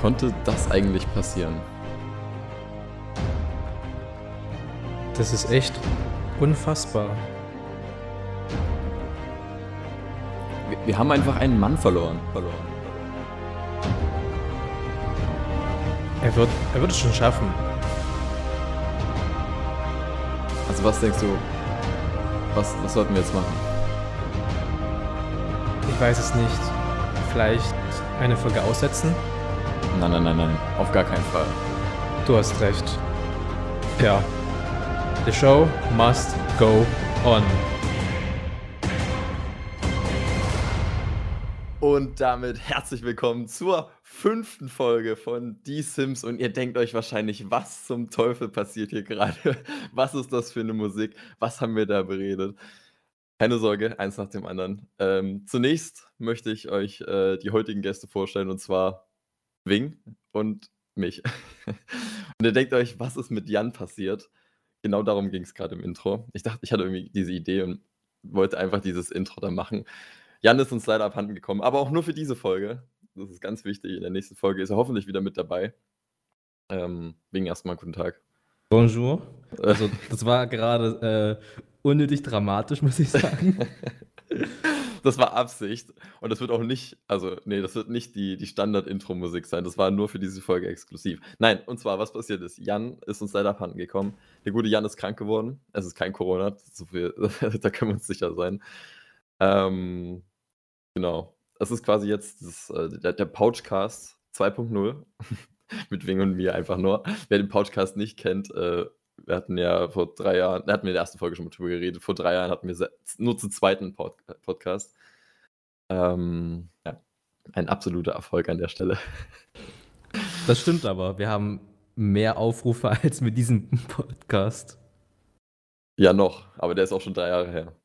konnte das eigentlich passieren? Das ist echt unfassbar. Wir, wir haben einfach einen Mann verloren. verloren. Er wird, er wird es schon schaffen. Also was denkst du, was, was sollten wir jetzt machen? Ich weiß es nicht. Vielleicht eine Folge aussetzen? Nein, nein, nein, nein. Auf gar keinen Fall. Du hast recht. Ja. The show must go on. Und damit herzlich willkommen zur fünften Folge von Die Sims. Und ihr denkt euch wahrscheinlich, was zum Teufel passiert hier gerade? Was ist das für eine Musik? Was haben wir da beredet? Keine Sorge, eins nach dem anderen. Ähm, zunächst möchte ich euch äh, die heutigen Gäste vorstellen, und zwar Wing und mich. und ihr denkt euch, was ist mit Jan passiert? Genau darum ging es gerade im Intro. Ich dachte, ich hatte irgendwie diese Idee und wollte einfach dieses Intro da machen. Jan ist uns leider abhanden gekommen, aber auch nur für diese Folge. Das ist ganz wichtig. In der nächsten Folge ist er hoffentlich wieder mit dabei. Ähm, wegen erstmal guten Tag. Bonjour. Also, das war gerade äh, unnötig dramatisch, muss ich sagen. das war Absicht. Und das wird auch nicht, also, nee, das wird nicht die, die Standard-Intro-Musik sein. Das war nur für diese Folge exklusiv. Nein, und zwar, was passiert ist? Jan ist uns leider abhanden gekommen. Der gute Jan ist krank geworden. Es ist kein Corona, so viel, da können wir uns sicher sein. Ähm, genau. Es ist quasi jetzt das, äh, der, der Pouchcast 2.0 mit Wing und mir einfach nur. Wer den Pouchcast nicht kennt, äh, wir hatten ja vor drei Jahren, da hatten wir in der ersten Folge schon mal drüber geredet, vor drei Jahren hatten wir nur zu zweiten Pod Podcast. Ähm, ja, ein absoluter Erfolg an der Stelle. Das stimmt aber. Wir haben mehr Aufrufe als mit diesem Podcast. Ja, noch, aber der ist auch schon drei Jahre her.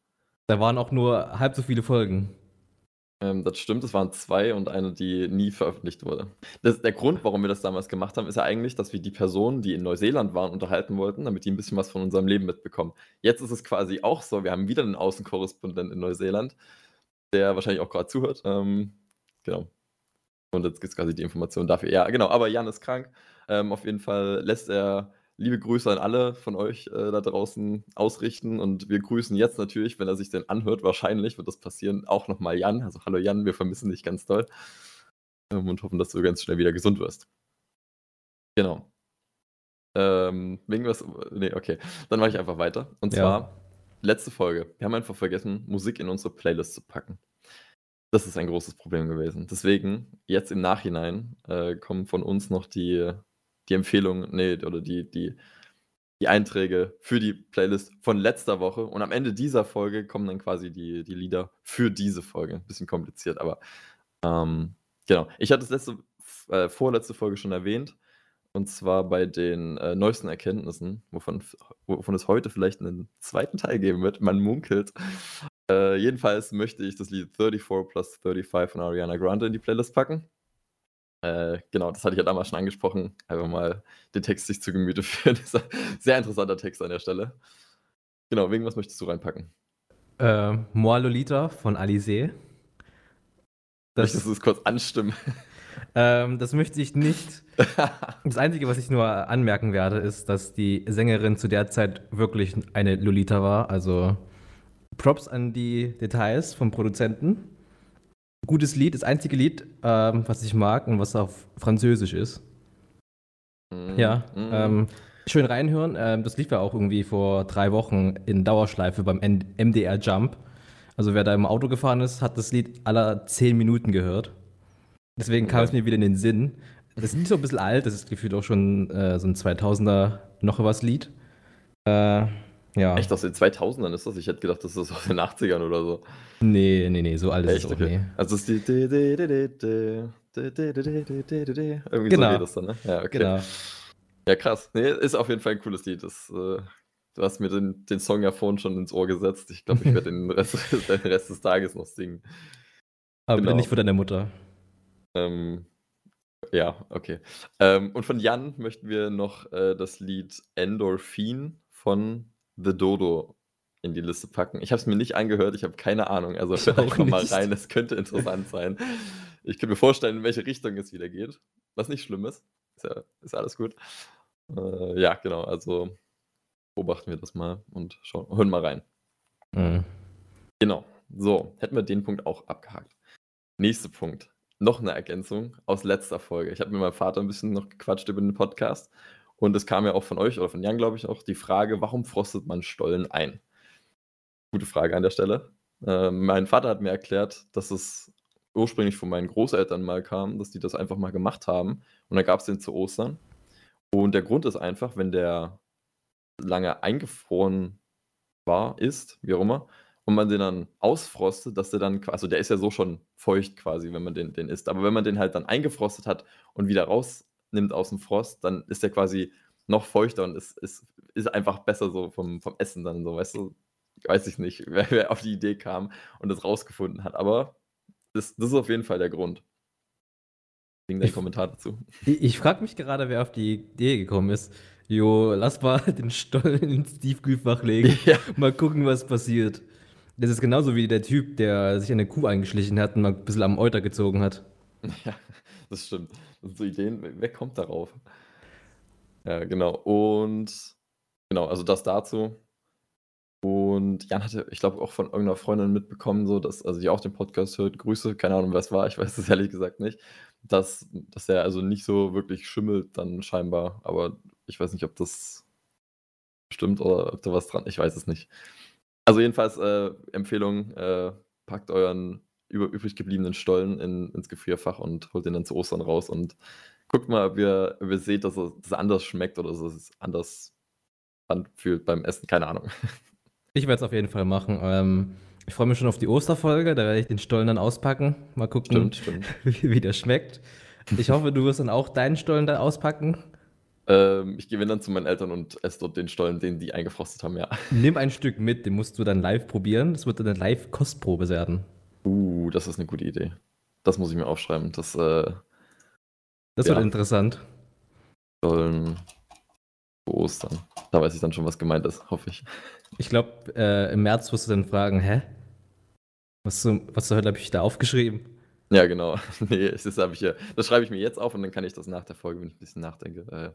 Da waren auch nur halb so viele Folgen. Ähm, das stimmt, es waren zwei und eine, die nie veröffentlicht wurde. Das, der Grund, warum wir das damals gemacht haben, ist ja eigentlich, dass wir die Personen, die in Neuseeland waren, unterhalten wollten, damit die ein bisschen was von unserem Leben mitbekommen. Jetzt ist es quasi auch so, wir haben wieder einen Außenkorrespondent in Neuseeland, der wahrscheinlich auch gerade zuhört. Ähm, genau. Und jetzt gibt es quasi die Information dafür. Ja, genau, aber Jan ist krank. Ähm, auf jeden Fall lässt er liebe Grüße an alle von euch äh, da draußen ausrichten. Und wir grüßen jetzt natürlich, wenn er sich denn anhört, wahrscheinlich wird das passieren, auch nochmal Jan. Also hallo Jan, wir vermissen dich ganz doll. Ähm, und hoffen, dass du ganz schnell wieder gesund wirst. Genau. Ähm, wegen was. Nee, okay. Dann mache ich einfach weiter. Und zwar, ja. letzte Folge. Wir haben einfach vergessen, Musik in unsere Playlist zu packen. Das ist ein großes Problem gewesen. Deswegen, jetzt im Nachhinein äh, kommen von uns noch die die Empfehlung, nee, oder die, die, die Einträge für die Playlist von letzter Woche. Und am Ende dieser Folge kommen dann quasi die, die Lieder für diese Folge. Ein bisschen kompliziert, aber ähm, genau. Ich hatte es letzte, äh, vorletzte Folge schon erwähnt. Und zwar bei den äh, neuesten Erkenntnissen, wovon, wovon es heute vielleicht einen zweiten Teil geben wird. Man munkelt. Äh, jedenfalls möchte ich das Lied 34 plus 35 von Ariana Grande in die Playlist packen. Äh, genau, das hatte ich ja damals schon angesprochen. Einfach mal den Text sich zu Gemüte führen. Sehr interessanter Text an der Stelle. Genau, wegen was möchtest du reinpacken? Äh, Moi Lolita von Alizé. Das, möchtest du es kurz anstimmen? Ähm, das möchte ich nicht. Das Einzige, was ich nur anmerken werde, ist, dass die Sängerin zu der Zeit wirklich eine Lolita war. Also Props an die Details vom Produzenten. Gutes Lied, das einzige Lied, ähm, was ich mag und was auf Französisch ist. Mm, ja, mm. Ähm, schön reinhören. Ähm, das lief ja auch irgendwie vor drei Wochen in Dauerschleife beim MDR Jump. Also wer da im Auto gefahren ist, hat das Lied aller zehn Minuten gehört. Deswegen kam ja. es mir wieder in den Sinn. Das ist nicht so ein bisschen alt, das ist gefühlt auch schon äh, so ein 2000er noch was Lied. Äh, ja. Echt aus den 2000ern ist das? Ich hätte gedacht, das ist aus den 80ern oder so. Nee, nee, nee, so alt ist es auch okay. nee. Also ist die irgendwie genau. so geht das dann, ne? Ja, okay. Genau. Ja, krass. Nee, ist auf jeden Fall ein cooles Lied. Das, äh, du hast mir den, den Song ja vorhin schon ins Ohr gesetzt. Ich glaube, ich werde den Rest, den Rest des Tages noch singen. Aber genau. nicht für deine Mutter. Ähm, ja, okay. Ähm, und von Jan möchten wir noch äh, das Lied Endorphin von The Dodo in die Liste packen. Ich habe es mir nicht angehört, ich habe keine Ahnung. Also hört einfach mal rein, es könnte interessant sein. Ich kann mir vorstellen, in welche Richtung es wieder geht. was nicht schlimm ist. Ist ja, ist alles gut. Äh, ja, genau, also beobachten wir das mal und schauen, hören mal rein. Mhm. Genau, so, hätten wir den Punkt auch abgehakt. Nächster Punkt, noch eine Ergänzung aus letzter Folge. Ich habe mit meinem Vater ein bisschen noch gequatscht über den Podcast und es kam ja auch von euch oder von Jan, glaube ich, auch die Frage, warum frostet man Stollen ein? Gute Frage an der Stelle. Äh, mein Vater hat mir erklärt, dass es ursprünglich von meinen Großeltern mal kam, dass die das einfach mal gemacht haben. Und dann gab es den zu Ostern. Und der Grund ist einfach, wenn der lange eingefroren war, ist, wie auch immer, und man den dann ausfrostet, dass der dann, also der ist ja so schon feucht quasi, wenn man den, den isst. Aber wenn man den halt dann eingefrostet hat und wieder rausnimmt aus dem Frost, dann ist der quasi noch feuchter und ist, ist, ist einfach besser so vom, vom Essen dann so, weißt du? Weiß ich nicht, wer, wer auf die Idee kam und das rausgefunden hat. Aber das, das ist auf jeden Fall der Grund. Wegen dein Kommentar dazu. Ich, ich frage mich gerade, wer auf die Idee gekommen ist. Jo, lass mal den Stollen ins Tiefkühlfach legen. Ja. Mal gucken, was passiert. Das ist genauso wie der Typ, der sich eine Kuh eingeschlichen hat und mal ein bisschen am Euter gezogen hat. Ja, das stimmt. Das sind so Ideen, wer kommt darauf? Ja, genau. Und genau, also das dazu. Und Jan hatte, ich glaube, auch von irgendeiner Freundin mitbekommen, so dass, also die auch den Podcast hört, Grüße, keine Ahnung, wer es war, ich weiß es ehrlich gesagt nicht, dass, dass er also nicht so wirklich schimmelt dann scheinbar. Aber ich weiß nicht, ob das stimmt oder ob da was dran, ich weiß es nicht. Also jedenfalls äh, Empfehlung, äh, packt euren über, übrig gebliebenen Stollen in, ins Gefrierfach und holt den dann zu Ostern raus und guckt mal, ob ihr, ob ihr seht, dass es, dass es anders schmeckt oder dass es anders anfühlt beim Essen. Keine Ahnung. Ich werde es auf jeden Fall machen. Ähm, ich freue mich schon auf die Osterfolge, da werde ich den Stollen dann auspacken. Mal gucken, stimmt, stimmt. Wie, wie der schmeckt. Ich hoffe, du wirst dann auch deinen Stollen dann auspacken. Ähm, ich gehe dann zu meinen Eltern und esse dort den Stollen, den die eingefrostet haben, ja. Nimm ein Stück mit, den musst du dann live probieren. Das wird dann eine Live-Kostprobe werden. Uh, das ist eine gute Idee. Das muss ich mir aufschreiben. Das, äh, das ja. wird interessant. Stollen für Ostern. Da weiß ich dann schon, was gemeint ist, hoffe ich. Ich glaube, äh, im März wirst du dann fragen, hä? Was, so, was zur Hölle habe ich da aufgeschrieben? Ja, genau. Nee, das, ich ja, das schreibe ich mir jetzt auf und dann kann ich das nach der Folge, wenn ich ein bisschen nachdenke, äh,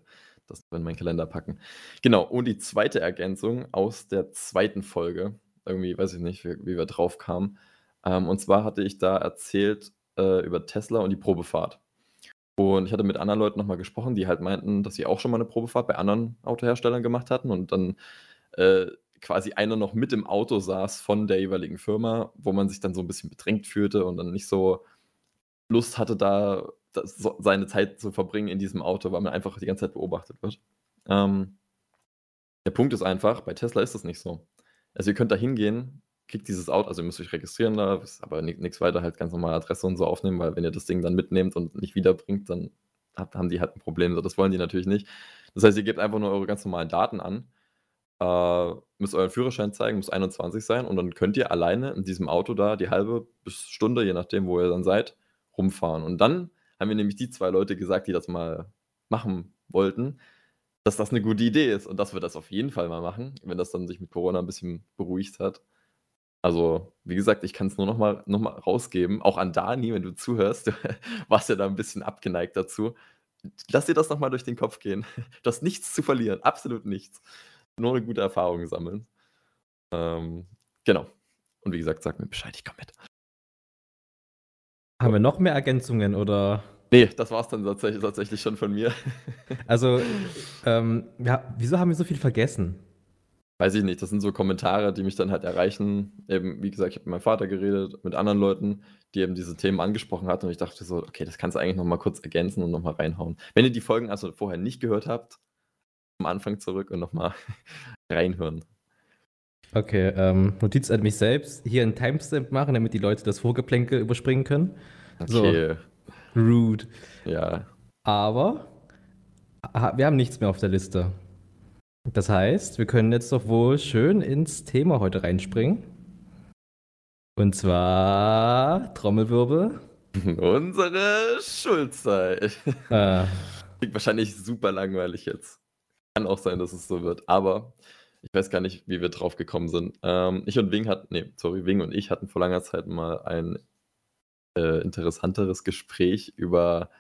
das in meinen Kalender packen. Genau, und die zweite Ergänzung aus der zweiten Folge, irgendwie weiß ich nicht, wie, wie wir drauf kamen. Ähm, und zwar hatte ich da erzählt äh, über Tesla und die Probefahrt. Und ich hatte mit anderen Leuten nochmal gesprochen, die halt meinten, dass sie auch schon mal eine Probefahrt bei anderen Autoherstellern gemacht hatten und dann äh, quasi einer noch mit im Auto saß von der jeweiligen Firma, wo man sich dann so ein bisschen bedrängt fühlte und dann nicht so Lust hatte, da das, seine Zeit zu verbringen in diesem Auto, weil man einfach die ganze Zeit beobachtet wird. Ähm, der Punkt ist einfach, bei Tesla ist das nicht so. Also ihr könnt da hingehen, kriegt dieses Auto, also ihr müsst euch registrieren da, aber nichts weiter, halt ganz normale Adresse und so aufnehmen, weil wenn ihr das Ding dann mitnehmt und nicht wiederbringt, dann haben die halt ein Problem. So, das wollen die natürlich nicht. Das heißt, ihr gebt einfach nur eure ganz normalen Daten an, äh, müsst euren Führerschein zeigen, muss 21 sein und dann könnt ihr alleine in diesem Auto da die halbe bis Stunde, je nachdem, wo ihr dann seid, rumfahren. Und dann haben mir nämlich die zwei Leute gesagt, die das mal machen wollten, dass das eine gute Idee ist und dass wir das auf jeden Fall mal machen, wenn das dann sich mit Corona ein bisschen beruhigt hat. Also, wie gesagt, ich kann es nur noch mal, noch mal rausgeben, auch an Dani, wenn du zuhörst, du warst ja da ein bisschen abgeneigt dazu. Lass dir das noch mal durch den Kopf gehen. Du hast nichts zu verlieren, absolut nichts. Nur eine gute Erfahrung sammeln. Ähm, genau. Und wie gesagt, sag mir Bescheid, ich komme mit. Haben wir noch mehr Ergänzungen oder? Nee, das war es dann tatsächlich, tatsächlich schon von mir. Also, ähm, ja, wieso haben wir so viel vergessen? Weiß ich nicht, das sind so Kommentare, die mich dann halt erreichen. Eben, wie gesagt, ich habe mit meinem Vater geredet, mit anderen Leuten, die eben diese Themen angesprochen hatten und ich dachte so, okay, das kannst du eigentlich nochmal kurz ergänzen und nochmal reinhauen. Wenn ihr die Folgen also vorher nicht gehört habt, am Anfang zurück und nochmal reinhören. Okay, ähm, Notiz an mich selbst. Hier einen Timestamp machen, damit die Leute das Vorgeplänkel überspringen können. Okay. So. Rude. Ja. Aber wir haben nichts mehr auf der Liste. Das heißt, wir können jetzt doch wohl schön ins Thema heute reinspringen. Und zwar Trommelwirbel. Unsere Schulzeit. Äh. Klingt wahrscheinlich super langweilig jetzt. Kann auch sein, dass es so wird. Aber ich weiß gar nicht, wie wir drauf gekommen sind. Ähm, ich und Wing hatten, nee, sorry, Wing und ich hatten vor langer Zeit mal ein äh, interessanteres Gespräch über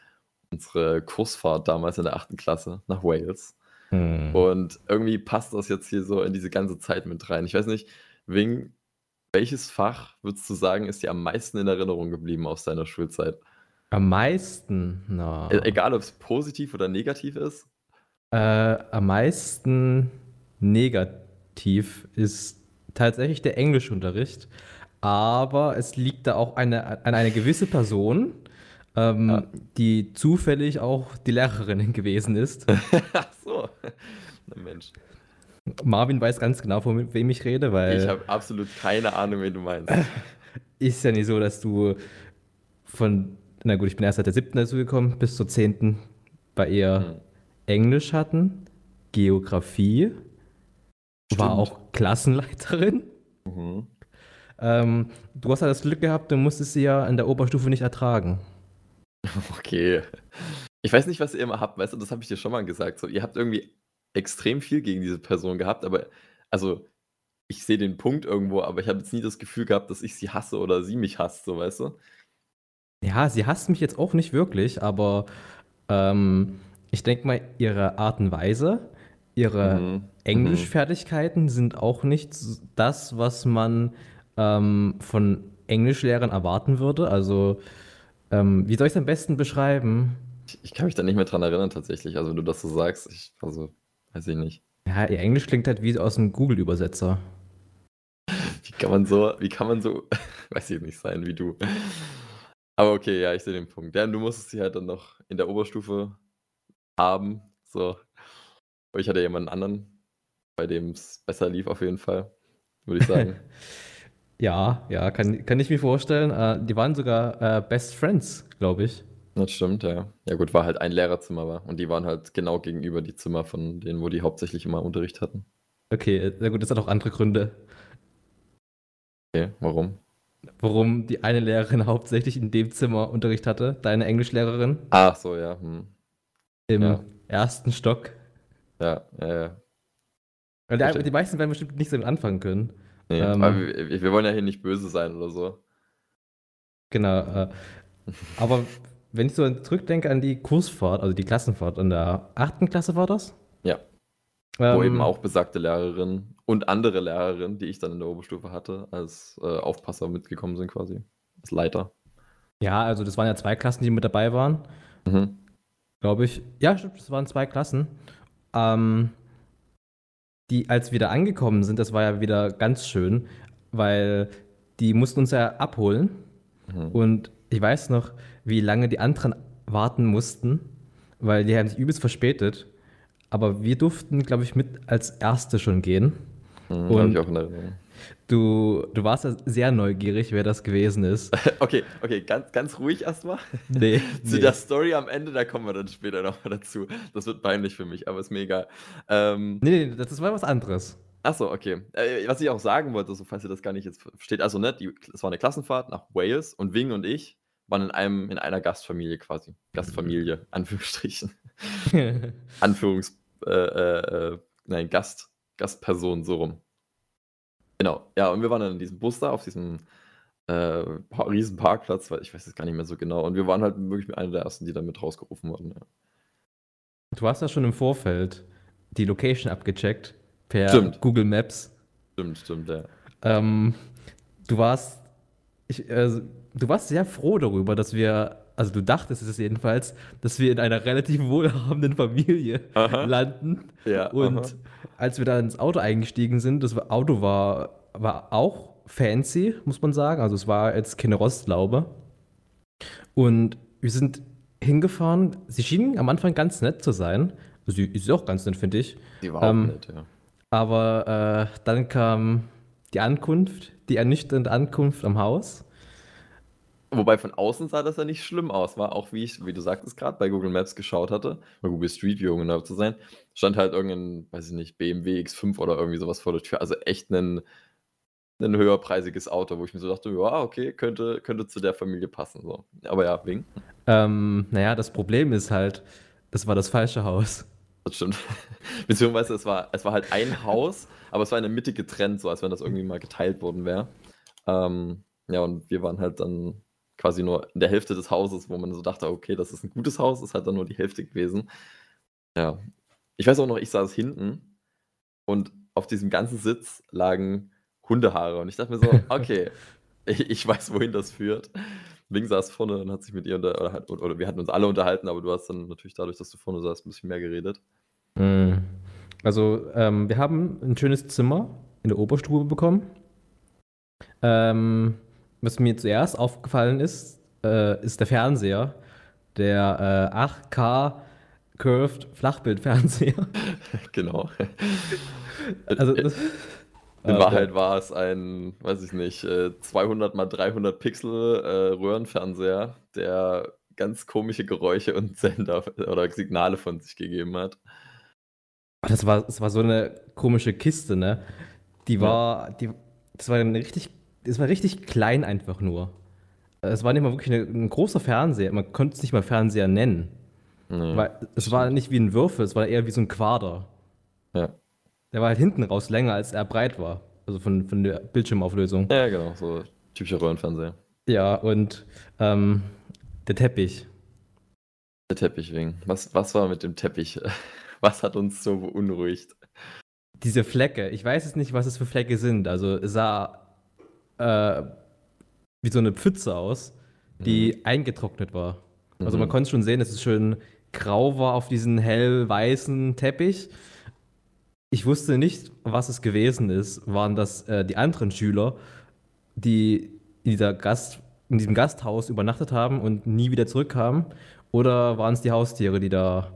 unsere Kursfahrt damals in der 8. Klasse nach Wales. Hm. Und irgendwie passt das jetzt hier so in diese ganze Zeit mit rein. Ich weiß nicht, Wing, welches Fach würdest du sagen, ist dir am meisten in Erinnerung geblieben aus deiner Schulzeit? Am meisten? Na. E egal, ob es positiv oder negativ ist? Äh, am meisten negativ ist tatsächlich der Englischunterricht. Aber es liegt da auch eine, an eine gewisse Person, ähm, Ja. die zufällig auch die Lehrerin gewesen ist. Ach so. Na Mensch. Marvin weiß ganz genau, von wem ich rede, weil Ich habe absolut keine Ahnung, wen du meinst. ist ja nicht so, dass du von, na gut, ich bin erst seit der siebten dazugekommen, bis zur zehnten bei ihr Hm. Englisch hatten, Geografie, war Stimmt. auch Klassenleiterin. Mhm. Ähm, du hast ja das Glück gehabt, du musstest sie ja in der Oberstufe nicht ertragen. Okay. Ich weiß nicht, was ihr immer habt, weißt du, das habe ich dir schon mal gesagt. So, ihr habt irgendwie extrem viel gegen diese Person gehabt, aber also ich sehe den Punkt irgendwo, aber ich habe jetzt nie das Gefühl gehabt, dass ich sie hasse oder sie mich hasst, so weißt du? Ja, sie hasst mich jetzt auch nicht wirklich, aber ähm, ich denke mal, ihre Art und Weise, ihre Mhm. Englischfertigkeiten sind auch nicht das, was man ähm, von Englischlehrern erwarten würde. Also, ähm, wie soll ich es am besten beschreiben? Ich, ich kann mich da nicht mehr dran erinnern tatsächlich. Also wenn du das so sagst, ich, also weiß ich nicht. Ja, ihr Englisch klingt halt wie aus einem Google-Übersetzer. Wie kann man so, wie kann man so, weiß ich nicht, sein wie du. Aber okay, ja, ich sehe den Punkt. Ja, du musstest sie halt dann noch in der Oberstufe haben, so. Ich hatte jemanden anderen, bei dem es besser lief auf jeden Fall, würde ich sagen. Ja, ja, kann, kann ich mir vorstellen. Äh, die waren sogar äh, Best Friends, glaube ich. Das stimmt, ja. Ja gut, war halt ein Lehrerzimmer war. Und die waren halt genau gegenüber die Zimmer von denen, wo die hauptsächlich immer Unterricht hatten. Okay, sehr gut, das hat auch andere Gründe, Okay, warum? warum die eine Lehrerin hauptsächlich in dem Zimmer Unterricht hatte, deine Englischlehrerin Ach so, ja. Hm. im Ja. ersten Stock. Ja, ja, ja. Die, die meisten werden bestimmt nichts damit anfangen können. Nee, Ähm. wir wir wollen ja hier nicht böse sein oder so. Genau. Äh, aber wenn ich so zurückdenke an die Kursfahrt, also die Klassenfahrt, in der achten Klasse war das? Ja. Ähm, Wo eben auch besagte Lehrerin und andere Lehrerin, die ich dann in der Oberstufe hatte, als äh, Aufpasser mitgekommen sind quasi. Als Leiter. Ja, also das waren ja zwei Klassen, die mit dabei waren, Mhm. glaube ich. Ja, stimmt, das waren zwei Klassen. Ähm, die, als wir da angekommen sind, das war ja wieder ganz schön, weil die mussten uns ja abholen. Mhm. Und ich weiß noch, wie lange die anderen warten mussten, weil die haben sich übelst verspätet. Aber wir durften, glaube ich, mit als Erste schon gehen. Mhm, Und- ich auch in Erinnerung. Du, du warst ja sehr neugierig, wer das gewesen ist. Okay, okay, ganz, ganz ruhig erstmal. Nee. Zu nee. der Story am Ende, da kommen wir dann später nochmal dazu. Das wird peinlich für mich, aber ist mir egal. Ähm, nee, nee, das war was anderes. Achso, okay. Äh, was ich auch sagen wollte, so falls ihr das gar nicht jetzt versteht, also ne, die, es war eine Klassenfahrt nach Wales und Wing und ich waren in einem, in einer Gastfamilie quasi. Gastfamilie, Anführungsstrichen. Anführungs, äh, äh, äh, nein, Gast, Gastperson, so rum. Genau, ja, und wir waren dann in diesem Bus da, auf diesem äh, Pa- riesen Parkplatz, weil ich weiß es gar nicht mehr so genau. Und wir waren halt wirklich einer der ersten, die da mit rausgerufen wurden. Ja. Du hast ja schon im Vorfeld die Location abgecheckt per Stimmt. Google Maps. Stimmt, stimmt, ja. Ähm, du warst, ich, äh, du warst sehr froh darüber, dass wir, also du dachtest es jedenfalls, dass wir in einer relativ wohlhabenden Familie Aha. landen. Ja, Und aha. als wir da ins Auto eingestiegen sind, das Auto war, war auch fancy, muss man sagen. Also es war jetzt keine Rostlaube. Und wir sind hingefahren. Sie schienen am Anfang ganz nett zu sein. Sie ist auch ganz nett, finde ich. Die war auch ähm, nett, ja. Aber äh, dann kam die Ankunft, die ernüchternde Ankunft am Haus. Wobei von außen sah das ja nicht schlimm aus. War auch, wie ich, wie du sagtest gerade, bei Google Maps geschaut hatte, bei Google Street View, um genau zu sein, stand halt irgendein, weiß ich nicht, BMW X5 oder irgendwie sowas vor der Tür. Also echt ein, ein höherpreisiges Auto, wo ich mir so dachte, ja, okay, könnte, könnte zu der Familie passen. So. Aber ja, wegen. Ähm, naja, das Problem ist halt, das war das falsche Haus. Das stimmt. Beziehungsweise es war, es war halt ein Haus, aber es war in der Mitte getrennt, so als wenn das irgendwie mal geteilt worden wäre. Ähm, ja, und wir waren halt dann quasi nur in der Hälfte des Hauses, wo man so dachte: „Okay, das ist 'n gutes Haus“, ist halt dann nur die Hälfte gewesen. Ja. Ich weiß auch noch, ich saß hinten und auf diesem ganzen Sitz lagen Hundehaare und ich dachte mir so: „Okay, i ich weiß, wohin das führt.“ Ming saß vorne und hat sich mit ihr unter oder hat oder wir hatten uns alle unterhalten, aber du hast dann natürlich dadurch, dass du vorne saßt, 'n bisschen mehr geredet. Mhm. Also, ähm, wir haben 'n schönes Zimmer in der Oberstube bekommen. Ähm, was mir zuerst aufgefallen ist, äh, ist der Fernseher, der, äh, 8K Curved Flachbildfernseher. Genau. Also, das In ah, Wahrheit ja. war es ein, weiß ich nicht, äh, 200 mal 300 Pixel, äh, Röhrenfernseher, der ganz komische Geräusche und Sender oder Signale von sich gegeben hat. Das war das war so 'ne komische Kiste, ne? Die Ja. war die das war 'n richtig das war richtig klein einfach nur. Es war nicht mal wirklich 'ne 'n großer Fernseher. Man konnte es nicht mal Fernseher nennen. Ne, Weil es war nicht wie 'n Würfel, es war eher wie so 'n Quader. Ja. Der war halt hinten raus länger, als er breit war. Also, von von der Bildschirmauflösung. Ja, genau, so typischer Röhrenfernseher. Ja, und, ähm, der Teppich. Der Teppich wegen. Was was war mit dem Teppich? Was hat uns so beunruhigt? Diese Flecke. Ich weiß jetzt nicht, was es für Flecke sind. Also, es sah, äh, wie so 'ne Pfütze aus, die Mhm. eingetrocknet war. Also, man Mhm. konnte schon sehen, dass es schön grau war auf diesen hell-weißen Teppich. Ich wusste nicht, was es gewesen ist. Waren das, äh, die anderen Schüler, die in dieser Gast in diesem Gasthaus übernachtet haben und nie wieder zurückkamen? Oder waren's die Haustiere, die da,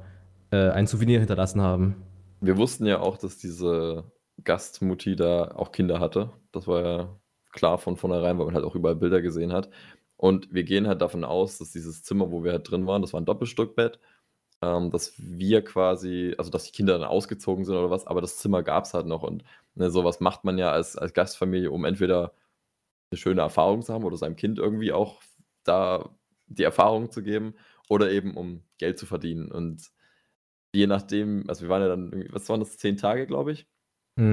äh, ein Souvenir hinterlassen haben? Wir wussten ja auch, dass diese Gastmutti da auch Kinder hatte. Das war ja klar von vornherein, weil man halt auch überall Bilder gesehen hat. Und wir gehen halt davon aus, dass dieses Zimmer, wo wir halt drin waren, das war 'n Doppelstockbett, ähm, dass wir quasi also, dass die Kinder dann ausgezogen sind oder was, aber das Zimmer gab's halt noch und, ne, so was macht man ja als als Gastfamilie, um entweder 'ne schöne Erfahrung zu haben oder seinem Kind irgendwie auch da die Erfahrung zu geben oder eben um Geld zu verdienen. Und je nachdem also, wir waren ja dann was waren das, 10 Tage, glaube ich?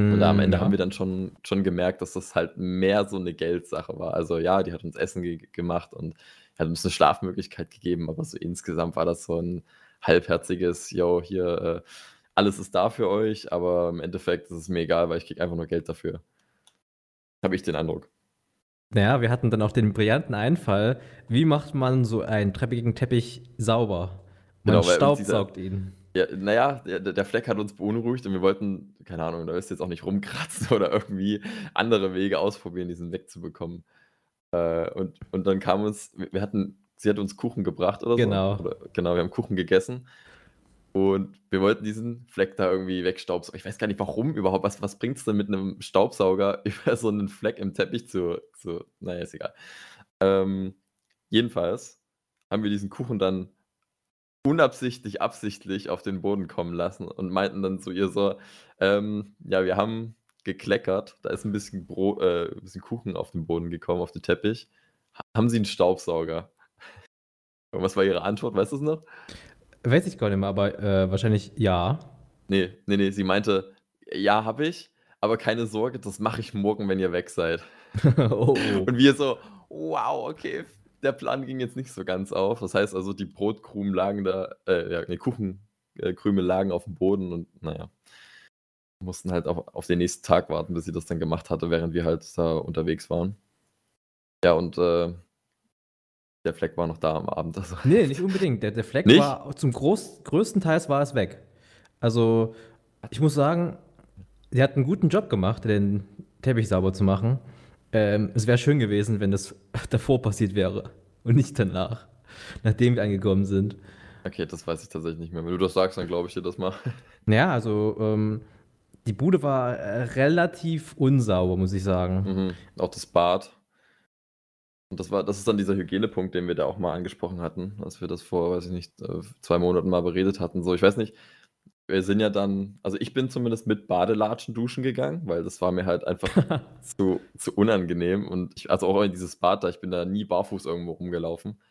Und am Hm, Ende haben ja. wir dann schon schon gemerkt, dass das halt mehr so 'ne Geldsache war. Also, ja, die hat uns Essen ge gemacht und hat uns 'ne Schlafmöglichkeit gegeben, aber so insgesamt war das so 'n halbherziges: „Jo, hier, äh, alles ist da für euch, aber im Endeffekt ist es mir egal, weil ich kriege einfach nur Geld dafür.“ Habe ich den Eindruck. Na ja, wir hatten dann auch den brillanten Einfall, wie macht man so einen dreckigen Teppich sauber? Man Genau, staubsaugt ihn. Ja, na ja, der der Fleck hat uns beunruhigt und wir wollten, keine Ahnung, da du jetzt auch nicht rumkratzen oder irgendwie andere Wege ausprobieren, diesen wegzubekommen. Äh, und und dann kam uns wir hatten sie hat uns Kuchen gebracht oder so. Genau. Oder genau, wir haben Kuchen gegessen und wir wollten diesen Fleck da irgendwie wegstaubsaugen. Ich weiß gar nicht, warum überhaupt. Was was bringt's denn mit 'nem Staubsauger über so 'nen Fleck im Teppich zu zu na ja, ist egal. Ähm, jedenfalls haben wir diesen Kuchen dann unabsichtlich, absichtlich auf den Boden kommen lassen und meinten dann zu ihr so: „Ähm, ja, wir haben gekleckert, da ist 'n bisschen Bro äh, 'n bisschen Kuchen auf den Boden gekommen, auf den Teppich. Ha haben Sie 'n Staubsauger?“ Und was war ihre Antwort? Weißt du's noch? Weiß ich gar nicht mehr, aber, äh, wahrscheinlich ja. Ne, ne, ne, sie meinte: „Ja, habe ich, aber keine Sorge, das mache ich morgen, wenn ihr weg seid.“ Oh, oh. Und wir so: „Wow, okay, der Plan ging jetzt nicht so ganz auf.“ Das heißt also, die Brotkrumen lagen da äh, ja, ne, Kuchen äh, lagen aufm Boden und na ja. Mussten halt auf auf den nächsten Tag warten, bis sie das dann gemacht hatte, während wir halt da unterwegs waren. Ja, und, äh der Fleck war noch da am Abend, also Ne, nicht unbedingt. Der der Fleck Nicht? war zum groß größtenteils war es weg. Also, ich muss sagen, sie hat 'n guten Job gemacht, den Teppich sauber zu machen. Ähm, es wäre schön gewesen, wenn das davor passiert wäre und nicht danach, nachdem wir angekommen sind. Okay, das weiß ich tatsächlich nicht mehr. Wenn du das sagst, dann glaube ich dir das mal. Na ja, also, ähm, die Bude war, äh, relativ unsauber, muss ich sagen. Mhm, auch das Bad. Und das war das ist dann dieser Hygienepunkt, den wir da auch mal angesprochen hatten, als wir das vor, weiß ich nicht, äh, 2 Monaten mal beredet hatten. So, ich weiß nicht, wir sind ja dann also, ich bin zumindest mit Badelatschen duschen gegangen, weil das war mir halt einfach zu zu unangenehm und ich also, auch in dieses Bad da, ich bin da nie barfuß irgendwo rumgelaufen.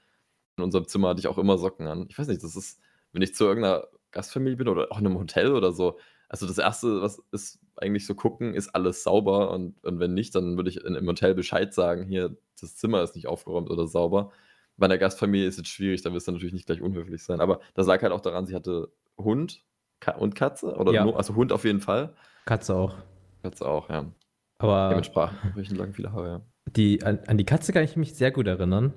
In unserem Zimmer hatte ich auch immer Socken an. Ich weiß nicht, das ist wenn ich zu irgend 'ner Gastfamilie bin oder auch in 'nem Hotel oder so also, das Erste, was ist eigentlich so gucken, ist alles sauber und und wenn nicht, dann würde ich in im Hotel Bescheid sagen: „Hier, das Zimmer ist nicht aufgeräumt oder sauber.“ bei einer Gastfamilie ist es schwierig, da wirst du natürlich nicht gleich unhöflich sein. Aber das lag halt auch daran, sie hatte Hund Ka und Katze. Oder Ja. nur, also Hund auf jeden Fall. Katze auch. Katze auch, ja. Aber Dementsprechend lang viele Haare, ja. die, an, an die Katze kann ich mich sehr gut erinnern.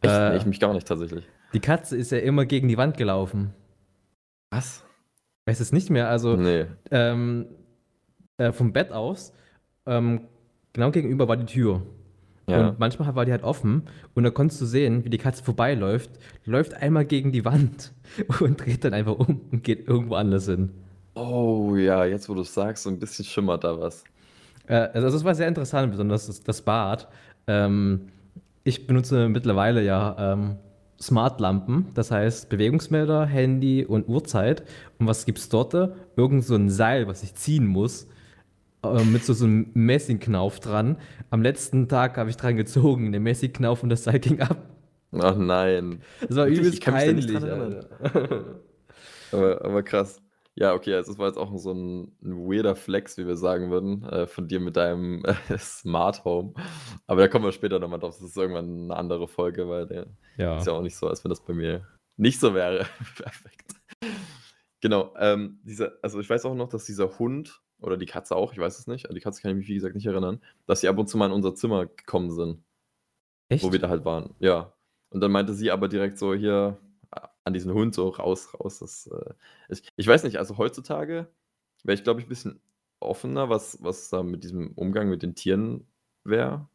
Echt? Äh, ich mich gar nicht tatsächlich. die Katze ist ja immer gegen die Wand gelaufen. Was? Weiß es nicht mehr. Also Nee. ähm, äh, vom Bett aus, ähm, genau gegenüber war die Tür. Ja. Und manchmal war die halt offen und da konntest du sehen, wie die Katze vorbeiläuft, läuft einmal gegen die Wand und dreht dann einfach um und geht irgendwo anders hin. Oh ja, jetzt wo du es sagst, so ein bisschen schimmert da was. Äh, also das war sehr interessant, besonders das, das Bad. Ähm, ich benutze mittlerweile ja ähm, Smartlampen, das heißt Bewegungsmelder, Handy und Uhrzeit. Und was gibt's dort? Irgend so ein Seil, was ich ziehen muss, äh, mit so, so einem Messingknauf dran. Am letzten Tag habe ich dran gezogen, den Messingknauf und das Seil ging ab. Ach nein. Das war übelst Ich nicht peinlich. Aber, aber krass. Ja, okay, also das war jetzt auch so ein, ein weirder Flex, wie wir sagen würden, äh, von dir mit deinem äh, Smart Home. Aber da kommen wir später nochmal drauf. Das ist irgendwann eine andere Folge, weil der Ja. ist ja auch nicht so, als wenn das bei mir nicht so wäre. Perfekt. Genau, ähm, dieser, also ich weiß auch noch, dass dieser Hund oder die Katze auch, ich weiß es nicht, an die Katze kann ich mich wie gesagt nicht erinnern, dass sie ab und zu mal in unser Zimmer gekommen sind, Echt? wo wir da halt waren. Ja. Und dann meinte sie aber direkt so hier äh, an diesen Hund so raus, raus. Das, äh, ich, ich weiß nicht, also heutzutage wäre ich, glaube ich, ein bisschen offener, was, was da mit diesem Umgang mit den Tieren wäre.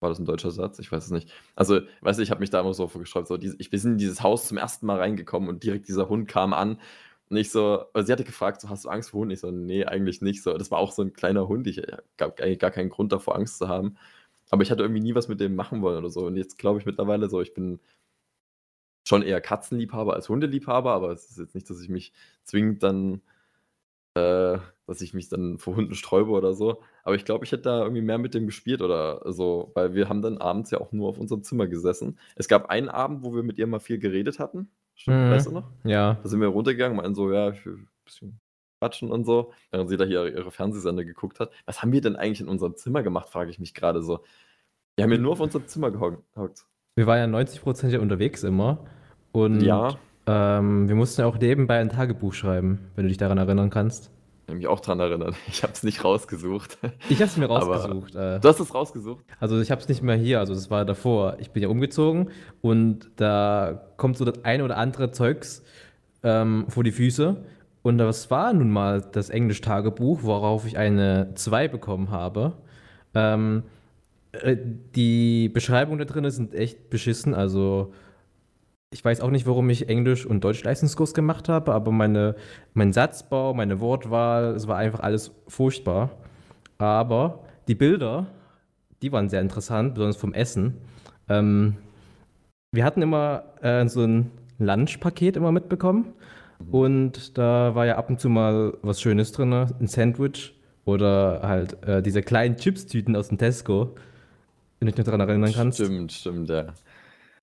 War das ein deutscher Satz? Ich weiß es nicht. Also, weißt du, ich habe mich da immer so vorgesträubt, so, diese, ich bin in dieses Haus zum ersten Mal reingekommen und direkt dieser Hund kam an. Und ich so, also sie hatte gefragt, so, hast du Angst vor Hunden? Ich so, nee, eigentlich nicht. So, das war auch so ein kleiner Hund. Ich gab eigentlich gar keinen Grund davor, Angst zu haben. Aber ich hatte irgendwie nie was mit dem machen wollen oder so. Und jetzt glaube ich mittlerweile so, ich bin schon eher Katzenliebhaber als Hundeliebhaber, aber es ist jetzt nicht, dass ich mich zwingend dann, äh, dass ich mich dann vor Hunden sträube oder so. Aber ich glaube, ich hätte da irgendwie mehr mit dem gespielt oder so, weil wir haben dann abends ja auch nur auf unserem Zimmer gesessen. Es gab einen Abend, wo wir mit ihr mal viel geredet hatten. Stimmt, Mhm. Weißt du noch? Ja. Da sind wir runtergegangen, meinen so, ja, ich will ein bisschen quatschen und so, während sie da hier ihre Fernsehsender geguckt hat. Was haben wir denn eigentlich in unserem Zimmer gemacht, frage ich mich gerade so. Wir haben ja nur auf unserem Zimmer gehockt. Wir waren ja 90% ja unterwegs immer. Und Ja, ähm, wir mussten ja auch nebenbei ein Tagebuch schreiben, wenn du dich daran erinnern kannst. Mich auch dran erinnern. Ich habe es nicht rausgesucht. Ich habe es mir rausgesucht. äh, Du hast es rausgesucht? also ich habe es nicht mehr hier, also das war davor. Ich bin ja umgezogen und da kommt so das eine oder andere Zeugs ähm, vor die Füße. Und das war nun mal das Englisch-Tagebuch, worauf ich eine 2 bekommen habe. Ähm, äh, die Beschreibungen da drin sind echt beschissen. Also ich weiß auch nicht, warum ich Englisch- und Deutsch-Leistungskurs gemacht habe, aber meine, mein Satzbau, meine Wortwahl, es war einfach alles furchtbar. Aber die Bilder, die waren sehr interessant, besonders vom Essen. Ähm, wir hatten immer äh, so ein Lunchpaket immer mitbekommen und da war ja ab und zu mal was Schönes drin, ein Sandwich oder halt äh, diese kleinen Chips-Tüten aus dem Tesco, wenn du dich noch daran erinnern kannst. Stimmt, stimmt, ja.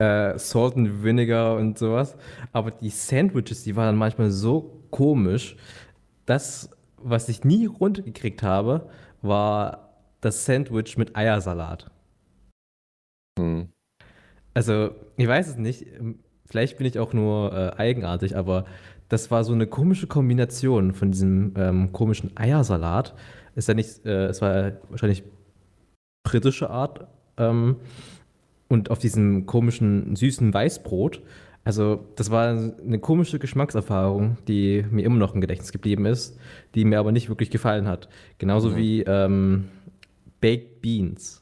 Äh, Salt and Vinegar und sowas. Aber die Sandwiches, die waren manchmal so komisch. Das, was ich nie runtergekriegt habe, war das Sandwich mit Eiersalat. Hm. Also, ich weiß es nicht. Vielleicht bin ich auch nur äh, eigenartig, aber das war so eine komische Kombination von diesem ähm, komischen Eiersalat. Ist ja nicht, äh, es war wahrscheinlich britische Art. Ähm, und auf diesem komischen süßen Weißbrot. Also, das war eine komische Geschmackserfahrung, die mir immer noch im Gedächtnis geblieben ist, die mir aber nicht wirklich gefallen hat. Genauso Mhm. wie ähm, Baked Beans.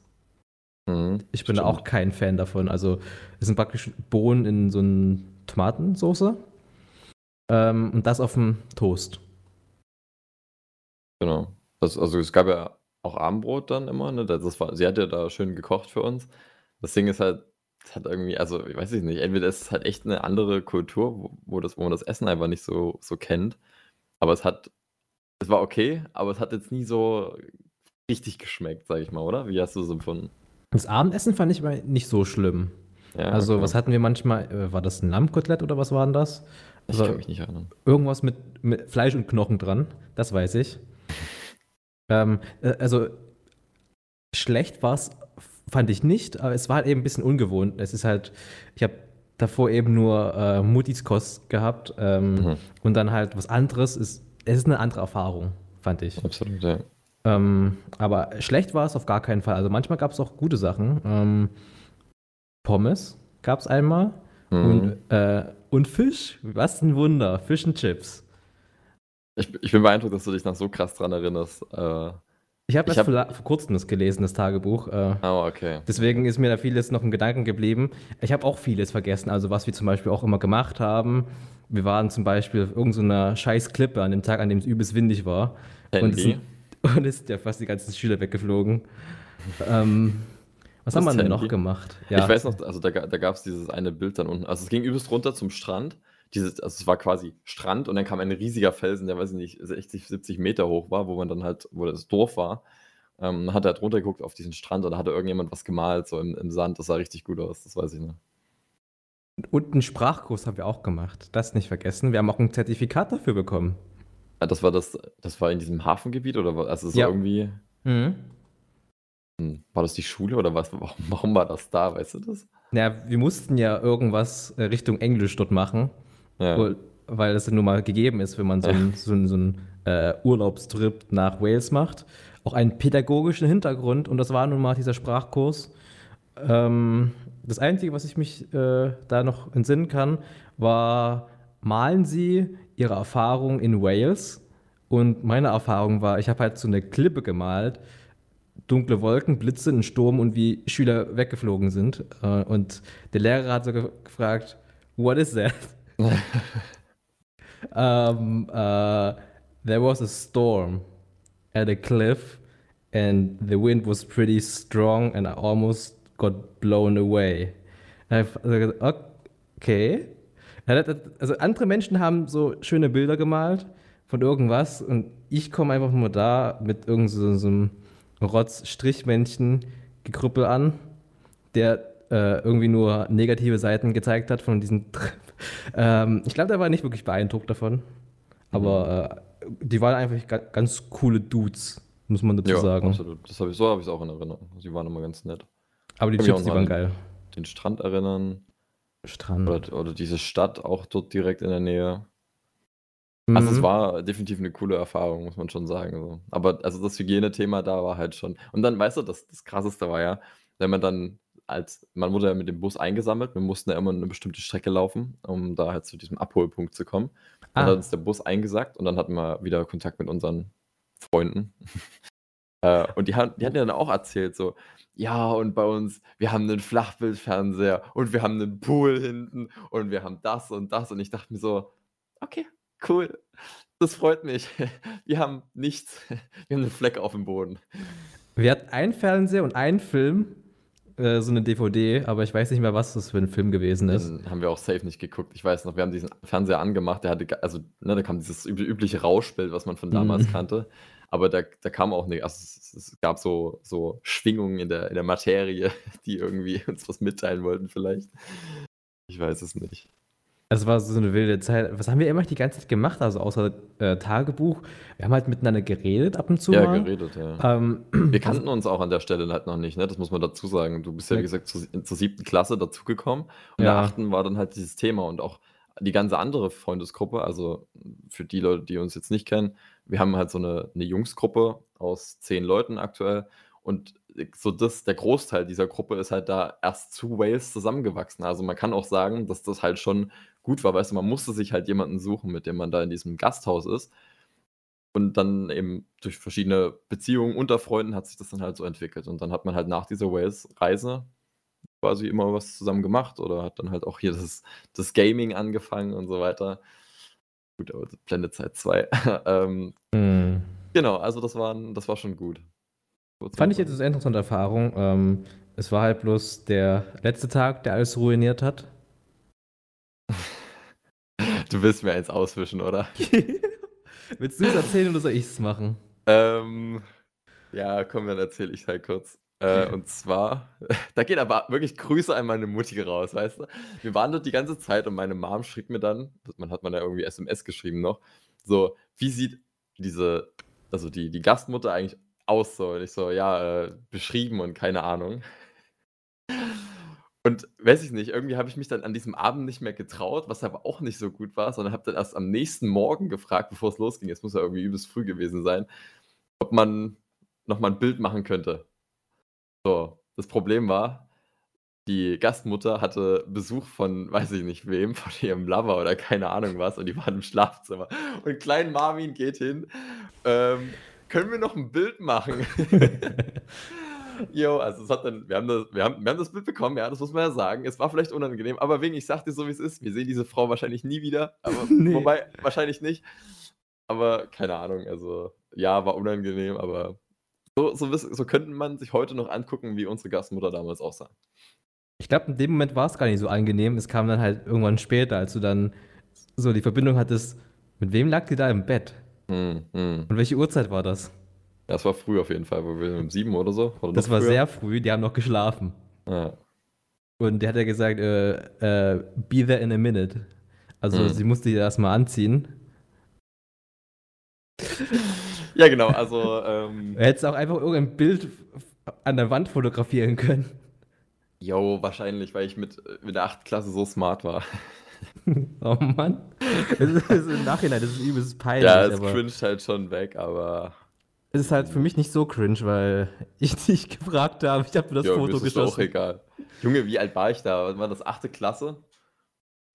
Hm. Ich bin Stimmt. auch kein Fan davon. Also, es sind praktisch Bohnen in so einer Tomatensauce. Ähm, und das auf dem Toast. Genau. Das, also es gab ja auch Abendbrot dann immer, ne? Das war, sie hat ja da schön gekocht für uns. Das Ding ist halt, es hat irgendwie, also ich weiß ich nicht, entweder ist es halt echt eine andere Kultur, wo, wo, das, wo man das Essen einfach nicht so, so kennt. Aber es hat, es war okay, aber es hat jetzt nie so richtig geschmeckt, sag ich mal, oder? Wie hast du es empfunden? Das Abendessen fand ich aber nicht so schlimm. Ja, Also, okay. was hatten wir manchmal? Äh, War das ein Lammkotelett oder was war denn das? Ich also- kann mich nicht erinnern. Irgendwas mit, mit Fleisch und Knochen dran, das weiß ich. ähm, äh, also schlecht war es, fand ich nicht, aber es war halt eben ein bisschen ungewohnt. Es ist halt, ich habe davor eben nur äh, Muttis Kost gehabt ähm, mhm. und dann halt was anderes ist, es ist eine andere Erfahrung, fand ich. Absolut, ja. Ähm, aber schlecht war es auf gar keinen Fall. Also manchmal gab es auch gute Sachen. Ähm, Pommes gab es einmal mhm. und, äh, und Fisch. Was ein Wunder. Fisch und Chips. Ich, ich bin beeindruckt, dass du dich noch so krass dran erinnerst. Äh, ich habe erst hab... vor, vor, kurzem das gelesen, das Tagebuch. Äh, oh, okay. Deswegen ist mir da vieles noch im Gedanken geblieben. Ich habe auch vieles vergessen, also was wir zum Beispiel auch immer gemacht haben. Wir waren zum Beispiel auf irgendeiner scheiß Klippe an dem Tag, an dem es übelst windig war. Handy. Und es, sind, und es sind ja fast die ganzen Schüler weggeflogen. ähm, was, was haben wir denn noch gemacht? Ja. Ich weiß noch, also da, da gab es dieses eine Bild dann unten. Also es ging übelst runter zum Strand dieses, also es war quasi Strand und dann kam ein riesiger Felsen, der weiß ich nicht, 60, 70 Meter hoch war, wo man dann halt, wo das Dorf war. Ähm, hat er halt runtergeguckt auf diesen Strand und da hatte irgendjemand was gemalt, so im, im Sand. Das sah richtig gut aus, das weiß ich noch. Und einen Sprachkurs haben wir auch gemacht. Das nicht vergessen. Wir haben auch ein Zertifikat dafür bekommen. Ja, das war das, das war in diesem Hafengebiet oder was? Also so ja. irgendwie. Mhm. Hm, war das die Schule oder was? Warum, war das da? Weißt du das? Ja, wir mussten ja irgendwas äh, Richtung Englisch dort machen. Ja. Weil es nun mal gegeben ist, wenn man so einen, so so einen äh, Urlaubstrip nach Wales macht. Auch einen pädagogischen Hintergrund und das war nun mal dieser Sprachkurs. Ähm, das Einzige, was ich mich äh, da noch entsinnen kann, war, malen Sie Ihre Erfahrung in Wales. Und meine Erfahrung war, ich habe halt so eine Klippe gemalt, dunkle Wolken, Blitze, einen Sturm und wie Schüler weggeflogen sind. Äh, und der Lehrer hat so gefragt, what is that? um, uh, there was a storm at a cliff, and the wind was pretty strong, and I almost got blown away. Also okay. Also andere Menschen haben so schöne Bilder gemalt von irgendwas und ich komme einfach nur da mit irgendeinem so, Rotz-Strichmännchen gekrüppel an, der äh, irgendwie nur negative Seiten gezeigt hat von diesem Trip. Ähm, ich glaube, der war nicht wirklich beeindruckt davon. Aber äh, die waren einfach ganz coole Dudes, muss man dazu ja, sagen. Absolut. Das hab ich, so habe ich es auch in Erinnerung. Sie waren immer ganz nett. Aber die Chips, die waren geil. Den Strand erinnern. Strand. Oder, oder, diese Stadt auch dort direkt in der Nähe. Mhm. Also es mhm. war definitiv eine coole Erfahrung, muss man schon sagen. Aber also das Hygienethema da war halt schon. Und dann, weißt du, das, das krasseste war ja, wenn man dann als man wurde ja mit dem Bus eingesammelt. Wir mussten ja immer eine bestimmte Strecke laufen, um da halt zu diesem Abholpunkt zu kommen. Ah. Und dann ist der Bus eingesackt und dann hatten wir wieder Kontakt mit unseren Freunden. äh, und die, haben, die hatten ja dann auch erzählt, so, ja, und bei uns, wir haben einen Flachbildfernseher und wir haben einen Pool hinten und wir haben das und das. Und ich dachte mir so, okay, cool, das freut mich. Wir haben nichts, wir haben einen Fleck auf dem Boden. Wir hatten einen Fernseher und einen Film äh, so eine DVD, aber ich weiß nicht mehr, was das für ein Film gewesen ist. Den haben wir auch safe nicht geguckt. Ich weiß noch, wir haben diesen Fernseher angemacht, der hatte, also, ne, da kam dieses übliche Rauschbild, was man von damals mhm. kannte. Aber da, da kam auch nicht, also es, es, gab so, so Schwingungen in der, in der Materie, die irgendwie uns was mitteilen wollten, vielleicht. Ich weiß es nicht. Es war so eine wilde Zeit. Was haben wir immer die ganze Zeit gemacht? Also außer äh, Tagebuch. Wir haben halt miteinander geredet ab und zu. Ja, mal. geredet, ja. Ähm, wir kannten uns auch an der Stelle halt noch nicht, ne? Das muss man dazu sagen. Du bist ja, wie gesagt, zu, zur siebten Klasse dazugekommen. Und ja. der achten war dann halt dieses Thema und auch die ganze andere Freundesgruppe, also für die Leute, die uns jetzt nicht kennen, wir haben halt so eine, eine Jungsgruppe aus zehn Leuten aktuell. Und so das, der Großteil dieser Gruppe ist halt da erst zu Wales zusammengewachsen. Also man kann auch sagen, dass das halt schon gut war. Weißt du, man musste sich halt jemanden suchen, mit dem man da in diesem Gasthaus ist. Und dann eben durch verschiedene Beziehungen unter Freunden hat sich das dann halt so entwickelt. Und dann hat man halt nach dieser Wales-Reise quasi immer was zusammen gemacht oder hat dann halt auch hier das, das Gaming angefangen und so weiter. Gut, aber Blendezeit 2. ähm, mm. Genau, also das war, das war schon gut. Fand ich jetzt eine interessante Erfahrung. Ähm, es war halt bloß der letzte Tag, der alles ruiniert hat. Du willst mir eins auswischen, oder? Willst du es erzählen oder soll ich es machen? Ähm, ja, komm, dann erzähle ich halt kurz. Äh, und zwar, da geht aber wirklich Grüße an meine Mutti raus, weißt du? Wir waren dort die ganze Zeit und meine Mom schrieb mir dann, man hat man ja irgendwie SMS geschrieben noch, so, wie sieht diese, also die, die Gastmutter eigentlich aus? So, und ich so, ja, äh, beschrieben und keine Ahnung. Und weiß ich nicht, irgendwie habe ich mich dann an diesem Abend nicht mehr getraut, was aber auch nicht so gut war, sondern habe dann erst am nächsten Morgen gefragt, bevor es losging, es muss ja irgendwie übelst früh gewesen sein, ob man noch mal 'n Bild machen könnte. So, das Problem war, die Gastmutter hatte Besuch von weiß ich nicht wem, von ihrem Lover oder keine Ahnung was und die waren im Schlafzimmer. Und Klein Marvin geht hin, ähm: „Können wir noch 'n Bild machen?“ Jo, also es hat dann wir haben das wir haben wir haben das Bild bekommen, ja, das muss man ja sagen. Es war vielleicht unangenehm, aber wegen ich sage dir so, wie's ist, wir sehen diese Frau wahrscheinlich nie wieder, aber Ne. wobei, wahrscheinlich nicht. Aber keine Ahnung, also ja, war unangenehm, aber so so so könnte man sich heute noch angucken, wie unsere Gastmutter damals aussah. Ich glaube, in dem Moment war's gar nicht so angenehm. Es kam dann halt irgendwann später, als du dann so die Verbindung hattest: „Mit wem lag die da im Bett?“ Mhm, mhm. Und welche Uhrzeit war das? Das war früh auf jeden Fall, wo wir um 7 oder so oder Das war früher? sehr früh, die haben noch geschlafen. Ja. Und der hat ja gesagt, äh, äh: „Be there in a minute.“ Also, Mhm. sie musste die erst mal anziehen. Ja, genau, also, ähm hättest auch einfach irgendein Bild an der Wand fotografieren können. Jo, wahrscheinlich, weil ich mit äh, mit der 8. Klasse so smart war. Oh Mann. Das ist ist im Nachhinein, das ist übelst peinlich, Ja, es aber cringed halt schon weg, aber es ist halt für mich nicht so cringe, weil ich dich gefragt habe. Ich habe mir das Jo, mir Foto ist es doch auch geschossen. egal. Junge, wie alt war ich da? War das? 8. Klasse?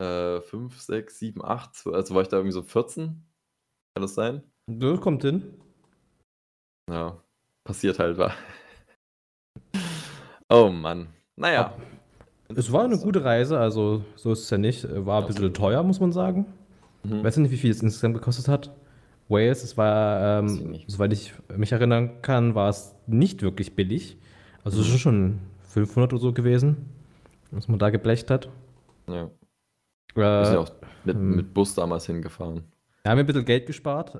Äh, 5, 6, 7, 8, zw also war ich da irgendwie so 14? Kann das sein? Das kommt hin. Ja, passiert halt, wa? Oh Mann. Na ja. Ab es war 'ne gute Reise, also so ist es ja nicht. War 'n Ja, bisschen teuer, muss man sagen. Mhm. Weiß nicht, wie viel es insgesamt gekostet hat. Wales, es war, ähm, soweit ich mich erinnern kann, war es nicht wirklich billig. Also, es ist schon 500 oder so gewesen, was man da geblecht hat. Ja. Wir sind Äh, ja auch mit hm. mit Bus damals hingefahren. Wir haben 'n bisschen Geld gespart. Äh,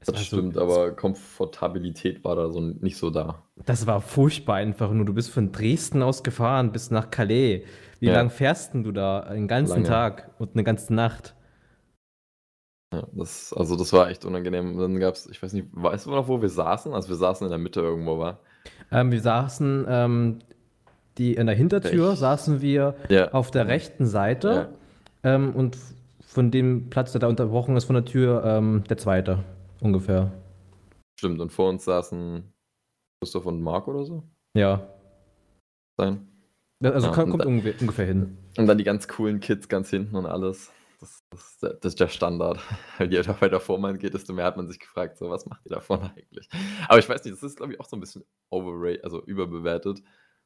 Das war so stimmt, aber Komfortabilität war da so nicht so da. Das war furchtbar einfach nur. Du bist von Dresden aus gefahren bis nach Calais. Wie Ja. lang fährst du da? Einen ganzen Lange. Tag und 'ne ganze Nacht. Ja, das also, das war echt unangenehm. Dann gab's ich weiß nicht, weißt du noch, wo wir saßen? Also, wir saßen in der Mitte irgendwo, wa? Ähm, wir saßen, ähm die in der Hintertür Echt? saßen wir Ja. auf der rechten Seite, Ja. ähm, und von dem Platz, der da unterbrochen ist von der Tür, ähm, der zweite ungefähr. Stimmt, und vor uns saßen Christoph und Marc oder so? Ja. Sein. Also, Ja, kommt ungefähr ungefähr hin. und dann die ganz coolen Kids ganz hinten und alles. Das das ist der Standard. Je weiter vor man geht, desto mehr hat man sich gefragt, so: „Was macht ihr da vorne eigentlich?“ Aber ich weiß nicht, das ist, glaube ich, auch so 'n bisschen overra also, überbewertet.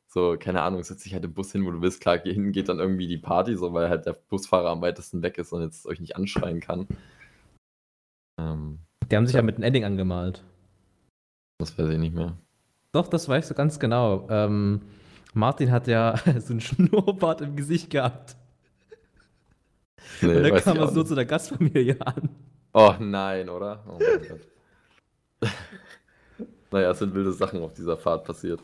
So, keine Ahnung, setz dich halt im Bus hin, wo du willst. Klar, hinten geht dann irgendwie die Party so, weil halt der Busfahrer am weitesten weg ist und jetzt euch nicht anschreien kann. Ähm, Die haben sich ja. ja mit 'n Edding angemalt. Das weiß ich nicht mehr. Doch, das weißt du ganz genau. Ähm, Martin hat ja so 'n Schnurrbart im Gesicht gehabt. Ne, Und dann kam er so zu der Gastfamilie an. Oh nein, oder? Oh mein Gott. Na ja, es sind wilde Sachen auf dieser Fahrt passiert.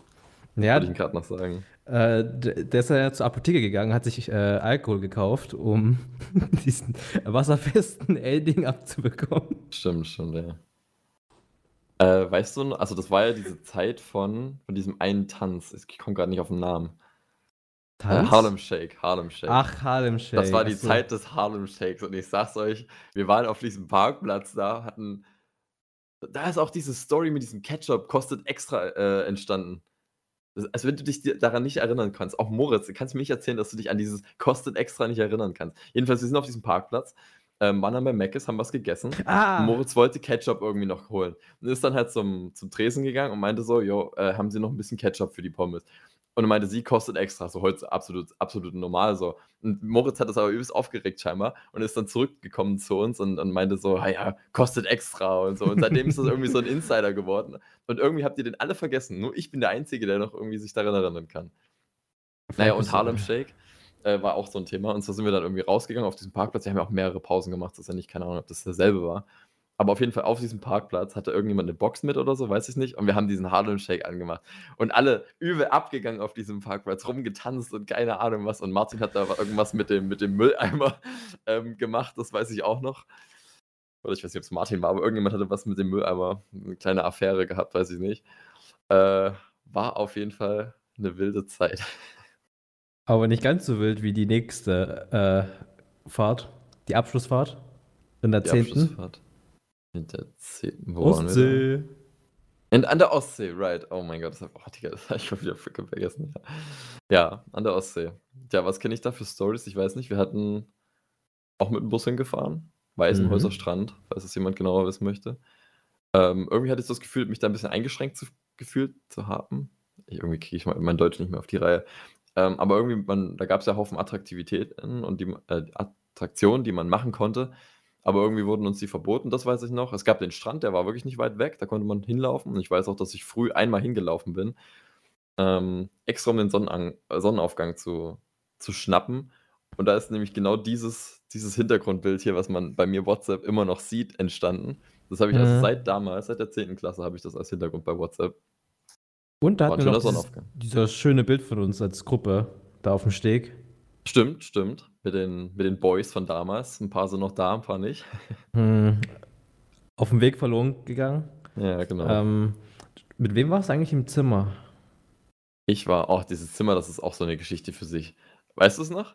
Ja, Wollte ich grad noch sagen. äh, der ist ja zur Apotheke gegangen, hat sich, äh, Alkohol gekauft, um diesen wasserfesten Edding abzubekommen. Stimmt, stimmt, ja. Äh, weißt du also, das war ja diese Zeit von von diesem einen Tanz. Ich komme grad nicht auf 'n Namen. Äh, Tanz? Harlem Shake, Harlem Shake. Ach, Harlem Shake. Das war die Ach so. Zeit des Harlem Shakes und ich sage es euch, wir waren auf diesem Parkplatz da, hatten da ist auch diese Story mit diesem Ketchup kostet extra, äh, entstanden. Als wenn du dich daran nicht erinnern kannst. Auch Moritz, du kannst mir nicht erzählen, dass du dich an dieses kostet extra nicht erinnern kannst. Jedenfalls, wir sind auf diesem Parkplatz, ähm, waren dann bei Mc's, haben was gegessen. Ah. Moritz wollte Ketchup irgendwie noch holen und ist dann halt zum zum Tresen gegangen und meinte so: „Jo, äh, haben Sie noch 'n bisschen Ketchup für die Pommes?“ Und meinte sie: „Kostet extra“, so heute absolut absolut normal so. Und Moritz hat das aber übelst aufgeregt scheinbar und ist dann zurückgekommen zu uns und und meinte so: „Ah ja, kostet extra“ und so. Und seitdem ist das irgendwie so 'n Insider geworden. Und irgendwie habt ihr den alle vergessen. Nur ich bin der Einzige, der noch irgendwie sich daran erinnern kann. Na ja, Vielleicht und Harlem Shake, äh, war auch so 'n Thema. Und so sind wir dann irgendwie rausgegangen auf diesem Parkplatz. Wir haben ja auch mehrere Pausen gemacht. Das ist ja nicht keine Ahnung, ob das derselbe war. Aber auf jeden Fall auf diesem Parkplatz hatte irgendjemand 'ne Box mit oder so, weiß ich nicht. Und wir haben diesen Harlem Shake angemacht. Und alle übel abgegangen auf diesem Parkplatz, rumgetanzt und keine Ahnung was. Und Martin hat da irgendwas mit dem mit dem Mülleimer, ähm, gemacht, das weiß ich auch noch. Oder ich weiß nicht, ob's Martin war, aber irgendjemand hatte was mit dem Mülleimer 'ne kleine Affäre gehabt, weiß ich nicht. Äh, war auf jeden Fall 'ne wilde Zeit. Aber nicht ganz so wild wie die nächste äh, Fahrt, die Abschlussfahrt in der Die 10. Abschlussfahrt. In der 10. Wo waren wir? Ostsee. An der Ostsee, right. Oh mein Gott, das habe oh, Digga, das hab ich schon wieder vergessen. Ja. ja, an der Ostsee. Ja, was kenne ich da für Stories? Ich weiß nicht. Wir hatten auch mit dem Bus hingefahren. Weißenhäuser Mhm. Strand, falls es jemand genauer wissen möchte. Ähm, irgendwie hatte ich das Gefühl, mich da ein bisschen eingeschränkt zu, gefühlt zu haben. Ich, irgendwie kriege ich mein, mein Deutsch nicht mehr auf die Reihe. Ähm, aber irgendwie, man, da gab es ja Haufen Attraktivitäten und die äh, Attraktionen, die man machen konnte. Aber irgendwie wurden uns die verboten, das weiß ich noch. Es gab den Strand, der war wirklich nicht weit weg, da konnte man hinlaufen. Und ich weiß auch, dass ich früh einmal hingelaufen bin, ähm, extra um den Sonnenang äh, Sonnenaufgang zu, zu schnappen. Und da ist nämlich genau dieses, dieses Hintergrundbild hier, was man bei mir WhatsApp immer noch sieht, entstanden. Das habe ich Mhm. erst seit damals, seit der 10. Klasse, habe ich das als Hintergrund bei WhatsApp. Und da hatten wir noch dieses schöne Bild von uns als Gruppe da auf dem Steg. Stimmt, stimmt. Mit den, mit den Boys von damals. Ein paar sind noch da, ein paar nicht. Hm, auf dem Weg verloren gegangen. Ja, genau. Ähm, mit wem war es eigentlich im Zimmer? Ich war auch dieses Zimmer, das ist auch so eine Geschichte für sich. Weißt du es noch?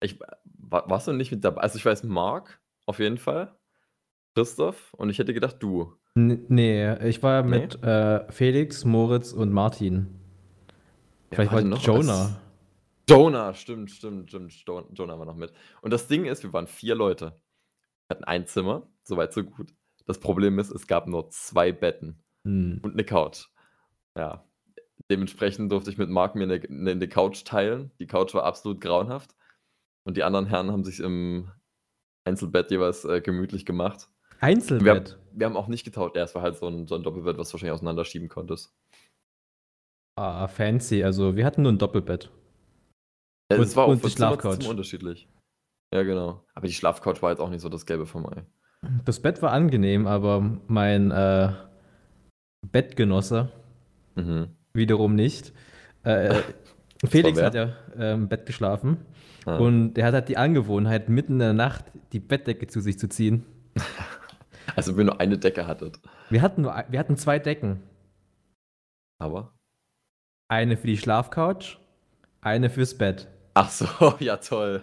Ich, war, warst du nicht mit dabei? Also ich weiß, Marc auf jeden Fall, Christoph und ich hätte gedacht, du. N nee, ich war Nee? mit äh, Felix, Moritz und Martin. Wer Vielleicht war noch? Jonah. Jonah, stimmt, stimmt, stimmt. Jo- Jonah war noch mit. Und das Ding ist, wir waren vier Leute. Wir hatten ein Zimmer, soweit so gut. Das Problem ist, es gab nur zwei Betten Hm. und eine Couch. Ja. Dementsprechend durfte ich mit Marc mir eine, eine, eine Couch teilen. Die Couch war absolut grauenhaft. Und die anderen Herren haben sich im Einzelbett jeweils äh, gemütlich gemacht. Wir haben, Einzelbett. wir haben auch nicht getauscht. Ja, es war halt so ein, so ein Doppelbett, was du wahrscheinlich auseinanderschieben konntest. Ah, fancy. Also wir hatten nur ein Doppelbett. Ja, Und- es war auch und von die Zimmer Schlafcouch. Zimmer unterschiedlich. Ja, genau. Aber die Schlafcouch war jetzt auch nicht so das Gelbe vom Ei. Das Bett war angenehm, aber mein äh, Bettgenosse Mhm. wiederum nicht. Äh, Felix wer? hat ja äh, im Bett geschlafen Ah. und der hat halt die Angewohnheit, mitten in der Nacht die Bettdecke zu sich zu ziehen. Also, wenn ihr nur eine Decke hattet. Wir hatten, nur, wir hatten zwei Decken. Aber. Eine für die Schlafcouch, eine fürs Bett. Ach so, ja, toll.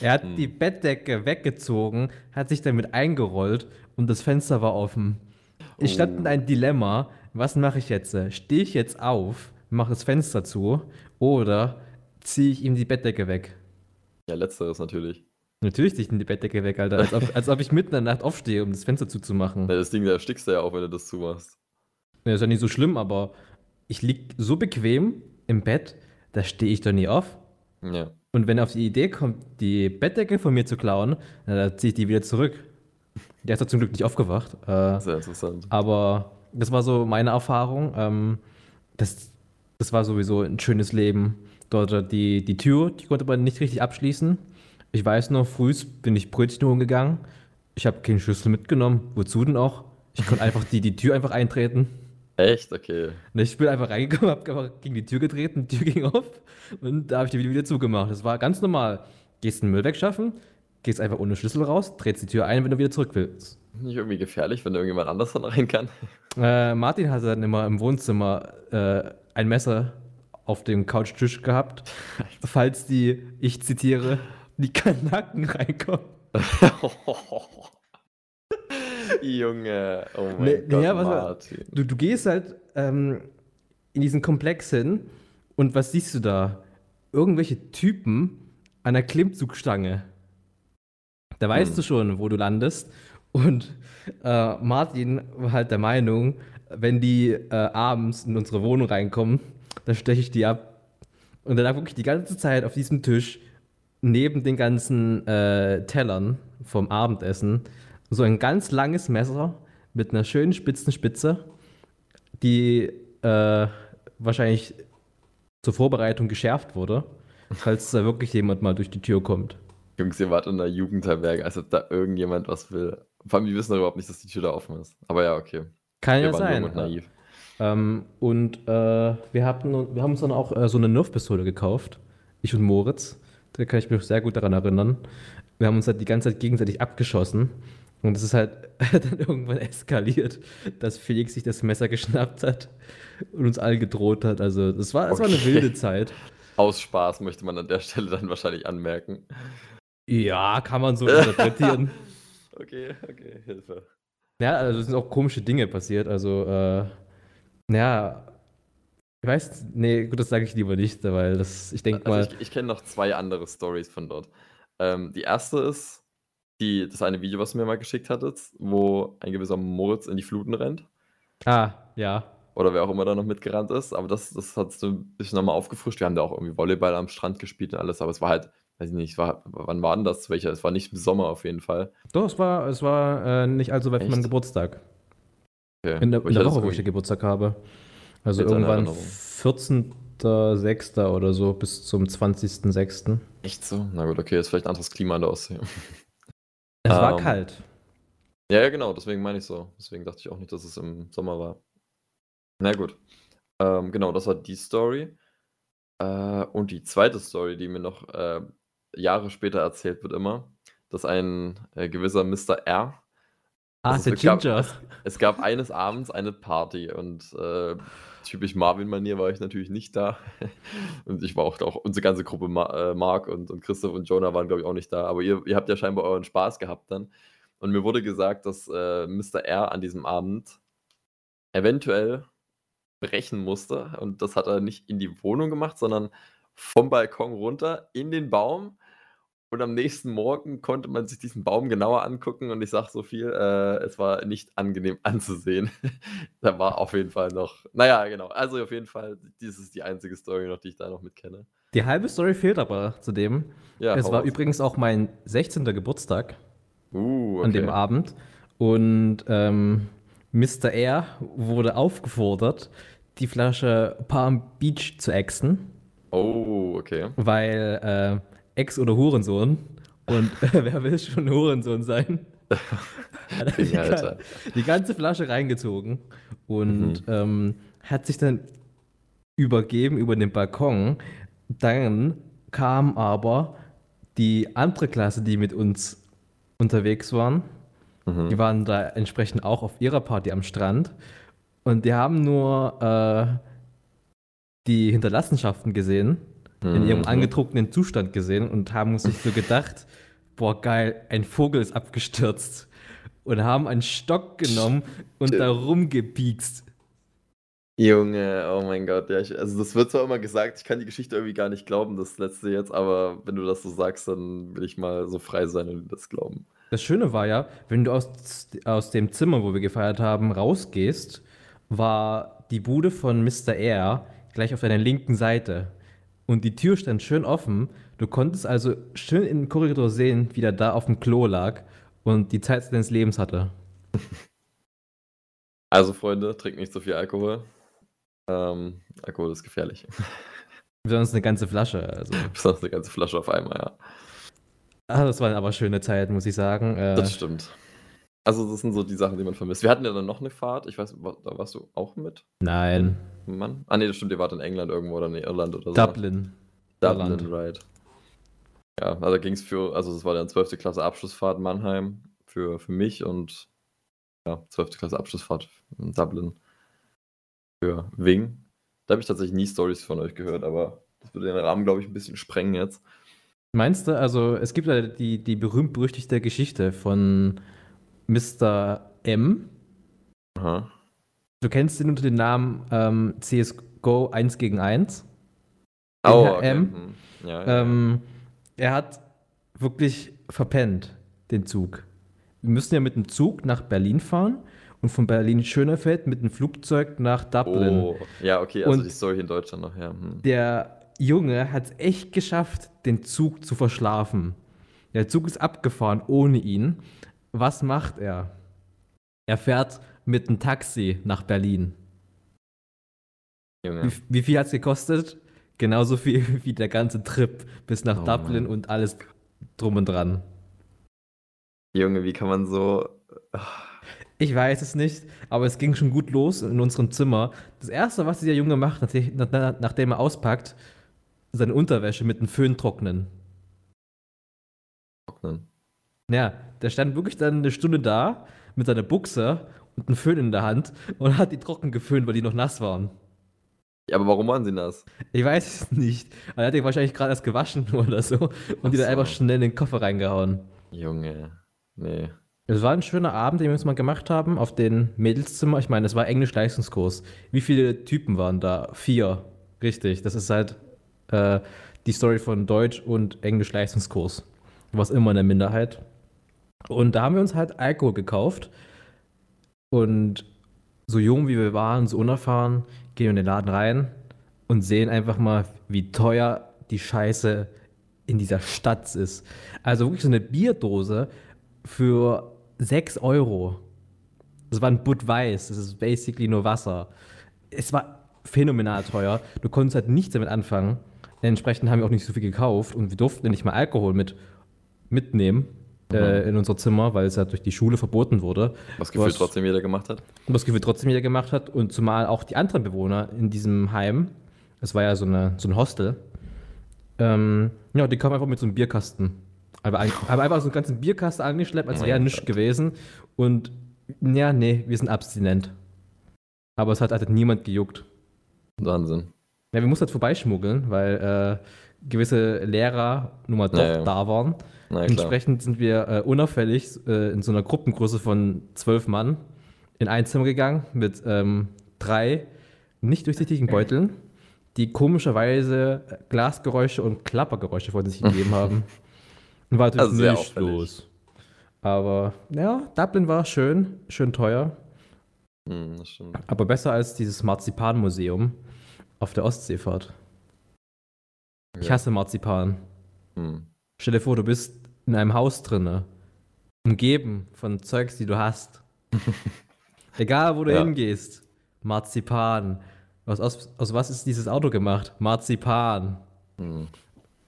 Er hat Hm. die Bettdecke weggezogen, hat sich damit eingerollt und das Fenster war offen. Ich stand in Oh. ein Dilemma. Was mache ich jetzt? Stehe ich jetzt auf, mache das Fenster zu oder ziehe ich ihm die Bettdecke weg? Ja, letzteres natürlich. Natürlich ziehe ich ihm die Bettdecke weg, Alter. Als ob, als ob ich mitten in der Nacht aufstehe, um das Fenster zuzumachen. Ja, das Ding, da erstickst du ja auch, wenn du das zumachst. Ja, ist ja nicht so schlimm, aber ich lieg so bequem im Bett, da stehe ich doch nie auf. Ja. Und wenn er auf die Idee kommt, die Bettdecke von mir zu klauen, dann ziehe ich die wieder zurück. Der ist doch zum Glück nicht aufgewacht. Äh, Sehr interessant. aber das war so meine Erfahrung. Ähm, das, das war sowieso ein schönes Leben. Dort die, die Tür, die konnte man nicht richtig abschließen. Ich weiß noch, früh bin ich Brötchen holen gegangen. Ich habe keinen Schlüssel mitgenommen. Wozu denn auch? Ich konnte einfach die, die Tür einfach eintreten. Echt? Okay. Und ich bin einfach reingekommen, hab gegen die Tür getreten, die Tür ging auf und da habe ich die wieder, wieder zugemacht. Das war ganz normal. Gehst den Müll wegschaffen, gehst einfach ohne Schlüssel raus, drehst die Tür ein, wenn du wieder zurück willst. Nicht irgendwie gefährlich, wenn da irgendjemand anders dann rein kann. Äh, Martin hatte dann immer im Wohnzimmer äh, ein Messer auf dem Couchtisch gehabt, falls die, ich zitiere, die Kanaken reinkommen. Junge, oh mein Nee, Gott, ja, Martin. Du, du gehst halt ähm, in diesen Komplex hin und was siehst du da? Irgendwelche Typen an der Klimmzugstange. Da weißt Hm. du schon, wo du landest. Und äh, Martin war halt der Meinung, wenn die äh, abends in unsere Wohnung reinkommen, dann steche ich die ab. Und dann lag wirklich die ganze Zeit auf diesem Tisch neben den ganzen äh, Tellern vom Abendessen so ein ganz langes Messer mit einer schönen spitzen Spitze, die äh, wahrscheinlich zur Vorbereitung geschärft wurde, falls da wirklich jemand mal durch die Tür kommt. Jungs, ihr wart in der Jugendherberge, als ob da irgendjemand was will. Vor allem, die wissen doch überhaupt nicht, dass die Tür da offen ist. Aber ja, okay. Kann Wir ja sein. und naiv. Ähm, und äh, wir, hatten, wir haben uns dann auch äh, so eine Nerf-Pistole gekauft. Ich und Moritz. Da kann ich mich sehr gut daran erinnern. Wir haben uns halt die ganze Zeit gegenseitig abgeschossen. Und es ist halt dann irgendwann eskaliert, dass Felix sich das Messer geschnappt hat und uns allen gedroht hat. Also, das war, das war eine Okay. wilde Zeit. Aus Spaß möchte man an der Stelle dann wahrscheinlich anmerken. Ja, kann man so interpretieren. Okay, okay, Hilfe. Ja, also es sind auch komische Dinge passiert. Also, äh, ja, ich weiß, nee, gut, das sage ich lieber nicht, weil das, ich denke Also mal, ich, ich kenne noch zwei andere Stories von dort. Ähm, die erste ist die, das eine Video, was du mir mal geschickt hattet, wo ein gewisser Moritz in die Fluten rennt. ah, ja. Oder wer auch immer da noch mitgerannt ist. Aber das, das hat so ein bisschen nochmal aufgefrischt. Wir haben da auch irgendwie Volleyball am Strand gespielt und alles, aber es war halt, weiß ich nicht, war, wann war denn das? Welcher? Es war nicht im Sommer auf jeden Fall. Doch, es war, es war äh, nicht allzu weit von meinem? Geburtstag. Okay. In der, in der Woche, wo ich den Geburtstag habe. Also irgendwann Erinnerung. 14.06. oder so bis zum 20.06. Echt so? Na gut, okay, ist vielleicht ein anderes Klima an der Ostsee. Es war Ähm, kalt. Ja, ja, genau, deswegen meine ich so. Deswegen dachte ich auch nicht, dass es im Sommer war. Na gut. Ähm, genau, das war die Story. Äh, und die zweite Story, die mir noch äh, Jahre später erzählt wird, immer, dass ein äh, gewisser Mr. R. Ah, also der es gab-. Es gab eines Abends eine Party und äh, typisch Marvin-Manier war ich natürlich nicht da. und ich war auch, auch unsere ganze Gruppe, Ma äh, Marc und, und Christoph und Jonah waren, glaube ich, auch nicht da. Aber ihr, ihr habt ja scheinbar euren Spaß gehabt dann. Und mir wurde gesagt, dass äh, Mr. R an diesem Abend eventuell brechen musste. Und das hat er nicht in die Wohnung gemacht, sondern vom Balkon runter in den Baum. Und am nächsten Morgen konnte man sich diesen Baum genauer angucken. Und ich sage so viel, äh, es war nicht angenehm anzusehen. da war auf jeden Fall noch, naja, genau. Also auf jeden Fall, dies ist die einzige Story noch, die ich da noch mitkenne. Die halbe Story fehlt aber zudem. Ja, es war raus. übrigens auch mein 16. Geburtstag uh, okay. an dem Abend. Und ähm, Mr. R wurde aufgefordert, die Flasche Palm Beach zu exen, Oh, okay. weil äh, Ex oder Hurensohn. Und wer will schon Hurensohn sein? Hat er die, Ding, Alter. die ganze Flasche reingezogen und Mhm. ähm, hat sich dann übergeben über den Balkon. Dann kam aber die andere Klasse, die mit uns unterwegs waren. Mhm. Die waren da entsprechend auch auf ihrer Party am Strand. Und die haben nur äh, die Hinterlassenschaften gesehen, in ihrem Mhm. angetrunkenen Zustand gesehen und haben sich so gedacht, boah geil, ein Vogel ist abgestürzt. Und haben einen Stock genommen und da rumgepiekst. Junge, oh mein Gott, ja, ich, also das wird zwar immer gesagt, ich kann die Geschichte irgendwie gar nicht glauben, das letzte jetzt, aber wenn du das so sagst, dann will ich mal so frei sein und das glauben. Das Schöne war ja, wenn du aus, aus dem Zimmer, wo wir gefeiert haben, rausgehst, war die Bude von Mr. R gleich auf deiner linken Seite. Und die Tür stand schön offen. Du konntest also schön in den Korridor sehen, wie der da auf dem Klo lag und die Zeit seines Lebens hatte. Also Freunde, trinkt nicht so viel Alkohol. Ähm, Alkohol ist gefährlich. Besonders eine ganze Flasche. Also. Besonders eine ganze Flasche auf einmal, ja. Ah, das waren aber schöne Zeiten, muss ich sagen. Äh, Das stimmt. Also das sind so die Sachen, die man vermisst. Wir hatten ja dann noch eine Fahrt, ich weiß, da warst du auch mit? nein, Mann? Ah nee, das stimmt, ihr wart in England irgendwo oder in Irland oder so. Dublin. Dublin, Irland. right. Ja, also ging es für, also das war dann 12. Klasse Abschlussfahrt Mannheim für, für mich und ja, 12. Klasse Abschlussfahrt in Dublin für Wing. Da habe ich tatsächlich nie Stories von euch gehört, aber das würde den Rahmen, glaube ich, ein bisschen sprengen jetzt. Meinst du, also es gibt ja die, die berühmt-berüchtigte Geschichte von Mr. M. Aha. Du kennst ihn unter dem Namen ähm, CSGO 1 gegen 1. Oh, okay. M. hm. Ja, ja. Ähm, er hat wirklich verpennt, den Zug. Wir müssen ja mit dem Zug nach Berlin fahren und von Berlin-Schönefeld mit dem Flugzeug nach Dublin. Oh, ja, okay, also Und- die Story in Deutschland noch, ja. Hm. Der Junge hat es echt geschafft, den Zug zu verschlafen. Der Zug ist abgefahren ohne ihn. Was macht er? Er fährt mit einem Taxi nach Berlin. Junge. Wie, wie viel hat es gekostet? Genauso viel wie der ganze Trip bis nach Oh Dublin Mann. und alles drum und dran. Junge, wie kann man so. Ich weiß es nicht, aber es ging schon gut los in unserem Zimmer. Das erste, was dieser Junge macht, nachdem, nach- nachdem er auspackt, seine Unterwäsche mit dem Föhn trocknen. trocknen? Ja, der stand wirklich dann eine Stunde da mit seiner Buchse und einem Föhn in der Hand und hat die trocken geföhnt, weil die noch nass waren. Ja, aber warum machen sie das? Ich weiß es nicht. Aber er hat die wahrscheinlich gerade erst gewaschen oder so und die dann so. einfach schnell in den Koffer reingehauen. Junge, nee. Es war ein schöner Abend, den wir uns mal gemacht haben auf den Mädelszimmer. Ich meine, es war Englisch-Leistungskurs. Wie viele Typen waren da? Vier. Richtig. Das ist halt äh, die Story von Deutsch und Englisch-Leistungskurs. Du warst immer in der Minderheit. Und da haben wir uns halt Alkohol gekauft. Und so jung wie wir waren, so unerfahren, gehen wir in den Laden rein und sehen einfach mal, wie teuer die Scheiße in dieser Stadt ist. Also wirklich so eine Bierdose für 6 Euro. Das war ein Weiß, das ist basically nur Wasser. Es war phänomenal teuer. Du konntest halt nichts damit anfangen. Entsprechend haben wir auch nicht so viel gekauft und wir durften nicht mal Alkohol mit mitnehmen äh, in unser Zimmer, weil es halt durch die Schule verboten wurde. Was gefühlt Was- trotzdem jeder gemacht hat. Das Gefühl trotzdem jeder gemacht hat und zumal auch die anderen Bewohner in diesem Heim, es war ja so, eine, so ein Hostel, ähm, ja, die kamen einfach mit so einem Bierkasten. Aber ein- haben einfach so einen ganzen Bierkasten angeschleppt, als wäre nichts gewesen. Und ja, nee, wir sind abstinent. Aber es hat halt niemand gejuckt. Wahnsinn. Ja, wir mussten halt vorbeischmuggeln, weil äh, gewisse Lehrer nun mal doch Ja, ja. da waren. Entsprechend sind wir äh, unauffällig äh, in so einer Gruppengröße von zwölf Mann in ein Zimmer gegangen mit ähm, drei nicht durchsichtigen Beuteln, die komischerweise äh, Glasgeräusche und Klappergeräusche von sich gegeben haben. Und war natürlich Also nicht los. Aber ja, Dublin war schön, schön teuer, Hm, aber besser als dieses Marzipanmuseum auf der Ostseefahrt. Ich Ja. hasse Marzipan. Hm. Stell dir vor, du bist in einem Haus drinne, umgeben von Zeugs, die du hast. Egal, wo du Ja. hingehst. Marzipan. Aus, aus, aus was ist dieses Auto gemacht? Marzipan. Hm.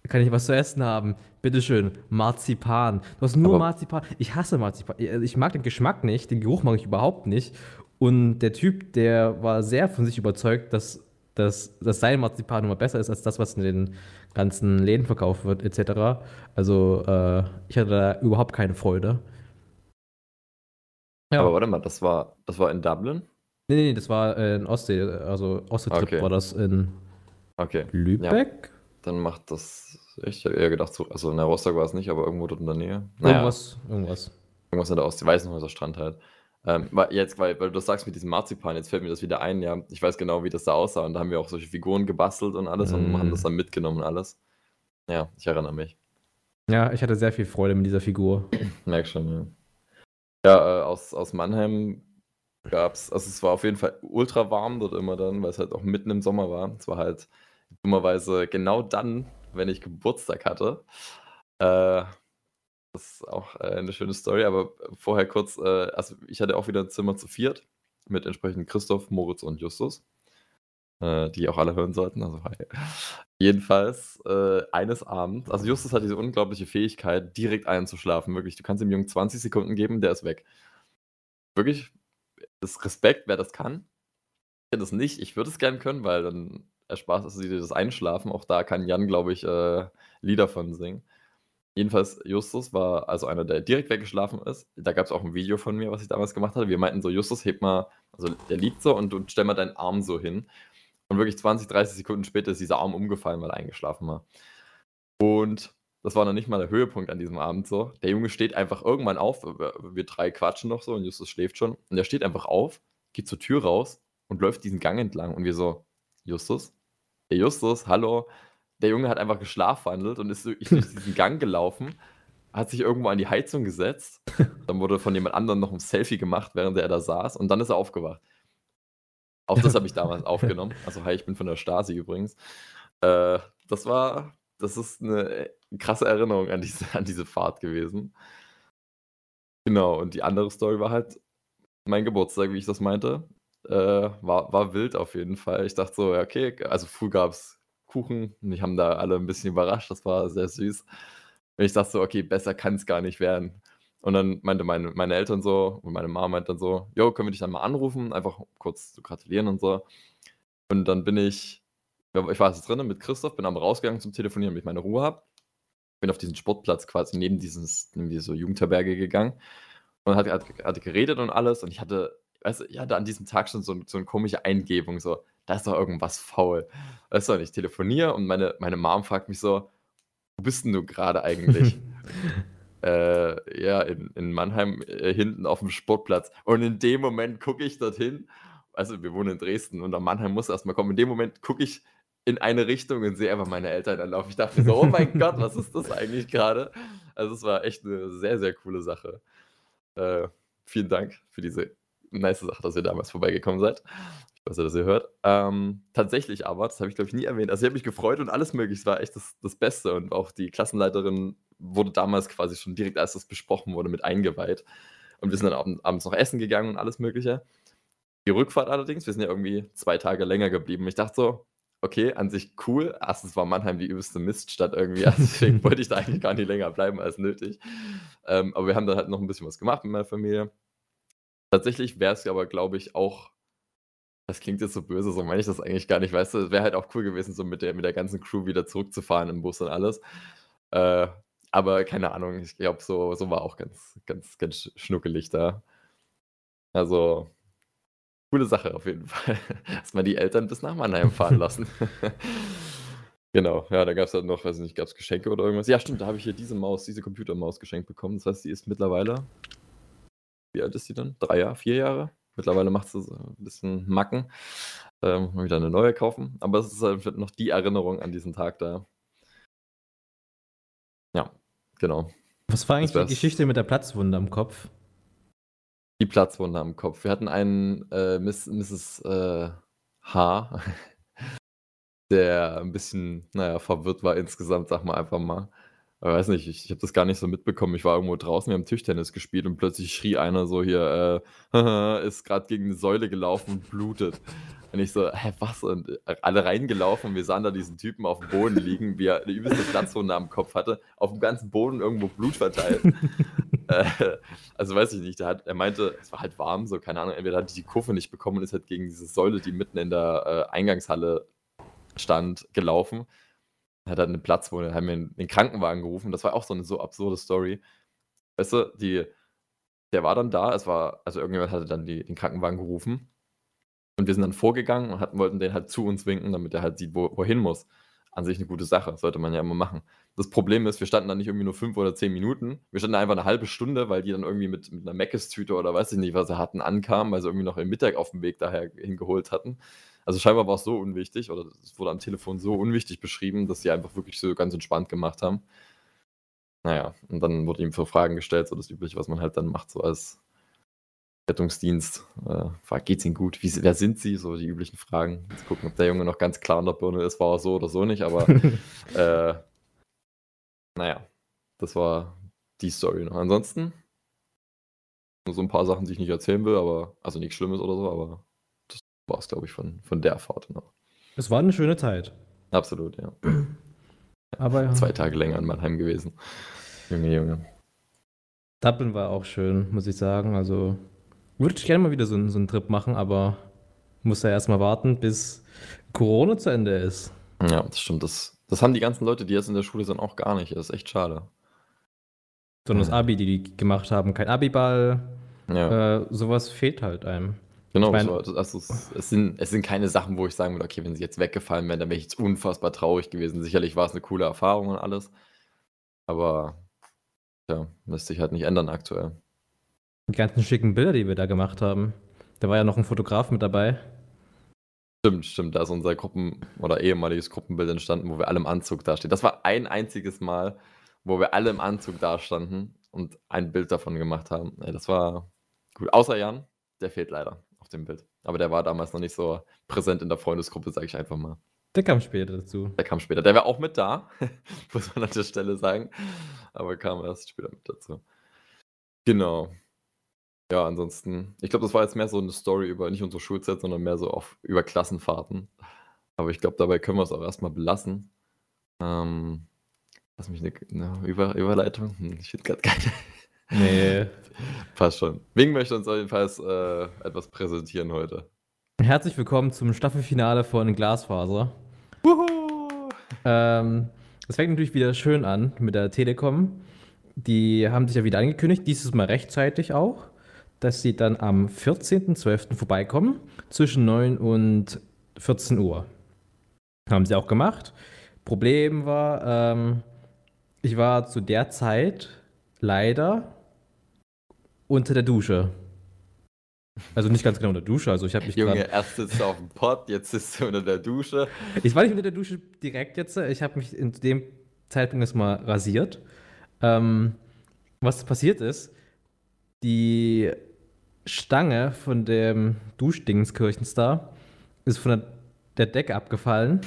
Kann ich was zu essen haben? Bitteschön, Marzipan. Du hast nur Aber- Marzipan. Ich hasse Marzipan. Ich- Ich mag den Geschmack nicht, den Geruch mag ich überhaupt nicht. Und der Typ, der war sehr von sich überzeugt, dass, dass, dass sein Marzipan immer besser ist als das, was in den ganzen Läden verkauft wird, etc. Also, äh, ich hatte da überhaupt keine Freude. Ja. Aber warte mal, das war, das war in Dublin? Nee, nee, das war in Ostsee, also Ostseetrip Okay. war das in Okay. Lübeck? Dann macht das. Ich hätte eher gedacht, so, also in der Rostock war es nicht, aber irgendwo dort in der Nähe. Naja, Irgendwas, irgendwas. irgendwas in der Ostsee, Weißenhäuser Strand halt. Ähm, weil jetzt, weil, weil du das sagst mit diesem Marzipan, jetzt fällt mir das wieder ein, ja, ich weiß genau, wie das da aussah und da haben wir auch solche Figuren gebastelt und alles und Mm. haben das dann mitgenommen und alles. Ja, ich erinnere mich. Ja, ich hatte sehr viel Freude mit dieser Figur. Merk schon, ja. Ja, äh, aus, aus Mannheim gab's, also es war auf jeden Fall ultra warm dort immer dann, weil es halt auch mitten im Sommer war. Es war halt dummerweise genau dann, wenn ich Geburtstag hatte. Äh, das ist auch äh, eine schöne Story, aber vorher kurz, äh, also ich hatte auch wieder ein Zimmer zu viert mit entsprechend Christoph, Moritz und Justus, äh, die auch alle hören sollten. Also. Jedenfalls äh, eines Abends, also Justus hat diese unglaubliche Fähigkeit, direkt einzuschlafen. Wirklich, du kannst dem Jungen 20 Sekunden geben, der ist weg. Wirklich, das Respekt, wer das kann. Ich kenne das nicht. Ich würde es gerne können, weil dann erspart es dir das Einschlafen. Auch da kann Jan, glaube ich, äh, Lieder von singen. Jedenfalls, Justus war also einer, der direkt weggeschlafen ist. Da gab es auch ein Video von mir, was ich damals gemacht hatte. Wir meinten so, Justus, heb mal, also der liegt so und du stell mal deinen Arm so hin. Und wirklich 20, 30 Sekunden später ist dieser Arm umgefallen, weil er eingeschlafen war. Und das war noch nicht mal der Höhepunkt an diesem Abend so. Der Junge steht einfach irgendwann auf, wir drei quatschen noch so und Justus schläft schon. Und er steht einfach auf, geht zur Tür raus und läuft diesen Gang entlang. Und wir so, Justus? Hey Justus, hallo. Der Junge hat einfach geschlafwandelt und ist durch diesen Gang gelaufen, hat sich irgendwo an die Heizung gesetzt. Dann wurde von jemand anderem noch ein Selfie gemacht, während er da saß. Und dann ist er aufgewacht. Auch das habe ich damals aufgenommen. Also, hi, ich bin von der Stasi übrigens. Äh, das war, das ist eine krasse Erinnerung an diese, an diese Fahrt gewesen. Genau, und die andere Story war halt mein Geburtstag, wie ich das meinte. Äh, war, war wild auf jeden Fall. Ich dachte so, ja, okay, also früh gab es Kuchen und ich haben da alle ein bisschen überrascht. Das war sehr süß. Und ich dachte so, okay, besser kann es gar nicht werden. Und dann meinte meine, meine Eltern so, und meine Mama meinte dann so, jo, können wir dich dann mal anrufen, einfach kurz zu gratulieren und so. Und dann bin ich, ich war jetzt drinnen mit Christoph, bin aber rausgegangen zum Telefonieren, damit ich meine Ruhe habe. Bin auf diesen Sportplatz quasi neben dieses, neben Jugendherberge gegangen und hatte, hatte, hatte geredet und alles. Und ich hatte, weißt du, ich hatte an diesem Tag schon so, so eine komische Eingebung, so, da ist doch irgendwas faul. Weißt du, ich telefoniere und meine, meine Mom fragt mich so, wo bist denn du gerade eigentlich? äh, ja, in, in Mannheim äh, hinten auf dem Sportplatz. Und in dem Moment gucke ich dorthin. Also, wir wohnen in Dresden und am Mannheim muss erstmal kommen. In dem Moment gucke ich in eine Richtung und sehe einfach meine Eltern dann laufen. Ich dachte so, oh mein Gott, was ist das eigentlich gerade? Also, es war echt eine sehr, sehr coole Sache. Äh, vielen Dank für diese nice Sache, dass ihr damals vorbeigekommen seid. Dass ihr hört. Ähm, tatsächlich aber, das habe ich glaube ich nie erwähnt, also ich habe mich gefreut und alles möglich, es war echt das, das Beste und auch die Klassenleiterin wurde damals quasi schon direkt, als das besprochen wurde, mit eingeweiht. Und wir sind dann abends noch essen gegangen und alles Mögliche. Die Rückfahrt allerdings, wir sind ja irgendwie zwei Tage länger geblieben. Ich dachte so, okay, an sich cool. Erstens war Mannheim die übelste Miststadt irgendwie, also deswegen wollte ich da eigentlich gar nicht länger bleiben als nötig. Ähm, aber wir haben dann halt noch ein bisschen was gemacht mit meiner Familie. Tatsächlich wäre es aber, glaube ich, auch, das klingt jetzt so böse, so meine ich das eigentlich gar nicht, weißt du, es wäre halt auch cool gewesen, so mit der, mit der ganzen Crew wieder zurückzufahren im Bus und alles. Äh, aber keine Ahnung, ich glaube, so, so war auch ganz, ganz, ganz schnuckelig da. Also, coole Sache auf jeden Fall. Erstmal die Eltern bis nach Mannheim fahren lassen. genau, ja, da gab es dann noch, weiß nicht, gab es Geschenke oder irgendwas. Ja, stimmt, da habe ich hier diese Maus, diese Computermaus geschenkt bekommen. Das heißt, die ist mittlerweile, wie alt ist die dann? Drei Jahre, vier Jahre? Mittlerweile macht so ein bisschen Macken. Muss man wieder eine neue kaufen. Aber es ist halt noch die Erinnerung an diesen Tag da. Ja, genau. Was war eigentlich die Geschichte mit der Platzwunde am Kopf? Die Platzwunde am Kopf. Wir hatten einen äh, Miss, Mrs. Äh, H., der ein bisschen, naja, verwirrt war insgesamt, sag mal einfach mal. Ich weiß nicht, ich, ich habe das gar nicht so mitbekommen. Ich war irgendwo draußen, wir haben Tischtennis gespielt und plötzlich schrie einer so hier, äh, ist gerade gegen eine Säule gelaufen und blutet. Und ich so, hä, was? Und äh, alle reingelaufen und wir sahen da diesen Typen auf dem Boden liegen, wie er eine übelste Platzwunde am Kopf hatte, auf dem ganzen Boden irgendwo Blut verteilt. äh, also weiß ich nicht, hat, er meinte, es war halt warm, so, keine Ahnung, entweder hat die Kurve nicht bekommen und ist halt gegen diese Säule, die mitten in der äh, Eingangshalle stand, gelaufen. Hat halt eine Platzwunde, haben wir den Krankenwagen gerufen. Das war auch so eine so absurde Story. Weißt du, die, der war dann da, es war, also irgendjemand hatte dann die, den Krankenwagen gerufen und wir sind dann vorgegangen und hatten, wollten den halt zu uns winken, damit er halt sieht, wo, wohin muss. An sich eine gute Sache, sollte man ja immer machen. Das Problem ist, wir standen dann nicht irgendwie nur fünf oder zehn Minuten. Wir standen einfach eine halbe Stunde, weil die dann irgendwie mit, mit einer Meckes-Tüte oder weiß ich nicht, was sie hatten, ankamen, weil sie irgendwie noch im Mittag auf dem Weg daher hingeholt hatten. Also scheinbar war es so unwichtig oder es wurde am Telefon so unwichtig beschrieben, dass sie einfach wirklich so ganz entspannt gemacht haben. Naja, und dann wurde ihm für Fragen gestellt, so das Übliche, was man halt dann macht, so als Rettungsdienst. Äh, fragt, geht's Ihnen gut? Wie, wer sind Sie? So die üblichen Fragen. Jetzt gucken, ob der Junge noch ganz klar in der Birne ist. War er so oder so nicht, aber äh, naja, das war die Story noch. Ansonsten nur so ein paar Sachen, die ich nicht erzählen will, aber also nichts Schlimmes oder so, aber war es, glaube ich, von, von der Fahrt noch. Es war eine schöne Zeit. Absolut, ja. Aber ja. Zwei Tage länger in Mannheim gewesen. Junge, Junge. Dublin war auch schön, muss ich sagen. Also würde ich gerne mal wieder so, so einen Trip machen, aber muss ja erstmal warten, bis Corona zu Ende ist. Ja, das stimmt. Das, das haben die ganzen Leute, die jetzt in der Schule sind, auch gar nicht. Das ist echt schade. Sondern das Abi, die die gemacht haben, kein Abiball, ja. äh, sowas fehlt halt einem. Genau, ich mein, so, also es, es, sind, es sind keine Sachen, wo ich sagen würde, okay, wenn sie jetzt weggefallen wären, dann wäre ich jetzt unfassbar traurig gewesen. Sicherlich war es eine coole Erfahrung und alles. Aber ja, lässt sich halt nicht ändern aktuell. Die ganzen schicken Bilder, die wir da gemacht haben. Da war ja noch ein Fotograf mit dabei. Stimmt, stimmt. Da ist unser Gruppen- oder ehemaliges Gruppenbild entstanden, wo wir alle im Anzug dastehen. Das war ein einziges Mal, wo wir alle im Anzug dastanden und ein Bild davon gemacht haben. Das war gut. Außer Jan, der fehlt leider dem Bild. Aber der war damals noch nicht so präsent in der Freundesgruppe, sage ich einfach mal. Der kam später dazu. Der kam später. Der war auch mit da, muss man an der Stelle sagen. Aber kam erst später mit dazu. Genau. Ja, ansonsten, ich glaube, das war jetzt mehr so eine Story über nicht unsere Schulzeit, sondern mehr so auf über Klassenfahrten. Aber ich glaube, dabei können wir es auch erstmal belassen. Ähm, lass mich eine, 'ne Über Überleitung? Hm, ich finde gerade keine. Nee. Passt schon. Wing möchte uns jedenfalls äh, etwas präsentieren heute. Herzlich willkommen zum Staffelfinale von Glasfaser. Wuhu! Ähm, das fängt natürlich wieder schön an mit der Telekom. Die haben sich ja wieder angekündigt, dieses Mal rechtzeitig auch dass sie dann am 14.12. vorbeikommen, zwischen 9 und 14 Uhr. Haben sie auch gemacht. Problem war, ähm, ich war zu der Zeit leider unter der Dusche. Also nicht ganz genau unter der Dusche, also ich habe mich Junge, erst sitzt du auf dem Pott, jetzt sitzt du unter der Dusche. Ich war nicht unter der Dusche direkt jetzt, ich habe mich in dem Zeitpunkt erstmal rasiert. Ähm, was passiert ist, die Stange von dem Duschdingskirchenstar ist von der, der Decke abgefallen.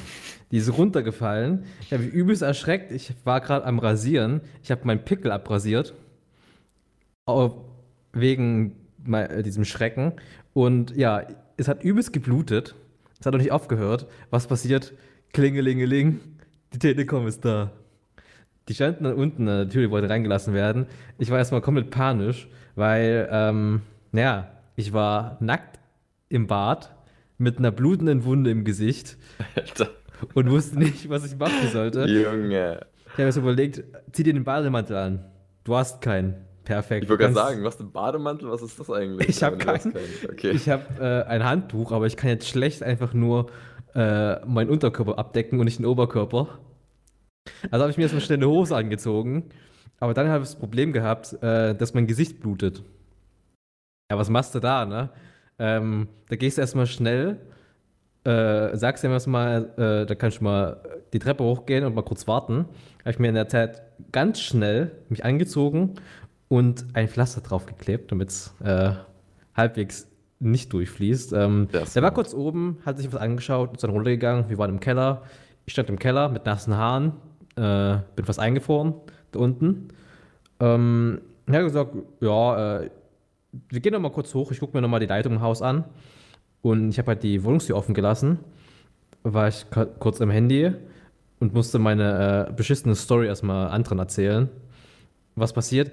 Die ist runtergefallen. Ich habe mich übelst erschreckt. Ich war gerade am Rasieren. Ich habe meinen Pickel abrasiert. Wegen äh, diesem Schrecken. Und ja, es hat übelst geblutet. Es hat noch nicht aufgehört. Was passiert? Klingelingeling. Die Telekom ist da. Die standen dann unten, natürlich wollte reingelassen werden. Ich war erstmal komplett panisch, weil, ähm, naja, ich war nackt im Bad mit einer blutenden Wunde im Gesicht Alter. und wusste nicht, was ich machen sollte. Junge. Ich habe mir überlegt, zieh dir den Bademantel an. Du hast keinen. Perfekt. Ich wollte gerade sagen, was ein Bademantel, was ist das eigentlich? Ich habe keinen. Okay. Ich habe äh, ein Handtuch, aber ich kann jetzt schlecht einfach nur äh, meinen Unterkörper abdecken und nicht den Oberkörper. Also habe ich mir erstmal schnell eine Hose angezogen. Aber dann habe ich das Problem gehabt, äh, dass mein Gesicht blutet. Ja, was machst du da, ne? Ähm, da gehst du erstmal schnell, äh, sagst dir erstmal, äh, da kannst du mal die Treppe hochgehen und mal kurz warten. Habe ich mir in der Zeit ganz schnell mich angezogen und ein Pflaster draufgeklebt, damit es äh, halbwegs nicht durchfließt. Ähm, der war kurz oben, hat sich was angeschaut, ist dann runtergegangen. Wir waren im Keller. Ich stand im Keller mit nassen Haaren, äh, bin fast eingefroren da unten. Ähm, er hat gesagt, ja, äh, wir gehen noch mal kurz hoch, ich gucke mir noch mal die Leitung im Haus an. Und ich habe halt die Wohnungstür offen gelassen, war ich kurz am Handy und musste meine äh, beschissene Story erstmal anderen erzählen. Was passiert?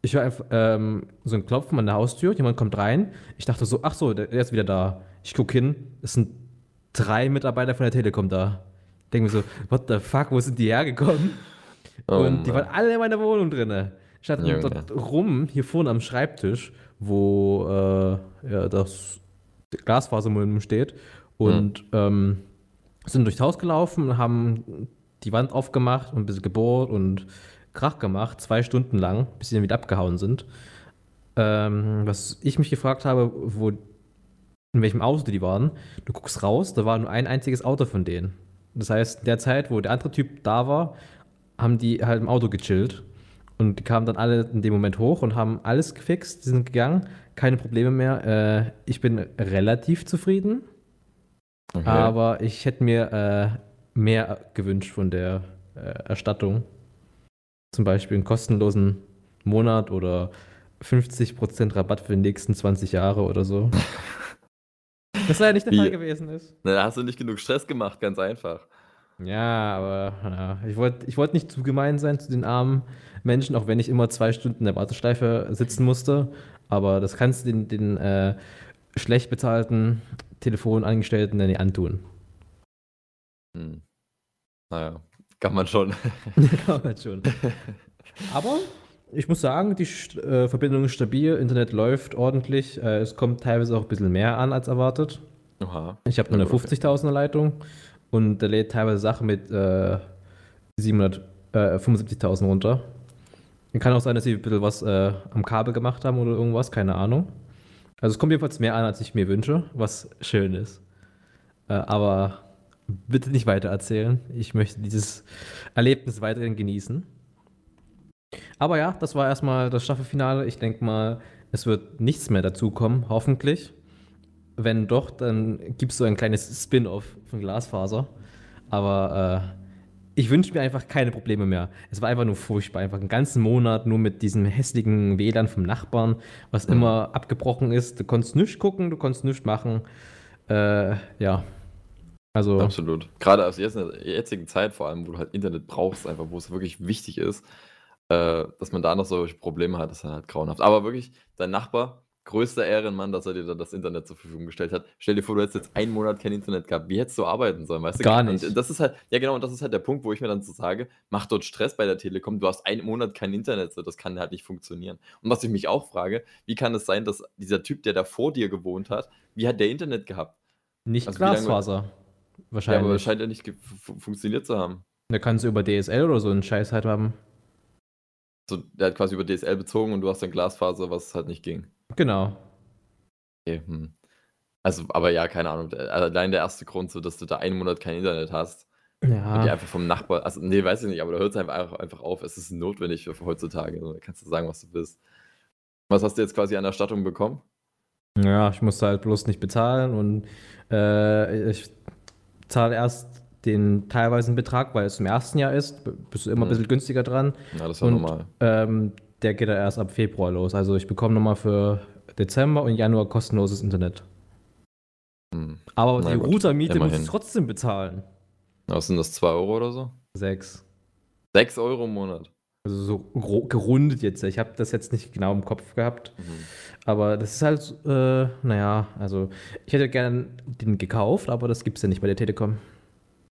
Ich höre einfach ähm, so ein Klopfen an der Haustür, jemand kommt rein. Ich dachte so, ach so, der, der ist wieder da. Ich gucke hin, es sind drei Mitarbeiter von der Telekom da. Denke mir so, what the fuck, wo sind die hergekommen? Oh und die waren alle in meiner Wohnung drin. Statt ja, dort rum, hier vorne am Schreibtisch, wo äh, ja, das Glasfasermodem steht. Und mhm. ähm, sind durchs Haus gelaufen und haben die Wand aufgemacht und ein bisschen gebohrt und Krach gemacht, zwei Stunden lang, bis sie dann wieder abgehauen sind. Ähm, was ich mich gefragt habe, wo, in welchem Auto die waren. Du guckst raus, da war nur ein einziges Auto von denen. Das heißt, in der Zeit, wo der andere Typ da war, haben die halt im Auto gechillt. Und die kamen dann alle in dem Moment hoch und haben alles gefixt. Die sind gegangen, keine Probleme mehr. Äh, ich bin relativ zufrieden. Okay. Aber ich hätte mir äh, mehr gewünscht von der äh, Erstattung. Zum Beispiel einen kostenlosen Monat oder 50% Rabatt für die nächsten 20 Jahre oder so. Was leider nicht der Wie? Fall gewesen ist. Na, da hast du nicht genug Stress gemacht, ganz einfach. Ja, aber ja, ich wollte ich wollt nicht zu gemein sein zu den armen Menschen, auch wenn ich immer zwei Stunden in der Warteschleife sitzen musste. Aber das kannst du den, den äh, schlecht bezahlten Telefonangestellten dann nicht antun. Hm. Naja, kann man schon. kann man schon. Aber ich muss sagen, die äh, Verbindung ist stabil, Internet läuft ordentlich. Äh, es kommt teilweise auch ein bisschen mehr an als erwartet. Oha. Ich habe nur eine 50.000er Leitung und der lädt teilweise Sachen mit äh, 775.000 äh, runter. Kann auch sein, dass sie ein bisschen was äh, am Kabel gemacht haben oder irgendwas, keine Ahnung. Also es kommt jedenfalls mehr an, als ich mir wünsche, was schön ist. Äh, aber bitte nicht weiter erzählen. Ich möchte dieses Erlebnis weiterhin genießen. Aber ja, das war erstmal das Staffelfinale. Ich denke mal, es wird nichts mehr dazukommen, hoffentlich. Wenn doch, dann gibt es so ein kleines Spin-off von Glasfaser. Aber äh, ich wünsche mir einfach keine Probleme mehr. Es war einfach nur furchtbar. Einfach einen ganzen Monat nur mit diesem hässlichen WLAN vom Nachbarn, was mhm. immer abgebrochen ist. Du konntest nichts gucken, du konntest nichts machen. Äh, ja. Also. Absolut. Gerade aus der jetzigen Zeit, vor allem, wo du halt Internet brauchst, einfach, wo es wirklich wichtig ist, äh, dass man da noch solche Probleme hat, ist halt grauenhaft. Aber wirklich, dein Nachbar, größter Ehrenmann, dass er dir da das Internet zur Verfügung gestellt hat. Stell dir vor, du hättest jetzt einen Monat kein Internet gehabt. Wie hättest du arbeiten sollen, weißt du? Gar nicht. Und das ist halt, ja genau, und das ist halt der Punkt, wo ich mir dann so sage, mach dort Stress bei der Telekom, du hast einen Monat kein Internet, so, das kann halt nicht funktionieren. Und was ich mich auch frage, wie kann es sein, dass dieser Typ, der da vor dir gewohnt hat, wie hat der Internet gehabt? Nicht Also wie Glasfaser. Ja, Wahrscheinlich. aber scheint ja nicht funktioniert zu haben. da kannst du über DSL oder so einen Scheiß halt haben. So, der hat quasi über DSL bezogen und du hast dann Glasfaser, was halt nicht ging. Genau. Okay, hm. Also, aber ja, keine Ahnung. der- Allein der erste Grund, so dass du da einen Monat kein Internet hast, und die Ja. einfach vom Nachbar, also nee, weiß ich nicht, aber da hört es einfach, einfach auf. Es ist notwendig für, heutzutage. Also, da kannst du sagen, was du willst. Was hast du jetzt quasi an Erstattung bekommen? Ja, ich musste halt bloß nicht bezahlen und äh, ich zahle erst den teilweisen Betrag, weil es im ersten Jahr ist, bist du immer ein Mhm. bisschen günstiger dran. Ja, das war Und normal. ähm, der geht ja erst ab Februar los. Also ich bekomme nochmal für Dezember und Januar kostenloses Internet. Hm. Aber Na die Routermiete muss ich trotzdem bezahlen. Was sind das, 2 Euro oder so? Sechs. 6 Euro im Monat. Also so gerundet jetzt. Ich habe das jetzt nicht genau im Kopf gehabt. Mhm. Aber das ist halt, äh, naja, also ich hätte gern den gekauft, aber das gibt es ja nicht bei der Telekom.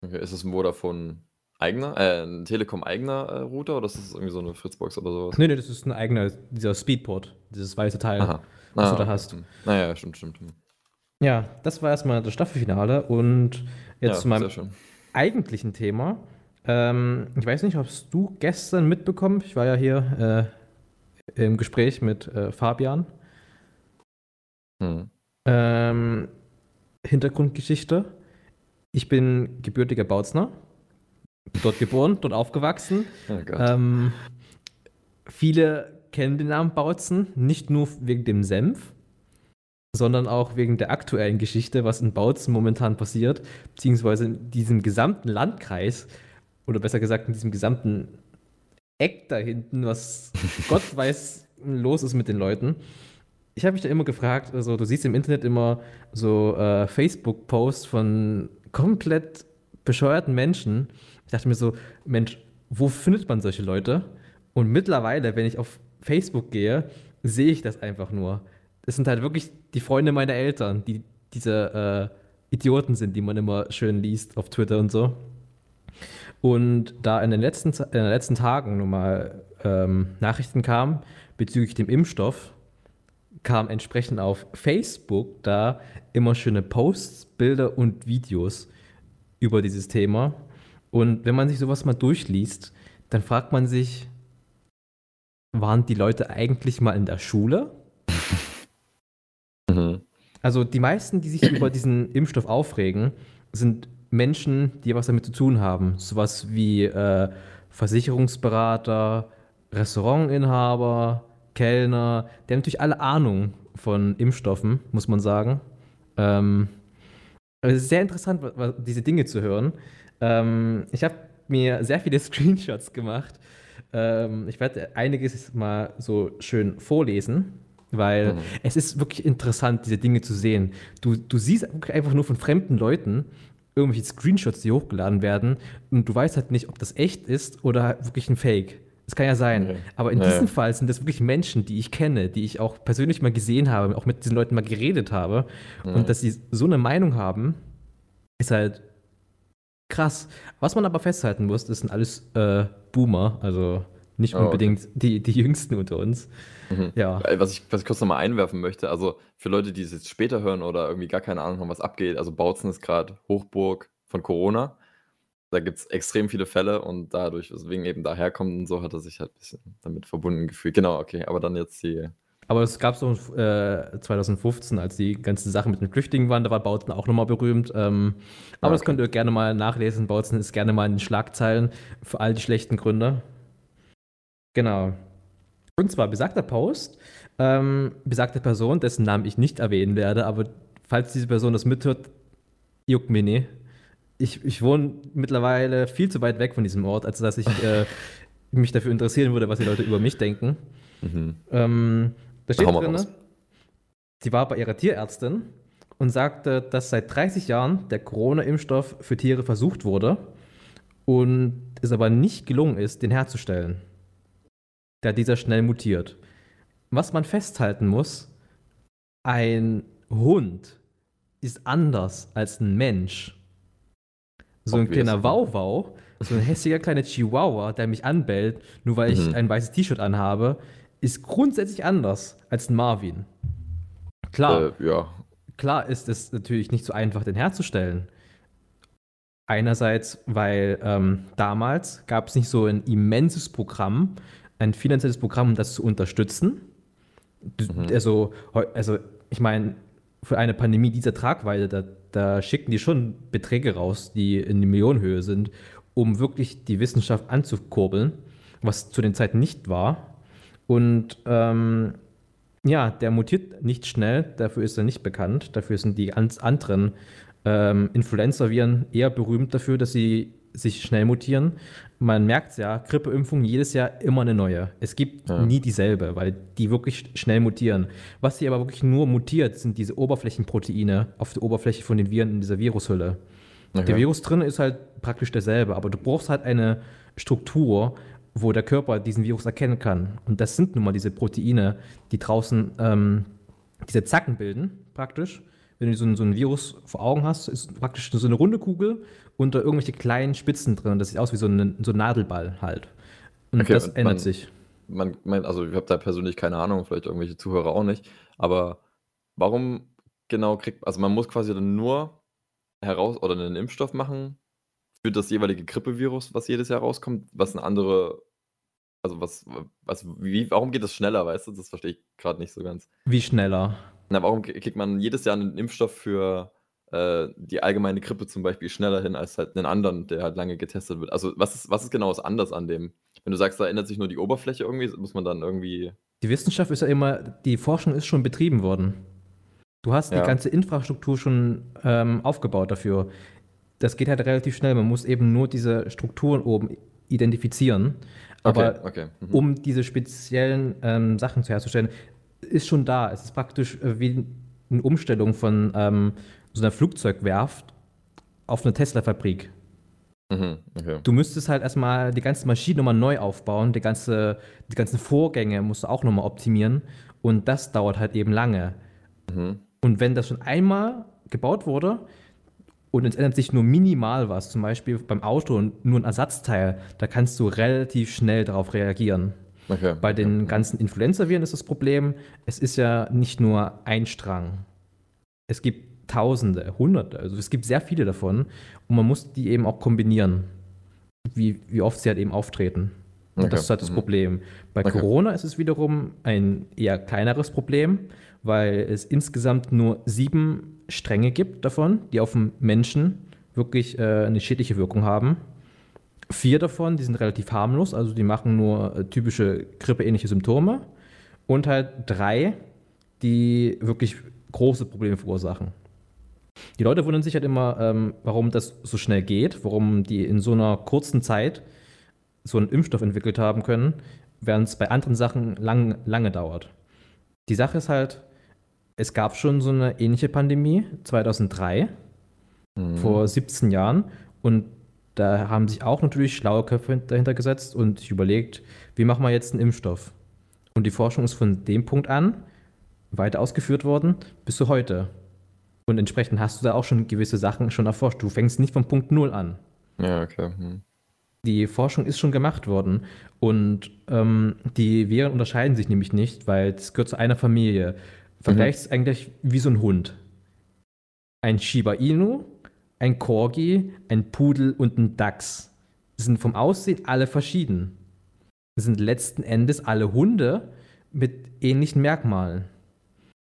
Okay, ist es ein Vodafone eigener, äh, ein Telekom eigener äh, Router oder ist das irgendwie so eine Fritzbox oder sowas? Nee, nee, das ist ein eigener, dieser Speedport, dieses weiße Teil. Aha. was Ah, du da hast. Naja, stimmt, stimmt. Ja, das war erstmal das Staffelfinale und jetzt ja, zu meinem eigentlichen Thema. Ähm, ich weiß nicht, ob du gestern mitbekommen, ich war ja hier äh, im Gespräch mit äh, Fabian. Hm. Ähm, Hintergrundgeschichte. Ich bin gebürtiger Bautzner. Dort geboren, dort aufgewachsen. Oh. Ähm, viele kennen den Namen Bautzen, nicht nur wegen dem Senf, sondern auch wegen der aktuellen Geschichte, was in Bautzen momentan passiert, beziehungsweise in diesem gesamten Landkreis, oder besser gesagt in diesem gesamten Eck da hinten, was Gott weiß los ist mit den Leuten. Ich habe mich da immer gefragt, also du siehst im Internet immer so äh, Facebook-Posts von komplett bescheuerten Menschen. Ich dachte mir so, Mensch, wo findet man solche Leute? Und mittlerweile, wenn ich auf Facebook gehe, sehe ich das einfach nur. Es sind halt wirklich die Freunde meiner Eltern, die diese äh, Idioten sind, die man immer schön liest auf Twitter und so. Und da in den letzten, in den letzten Tagen nochmal ähm, Nachrichten kamen bezüglich dem Impfstoff, kam entsprechend auf Facebook da immer schöne Posts, Bilder und Videos über dieses Thema. Und wenn man sich sowas mal durchliest, dann fragt man sich, waren die Leute eigentlich mal in der Schule? Mhm. Also die meisten, die sich über diesen Impfstoff aufregen, sind Menschen, die was damit zu tun haben. Sowas wie äh, Versicherungsberater, Restaurantinhaber, Kellner, die haben natürlich alle Ahnung von Impfstoffen, muss man sagen. Ähm, es ist sehr interessant, diese Dinge zu hören. Ähm, ich habe mir sehr viele Screenshots gemacht. Ähm, ich werde einiges mal so schön vorlesen, weil Mhm. es ist wirklich interessant, diese Dinge zu sehen. Du, du siehst einfach nur von fremden Leuten irgendwelche Screenshots, die hochgeladen werden und du weißt halt nicht, ob das echt ist oder wirklich ein Fake. Das kann ja sein. Okay. Aber in Ja, diesem. Fall sind das wirklich Menschen, die ich kenne, die ich auch persönlich mal gesehen habe, auch mit diesen Leuten mal geredet habe. Mhm. Und dass sie so eine Meinung haben, ist halt krass. Was man aber festhalten muss, das sind alles äh, Boomer, also nicht Oh, okay. unbedingt die, die Jüngsten unter uns. Mhm. Ja. Äh, Was ich, was ich kurz nochmal einwerfen möchte, also für Leute, die es jetzt später hören oder irgendwie gar keine Ahnung haben, was abgeht, also Bautzen ist gerade Hochburg von Corona. Da gibt es extrem viele Fälle und dadurch, weswegen eben daherkommt und so, hat er sich halt ein bisschen damit verbunden gefühlt. Genau, okay, aber dann jetzt die. Aber es gab so äh, 2015, als die ganzen Sachen mit den Flüchtlingen waren, da war Bautzen auch nochmal berühmt. Ähm, aber Ah, das okay. könnt ihr gerne mal nachlesen. Bautzen ist gerne mal in den Schlagzeilen für all die schlechten Gründe. Genau. Und zwar besagter Post, ähm, besagte Person, dessen Namen ich nicht erwähnen werde, aber falls diese Person das mithört, juckt mir nie. Ich, ich wohne mittlerweile viel zu weit weg von diesem Ort, als dass ich äh, mich dafür interessieren würde, was die Leute über mich denken. Mhm. Ähm, da steht Hau drin, raus. sie war bei ihrer Tierärztin und sagte, dass seit 30 Jahren der Corona-Impfstoff für Tiere versucht wurde und es aber nicht gelungen ist, den herzustellen, da dieser schnell mutiert. Was man festhalten muss, ein Hund ist anders als ein Mensch. So ein Obvious. kleiner Wauwau, so ein hässlicher kleiner Chihuahua, der mich anbellt, nur weil ich Mhm. ein weißes T-Shirt anhabe, ist grundsätzlich anders als ein Marvin. Klar, Äh, ja. klar ist es natürlich nicht so einfach, den herzustellen. Einerseits, weil ähm, damals gab es nicht so ein immenses Programm, ein finanzielles Programm, um das zu unterstützen. Mhm. Also, also, ich meine, für eine Pandemie dieser Tragweite, da, da schicken die schon Beträge raus, die in die Millionenhöhe sind, um wirklich die Wissenschaft anzukurbeln, was zu den Zeiten nicht war. Und ähm, ja, der mutiert nicht schnell, dafür ist er nicht bekannt. Dafür sind die ganz anderen ähm, Influenza-Viren eher berühmt dafür, dass sie sich schnell mutieren. Man merkt es ja, Grippeimpfung jedes Jahr immer eine neue. Es gibt ja. nie dieselbe, weil die wirklich schnell mutieren. Was sie aber wirklich nur mutiert, sind diese Oberflächenproteine auf der Oberfläche von den Viren in dieser Virushülle. Okay. Der Virus drin ist halt praktisch derselbe, aber du brauchst halt eine Struktur, wo der Körper diesen Virus erkennen kann. Und das sind nun mal diese Proteine, die draußen ähm, diese Zacken bilden, praktisch. Wenn du so ein, so ein Virus vor Augen hast, ist praktisch so eine runde Kugel und da irgendwelche kleinen Spitzen drin. Das sieht aus wie so ein, so ein Nadelball halt. Und okay, das und ändert man, sich. Man meint, also ich habe da persönlich keine Ahnung, vielleicht irgendwelche Zuhörer auch nicht, aber warum genau kriegt, also man muss quasi dann nur heraus oder einen Impfstoff machen für das jeweilige Grippevirus, was jedes Jahr rauskommt, was eine andere also was was wie warum geht das schneller, weißt du? Das verstehe ich gerade nicht so ganz. Wie schneller? Na, warum kriegt man jedes Jahr einen Impfstoff für, äh, die allgemeine Grippe zum Beispiel schneller hin als halt einen anderen, der halt lange getestet wird? Also, was ist was ist genau das anders an dem? Wenn du sagst, da ändert sich nur die Oberfläche irgendwie, muss man dann irgendwie Die Wissenschaft ist ja immer die Forschung ist schon betrieben worden. Du hast die ganze Infrastruktur schon, ähm, aufgebaut dafür. Das geht halt relativ schnell. Man muss eben nur diese Strukturen oben identifizieren. Aber okay, okay. Mhm. um diese speziellen ähm, Sachen zu herzustellen, ist schon da. Es ist praktisch äh, wie eine Umstellung von ähm, so einer Flugzeugwerft auf eine Tesla-Fabrik. Mhm, okay. Du müsstest halt erstmal die ganze Maschine nochmal neu aufbauen, die, ganze, die ganzen Vorgänge musst du auch nochmal optimieren und das dauert halt eben lange. Mhm. Und wenn das schon einmal gebaut wurde, und es ändert sich nur minimal was, zum Beispiel beim Auto nur ein Ersatzteil, da kannst du relativ schnell darauf reagieren. Okay. Bei den ganzen Influenza-Viren ist das Problem, es ist ja nicht nur ein Strang. Es gibt Tausende, Hunderte, also es gibt sehr viele davon und man muss die eben auch kombinieren, wie, wie oft sie halt eben auftreten. Und okay. das ist halt das mhm. Problem. Bei okay. Corona ist es wiederum ein eher kleineres Problem, weil es insgesamt nur sieben Stränge gibt davon, die auf den Menschen wirklich äh, eine schädliche Wirkung haben. Vier davon, die sind relativ harmlos, also die machen nur äh, typische grippeähnliche Symptome. Und halt drei, die wirklich große Probleme verursachen. Die Leute wundern sich halt immer, ähm, warum das so schnell geht, warum die in so einer kurzen Zeit so einen Impfstoff entwickelt haben können, während es bei anderen Sachen lang, lange dauert. Die Sache ist halt, es gab schon so eine ähnliche Pandemie 2003, mhm. vor 17 Jahren. Und da haben sich auch natürlich schlaue Köpfe dahinter gesetzt und sich überlegt, wie machen wir jetzt einen Impfstoff? Und die Forschung ist von dem Punkt an weiter ausgeführt worden bis zu heute. Und entsprechend hast du da auch schon gewisse Sachen schon erforscht. Du fängst nicht vom Punkt Null an. Ja, okay. Hm. Die Forschung ist schon gemacht worden und ähm, die Viren unterscheiden sich nämlich nicht, weil es gehört zu einer Familie. Vergleicht es mhm. eigentlich wie so ein Hund. Ein Shiba Inu, ein Corgi, ein Pudel und ein Dachs. Die sind vom Aussehen alle verschieden. Das sind letzten Endes alle Hunde mit ähnlichen Merkmalen.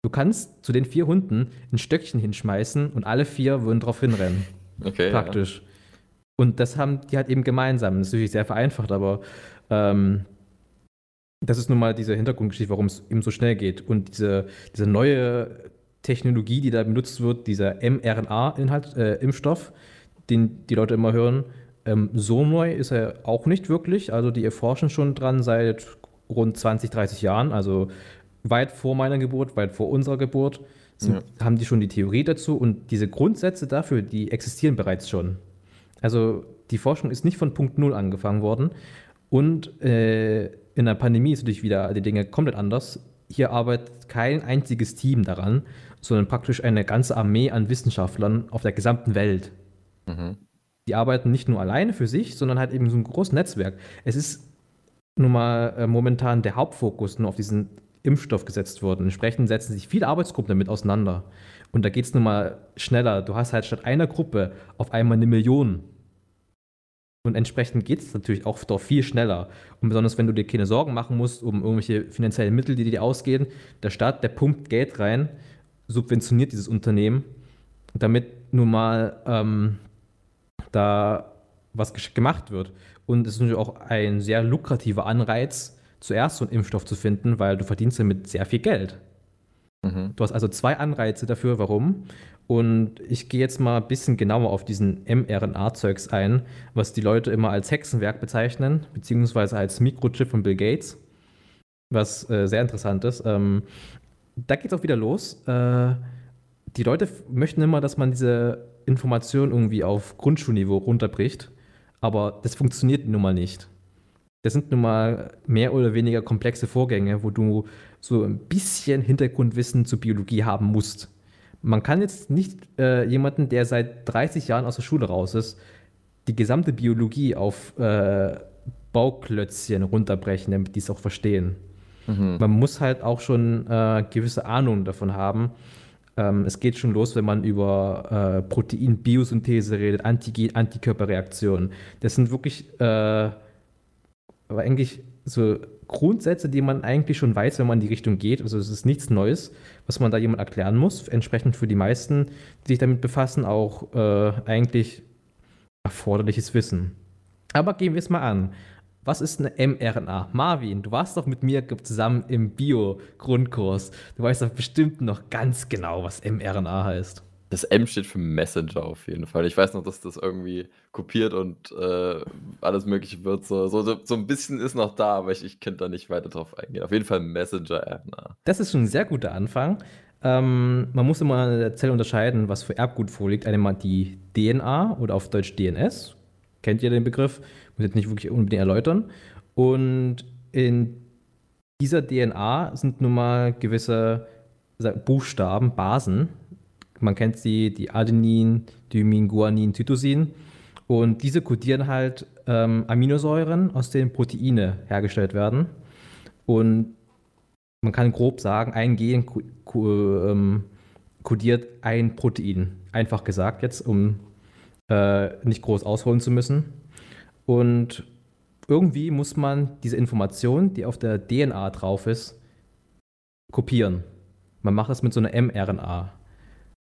Du kannst zu den vier Hunden ein Stöckchen hinschmeißen und alle vier würden drauf hinrennen. Okay. Praktisch. Ja. Und das haben die halt eben gemeinsam. Das ist natürlich sehr vereinfacht, aber ähm, das ist nun mal diese Hintergrundgeschichte, warum es eben so schnell geht. Und diese, diese neue Technologie, die da benutzt wird, dieser mRNA-Impfstoff, äh, den die Leute immer hören, ähm, so neu ist er auch nicht wirklich. Also die erforschen schon dran seit rund 20, 30 Jahren, also weit vor meiner Geburt, weit vor unserer Geburt, sind, ja. haben die schon die Theorie dazu und diese Grundsätze dafür, die existieren bereits schon. Also die Forschung ist nicht von Punkt Null angefangen worden und äh, in der Pandemie ist natürlich wieder die Dinge komplett anders. Hier arbeitet kein einziges Team daran, sondern praktisch eine ganze Armee an Wissenschaftlern auf der gesamten Welt. Mhm. Die arbeiten nicht nur alleine für sich, sondern halt eben so ein großes Netzwerk. Es ist nun mal äh, momentan der Hauptfokus nur auf diesen Impfstoff gesetzt wurden. Entsprechend setzen sich viele Arbeitsgruppen damit auseinander. Und da geht es nun mal schneller. Du hast halt statt einer Gruppe auf einmal eine Million. Und entsprechend geht es natürlich auch doch viel schneller. Und besonders wenn du dir keine Sorgen machen musst um irgendwelche finanziellen Mittel, die dir ausgehen. Der Staat, der pumpt Geld rein, subventioniert dieses Unternehmen, damit nun mal ähm, da was gemacht wird. Und es ist natürlich auch ein sehr lukrativer Anreiz, zuerst so einen Impfstoff zu finden, weil du verdienst damit sehr viel Geld. Mhm. Du hast also zwei Anreize dafür, warum. Und ich gehe jetzt mal ein bisschen genauer auf diesen mRNA-Zeugs ein, was die Leute immer als Hexenwerk bezeichnen, beziehungsweise als Mikrochip von Bill Gates, was äh, sehr interessant ist. Ähm, da geht es auch wieder los. Äh, die Leute möchten immer, dass man diese Information irgendwie auf Grundschulniveau runterbricht, aber das funktioniert nun mal nicht. Das sind nun mal mehr oder weniger komplexe Vorgänge, wo du so ein bisschen Hintergrundwissen zur Biologie haben musst. Man kann jetzt nicht äh, jemanden, der seit 30 Jahren aus der Schule raus ist, die gesamte Biologie auf äh, Bauklötzchen runterbrechen, damit die es auch verstehen. Mhm. Man muss halt auch schon äh, gewisse Ahnung davon haben. Ähm, es geht schon los, wenn man über äh, Proteinbiosynthese redet, Antigen, Antikörperreaktionen. Das sind wirklich äh, eigentlich so Grundsätze, die man eigentlich schon weiß, wenn man in die Richtung geht. Also es ist nichts Neues, was man da jemand erklären muss. Entsprechend für die meisten, die sich damit befassen, auch äh, eigentlich erforderliches Wissen. Aber gehen wir es mal an. Was ist eine mRNA? Marvin, du warst doch mit mir zusammen im Bio-Grundkurs. Du weißt doch bestimmt noch ganz genau, was mRNA heißt. Das M steht für Messenger auf jeden Fall. Ich weiß noch, dass das irgendwie kopiert und äh, alles Mögliche wird. So, so, so ein bisschen ist noch da, aber ich, ich könnte da nicht weiter drauf eingehen. Auf jeden Fall Messenger-RNA. Das ist schon ein sehr guter Anfang. Ähm, man muss immer in der Zelle unterscheiden, was für Erbgut vorliegt. Einmal die DNA oder auf Deutsch DNS. Kennt ihr den Begriff? Muss jetzt nicht wirklich unbedingt erläutern. Und in dieser DNA sind nun mal gewisse Buchstaben, Basen, man kennt sie, die Adenin, Thymin, Guanin, Cytosin. Und diese kodieren halt ähm, Aminosäuren, aus denen Proteine hergestellt werden. Und man kann grob sagen, ein Gen ähm, kodiert ein Protein. Einfach gesagt jetzt, um äh, nicht groß ausholen zu müssen. Und irgendwie muss man diese Information, die auf der DNA drauf ist, kopieren. Man macht das mit so einer mRNA.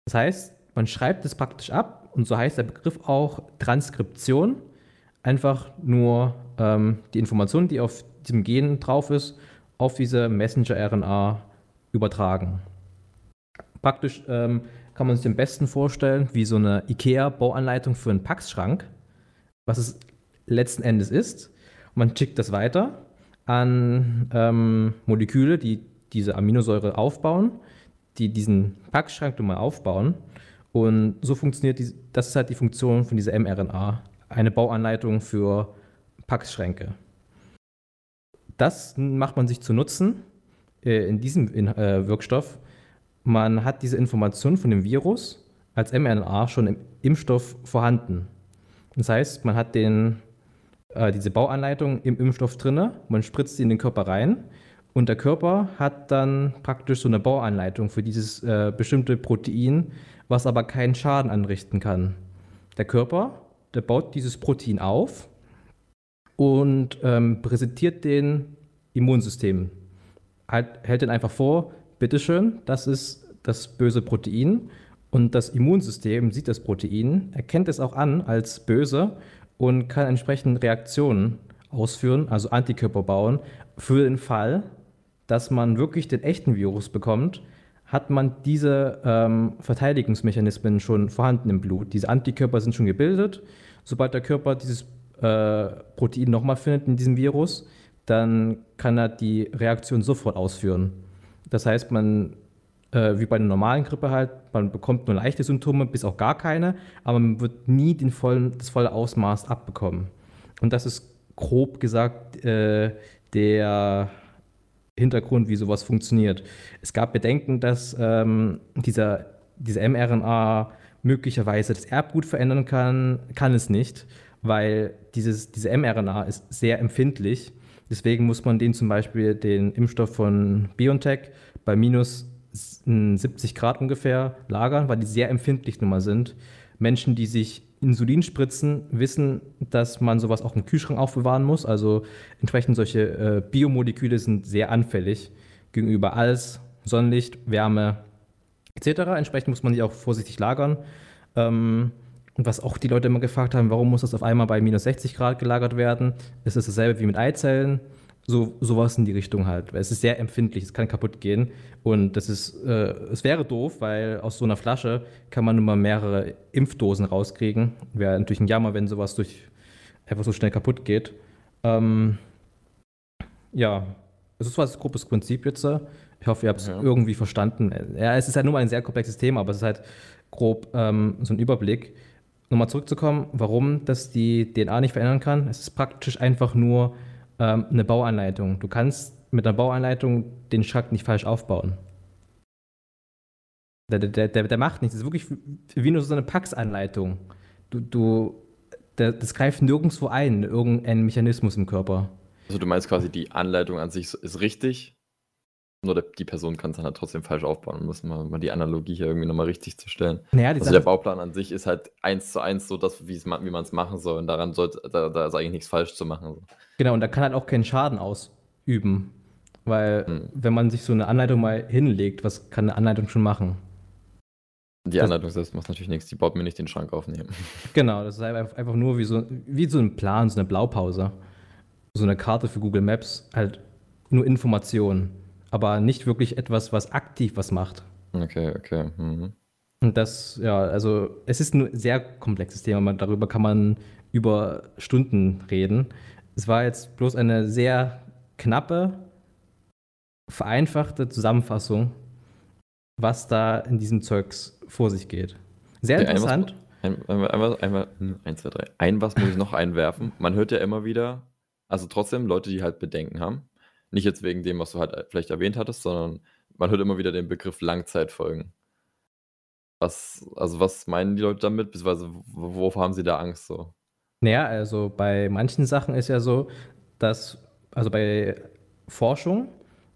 Das heißt, man schreibt es praktisch ab und so heißt der Begriff auch Transkription. Einfach nur ähm, die Information, die auf diesem Gen drauf ist, auf diese Messenger-RNA übertragen. Praktisch ähm, kann man sich am besten vorstellen wie so eine IKEA-Bauanleitung für einen Packschrank, was es letzten Endes ist. Man schickt das weiter an ähm, Moleküle, die diese Aminosäure aufbauen die diesen Packschrank mal aufbauen. Und so funktioniert die, das ist halt die Funktion von dieser mRNA, eine Bauanleitung für Packschränke. Das macht man sich zu Nutzen äh, in diesem in, äh, Wirkstoff. Man hat diese Information von dem Virus als mRNA schon im Impfstoff vorhanden. Das heißt, man hat den, äh, diese Bauanleitung im Impfstoff drin, man spritzt sie in den Körper rein und der Körper hat dann praktisch so eine Bauanleitung für dieses äh, bestimmte Protein, was aber keinen Schaden anrichten kann. Der Körper, der baut dieses Protein auf und ähm, präsentiert den Immunsystem. Halt, hält den einfach vor, bitteschön, das ist das böse Protein. Und das Immunsystem sieht das Protein, erkennt es auch an als böse und kann entsprechend Reaktionen ausführen, also Antikörper bauen, für den Fall, dass man wirklich den echten Virus bekommt, hat man diese ähm, Verteidigungsmechanismen schon vorhanden im Blut. Diese Antikörper sind schon gebildet. Sobald der Körper dieses äh, Protein nochmal findet in diesem Virus, dann kann er die Reaktion sofort ausführen. Das heißt, man, äh, wie bei einer normalen Grippe halt, man bekommt nur leichte Symptome, bis auch gar keine, aber man wird nie den vollen, das volle Ausmaß abbekommen. Und das ist grob gesagt äh, der Hintergrund, wie sowas funktioniert. Es gab Bedenken, dass ähm, dieser, diese mRNA möglicherweise das Erbgut verändern kann. Kann es nicht, weil dieses, diese mRNA ist sehr empfindlich Deswegen muss man den zum Beispiel den Impfstoff von BioNTech bei minus 70 Grad ungefähr lagern, weil die sehr empfindlich nun mal sind. Menschen, die sich Insulin spritzen, wissen, dass man sowas auch im Kühlschrank aufbewahren muss. Also entsprechend solche äh, Biomoleküle sind sehr anfällig gegenüber alles, Sonnenlicht, Wärme etc. Entsprechend muss man die auch vorsichtig lagern. Ähm, und was auch die Leute immer gefragt haben, warum muss das auf einmal bei minus 60 Grad gelagert werden? Ist es dasselbe wie mit Eizellen? So, sowas in die Richtung halt. Es ist sehr empfindlich, es kann kaputt gehen. Und das ist, äh, es wäre doof, weil aus so einer Flasche kann man immer mehrere Impfdosen rauskriegen. Wäre natürlich ein Jammer, wenn sowas durch einfach so schnell kaputt geht. Ähm, ja, das war das grobes Prinzip jetzt. Ich hoffe, ihr habt es ja. irgendwie verstanden. Ja, es ist halt nur mal ein sehr komplexes Thema, aber es ist halt grob ähm, so ein Überblick nochmal zurückzukommen, warum das die DNA nicht verändern kann. Es ist praktisch einfach nur ähm, eine Bauanleitung. Du kannst mit einer Bauanleitung den Schrank nicht falsch aufbauen. Der, der, der, der macht nichts. Das ist wirklich wie nur so eine Pax-Anleitung. Du, du, der, das greift nirgendwo ein, irgendein Mechanismus im Körper. Also du meinst quasi, die Anleitung an sich ist richtig, nur die Person kann es dann halt trotzdem falsch aufbauen. Muss man mal die Analogie hier irgendwie nochmal richtig zu stellen. Naja, also der Bauplan an sich ist halt eins zu eins so das, wie man es machen soll. Und daran sollte, da, da, ist eigentlich nichts falsch zu machen. Genau, und da kann halt auch keinen Schaden ausüben. Weil, hm. wenn man sich so eine Anleitung mal hinlegt, was kann eine Anleitung schon machen? Die Anleitung selbst macht natürlich nichts, die baut mir nicht den Schrank aufnehmen. Genau, das ist einfach nur wie so, wie so ein Plan, so eine Blaupause. So eine Karte für Google Maps, halt nur Informationen aber nicht wirklich etwas, was aktiv was macht. Okay, okay. Mhm. Und das, ja, also es ist ein sehr komplexes Thema, darüber kann man über Stunden reden. Es war jetzt bloß eine sehr knappe, vereinfachte Zusammenfassung, was da in diesem Zeugs vor sich geht. Sehr okay, interessant. Ein, einmal, einmal, einmal, eins, zwei, drei. Ein was muss ich noch einwerfen. Man hört ja immer wieder, also trotzdem Leute, die halt Bedenken haben, nicht jetzt wegen dem, was du halt äh, vielleicht erwähnt hattest, sondern man hört immer wieder den Begriff Langzeitfolgen. Was, also was meinen die Leute damit, beziehungsweise wovor haben sie da Angst so? Naja, also bei manchen Sachen ist ja so, dass, also bei Forschung,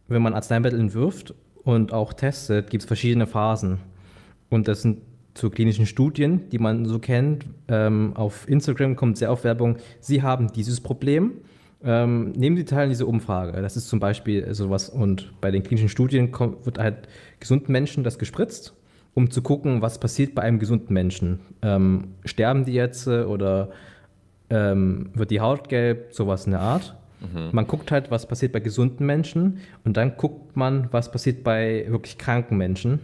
wenn man Arzneimittel entwirft und auch testet, gibt es verschiedene Phasen. Und das sind zu klinischen Studien, die man so kennt. Ähm, auf Instagram kommt sehr oft Werbung, Sie haben dieses Problem ähm, nehmen Sie teil an dieser Umfrage. Das ist zum Beispiel sowas, und bei den klinischen Studien kommt, wird halt gesunden Menschen das gespritzt, um zu gucken, was passiert bei einem gesunden Menschen. Ähm, sterben die jetzt äh, oder ähm, wird die Haut gelb, sowas in der Art. Mhm. Man guckt halt, was passiert bei gesunden Menschen und dann guckt man, was passiert bei wirklich kranken Menschen.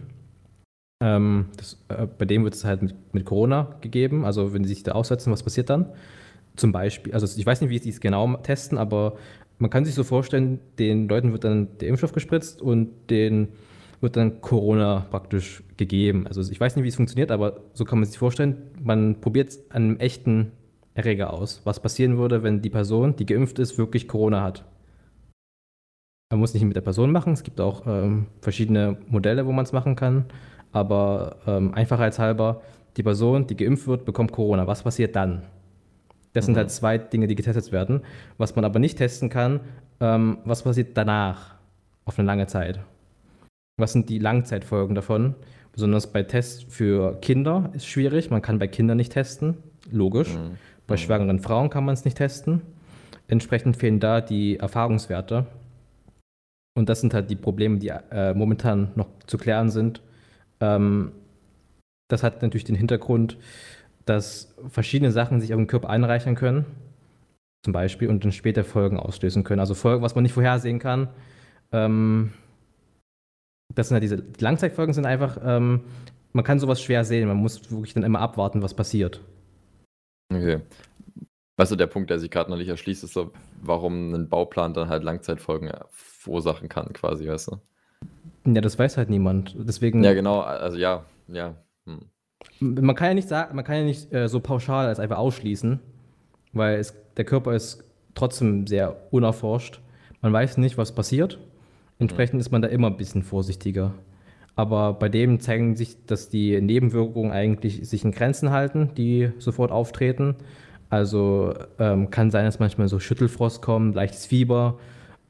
Ähm, das, äh, bei dem wird es halt mit, mit Corona gegeben, also wenn sie sich da aussetzen, was passiert dann? Zum Beispiel, also ich weiß nicht, wie sie es genau testen, aber man kann sich so vorstellen, den Leuten wird dann der Impfstoff gespritzt und den wird dann Corona praktisch gegeben. Also ich weiß nicht, wie es funktioniert, aber so kann man sich vorstellen, man probiert es an einem echten Erreger aus. Was passieren würde, wenn die Person, die geimpft ist, wirklich Corona hat. Man muss nicht mit der Person machen, es gibt auch ähm, verschiedene Modelle, wo man es machen kann, aber ähm, einfachheitshalber, die Person, die geimpft wird, bekommt Corona. Was passiert dann? Das mhm. sind halt zwei Dinge, die getestet werden. Was man aber nicht testen kann, ähm, was passiert danach auf eine lange Zeit? Was sind die Langzeitfolgen davon? Besonders bei Tests für Kinder ist schwierig. Man kann bei Kindern nicht testen, logisch. Mhm. Bei mhm. schwangeren Frauen kann man es nicht testen. Entsprechend fehlen da die Erfahrungswerte. Und das sind halt die Probleme, die äh, momentan noch zu klären sind. Ähm, das hat natürlich den Hintergrund, dass verschiedene Sachen sich auf dem Körper einreichern können, zum Beispiel, und dann später Folgen auslösen können. Also Folgen, was man nicht vorhersehen kann. Ähm, das sind halt diese Langzeitfolgen sind einfach, ähm, man kann sowas schwer sehen. Man muss wirklich dann immer abwarten, was passiert. Okay. Weißt du, der Punkt, der sich gerade noch nicht erschließt, ist so, warum ein Bauplan dann halt Langzeitfolgen verursachen kann, quasi, weißt du? Ja, das weiß halt niemand. Deswegen. Ja, genau, also ja, ja. Man kann ja nicht sagen, man kann ja nicht äh, so pauschal als einfach ausschließen, weil es, der Körper ist trotzdem sehr unerforscht. Man weiß nicht, was passiert. Entsprechend ist man da immer ein bisschen vorsichtiger. Aber bei dem zeigen sich, dass die Nebenwirkungen eigentlich sich in Grenzen halten, die sofort auftreten. Also ähm, kann sein, dass manchmal so Schüttelfrost kommt, leichtes Fieber,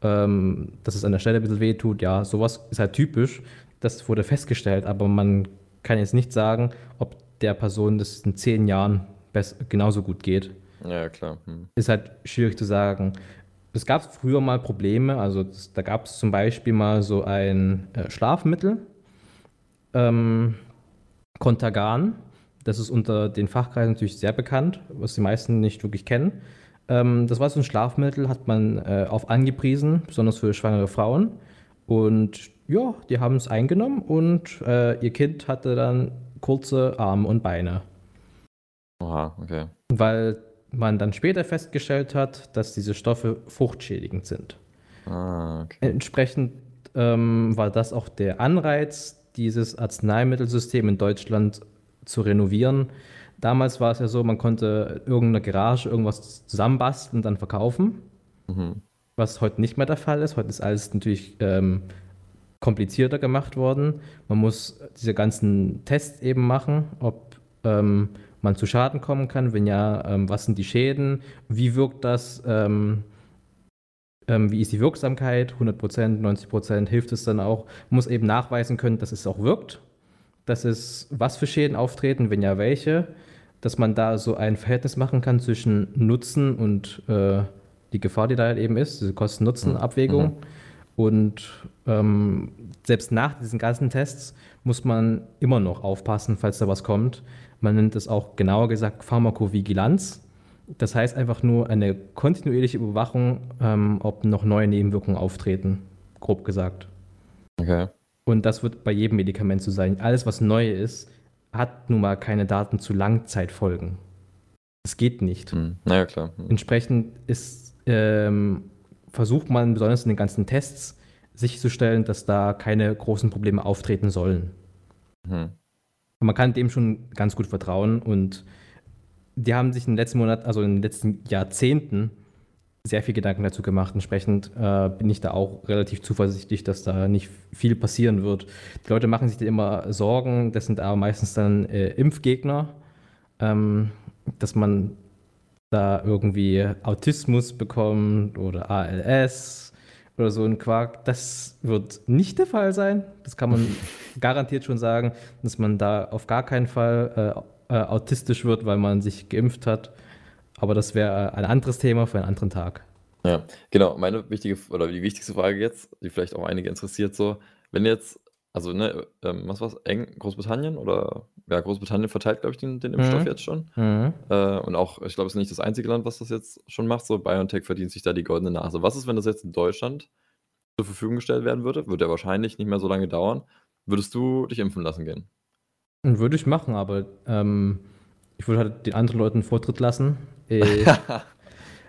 ähm, dass es an der Stelle ein bisschen wehtut. Ja, sowas ist halt typisch. Das wurde festgestellt, aber man kann jetzt nicht sagen, ob der Person das in zehn Jahren genauso gut geht. Ja, klar. Hm. Ist halt schwierig zu sagen. Es gab früher mal Probleme, also das, da gab es zum Beispiel mal so ein äh, Schlafmittel, ähm, Contagan. Das ist unter den Fachkreisen natürlich sehr bekannt, was die meisten nicht wirklich kennen. Ähm, das war so ein Schlafmittel, hat man äh, auf angepriesen, besonders für schwangere Frauen. Und ja, die haben es eingenommen und äh, ihr Kind hatte dann kurze Arme und Beine. Oha, okay. Weil man dann später festgestellt hat, dass diese Stoffe fruchtschädigend sind. Ah, okay. Entsprechend ähm, war das auch der Anreiz, dieses Arzneimittelsystem in Deutschland zu renovieren. Damals war es ja so, man konnte irgendeiner Garage irgendwas zusammenbasteln und dann verkaufen, mhm. was heute nicht mehr der Fall ist. Heute ist alles natürlich ähm, komplizierter gemacht worden. Man muss diese ganzen Tests eben machen, ob ähm, man zu Schaden kommen kann. Wenn ja, ähm, was sind die Schäden? Wie wirkt das? Ähm, ähm, wie ist die Wirksamkeit? 100 Prozent, 90 Prozent hilft es dann auch. Man muss eben nachweisen können, dass es auch wirkt. Dass es, was für Schäden auftreten, wenn ja, welche. Dass man da so ein Verhältnis machen kann zwischen Nutzen und äh, die Gefahr, die da halt eben ist, diese Kosten-Nutzen-Abwägung. Mhm. Und ähm, selbst nach diesen ganzen Tests muss man immer noch aufpassen, falls da was kommt. Man nennt es auch genauer gesagt Pharmakovigilanz. Das heißt einfach nur eine kontinuierliche Überwachung, ähm, ob noch neue Nebenwirkungen auftreten, grob gesagt. Okay. Und das wird bei jedem Medikament so sein. Alles, was neu ist, hat nun mal keine Daten zu Langzeitfolgen. Das geht nicht. Hm. Naja, klar. Hm. Entsprechend ist, ähm, versucht man besonders in den ganzen Tests sicherzustellen, dass da keine großen Probleme auftreten sollen. Hm. man kann dem schon ganz gut vertrauen und die haben sich in den letzten Monaten, also in den letzten Jahrzehnten, sehr viel Gedanken dazu gemacht. Entsprechend äh, bin ich da auch relativ zuversichtlich, dass da nicht viel passieren wird. Die Leute machen sich da immer Sorgen, das sind aber meistens dann äh, Impfgegner, ähm, dass man da irgendwie Autismus bekommt oder ALS oder so ein Quark. Das wird nicht der Fall sein. Das kann man garantiert schon sagen, dass man da auf gar keinen Fall äh, äh, autistisch wird, weil man sich geimpft hat. Aber das wäre ein anderes Thema für einen anderen Tag. Ja, genau. Meine wichtige oder die wichtigste Frage jetzt, die vielleicht auch einige interessiert, so, wenn jetzt, also ne, ähm, was war's, eng Großbritannien oder ja, Großbritannien verteilt, glaube ich, den, den Impfstoff mhm. jetzt schon. Mhm. Äh, und auch, ich glaube, es ist nicht das einzige Land, was das jetzt schon macht. So, BioNTech verdient sich da die goldene Nase. Was ist, wenn das jetzt in Deutschland zur Verfügung gestellt werden würde? Würde ja wahrscheinlich nicht mehr so lange dauern. Würdest du dich impfen lassen gehen? Würde ich machen, aber ähm, ich würde halt den anderen Leuten Vortritt lassen. Äh,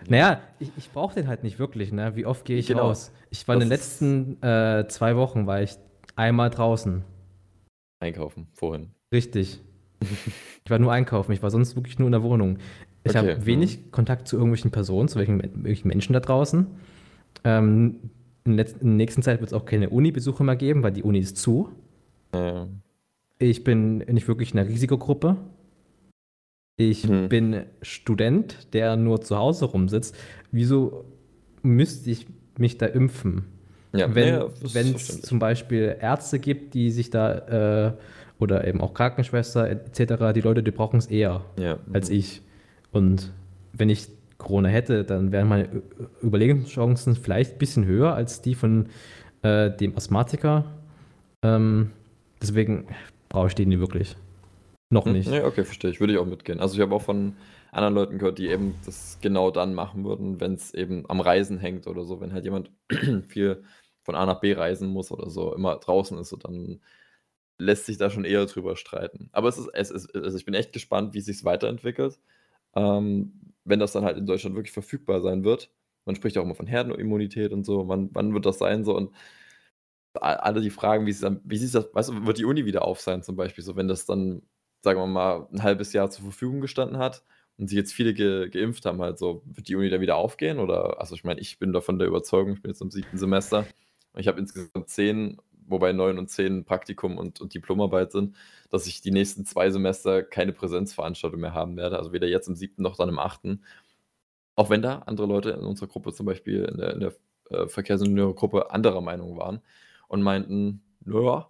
naja, ich, ich brauche den halt nicht wirklich. Ne? Wie oft gehe ich genau. raus? Ich war das in den letzten äh, zwei Wochen war ich einmal draußen. Einkaufen, vorhin. Richtig. ich war nur einkaufen, ich war sonst wirklich nur in der Wohnung. Ich okay. habe wenig mhm. Kontakt zu irgendwelchen Personen, zu irgendwelchen Menschen da draußen. Ähm, in, in, der nächsten Zeit wird es auch keine Uni-Besuche mehr geben, weil die Uni ist zu. Ja. Ich bin nicht wirklich in einer Risikogruppe. Ich mhm. bin Student, der nur zu Hause rumsitzt. Wieso müsste ich mich da impfen? Ja, wenn ja, es zum Beispiel Ärzte gibt, die sich da äh, oder eben auch Krankenschwester etc., die Leute, die brauchen es eher ja. als ich. Und wenn ich Corona hätte, dann wären meine Überlegungschancen vielleicht ein bisschen höher als die von äh, dem Asthmatiker. Ähm, deswegen brauche ich den wirklich. Noch hm, nicht. Ja, okay, verstehe ich. Würde ich auch mitgehen. Also ich habe auch von anderen Leuten gehört, die eben das genau dann machen würden, wenn es eben am Reisen hängt oder so. Wenn halt jemand viel von A nach B reisen muss oder so, immer draußen ist, und dann lässt sich da schon eher drüber streiten. Aber es ist, es ist also ich bin echt gespannt, wie es sich weiterentwickelt. Ähm, wenn das dann halt in Deutschland wirklich verfügbar sein wird. Man spricht auch immer von Herdenimmunität und so. Wann, wann wird das sein? So und alle die fragen, wie, dann, wie sieht das, weißt du, wird die Uni wieder auf sein zum Beispiel, so wenn das dann, sagen wir mal, ein halbes Jahr zur Verfügung gestanden hat und sich jetzt viele ge geimpft haben, halt so, wird die Uni da wieder aufgehen? Oder, also ich meine, ich bin davon der Überzeugung, ich bin jetzt im siebten Semester ich habe insgesamt zehn, wobei 9 und 10 Praktikum und, und Diplomarbeit sind, dass ich die nächsten zwei Semester keine Präsenzveranstaltung mehr haben werde. Also weder jetzt im siebten noch dann im achten. Auch wenn da andere Leute in unserer Gruppe, zum Beispiel in der, in der äh, Verkehrsingenieurgruppe, anderer Meinung waren und meinten, naja,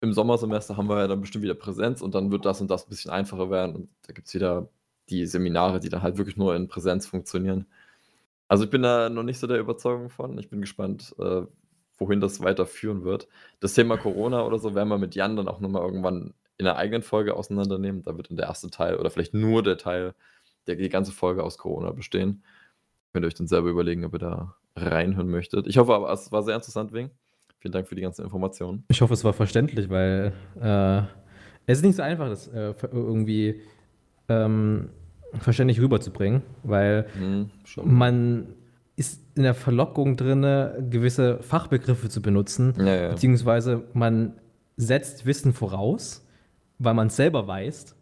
im Sommersemester haben wir ja dann bestimmt wieder Präsenz und dann wird das und das ein bisschen einfacher werden. Und da gibt es wieder die Seminare, die dann halt wirklich nur in Präsenz funktionieren. Also ich bin da noch nicht so der Überzeugung von. Ich bin gespannt, äh, wohin das weiterführen wird. Das Thema Corona oder so werden wir mit Jan dann auch nochmal irgendwann in einer eigenen Folge auseinandernehmen. Da wird dann der erste Teil oder vielleicht nur der Teil, der die ganze Folge aus Corona bestehen. Könnt ihr euch dann selber überlegen, ob ihr da reinhören möchtet. Ich hoffe aber, es war sehr interessant, Wing. Vielen Dank für die ganzen Informationen. Ich hoffe, es war verständlich, weil äh, es ist nicht so einfach, das äh, irgendwie ähm, verständlich rüberzubringen, weil hm, man ist in der Verlockung drin, gewisse Fachbegriffe zu benutzen, ja, ja. beziehungsweise man setzt Wissen voraus, weil man es selber weiß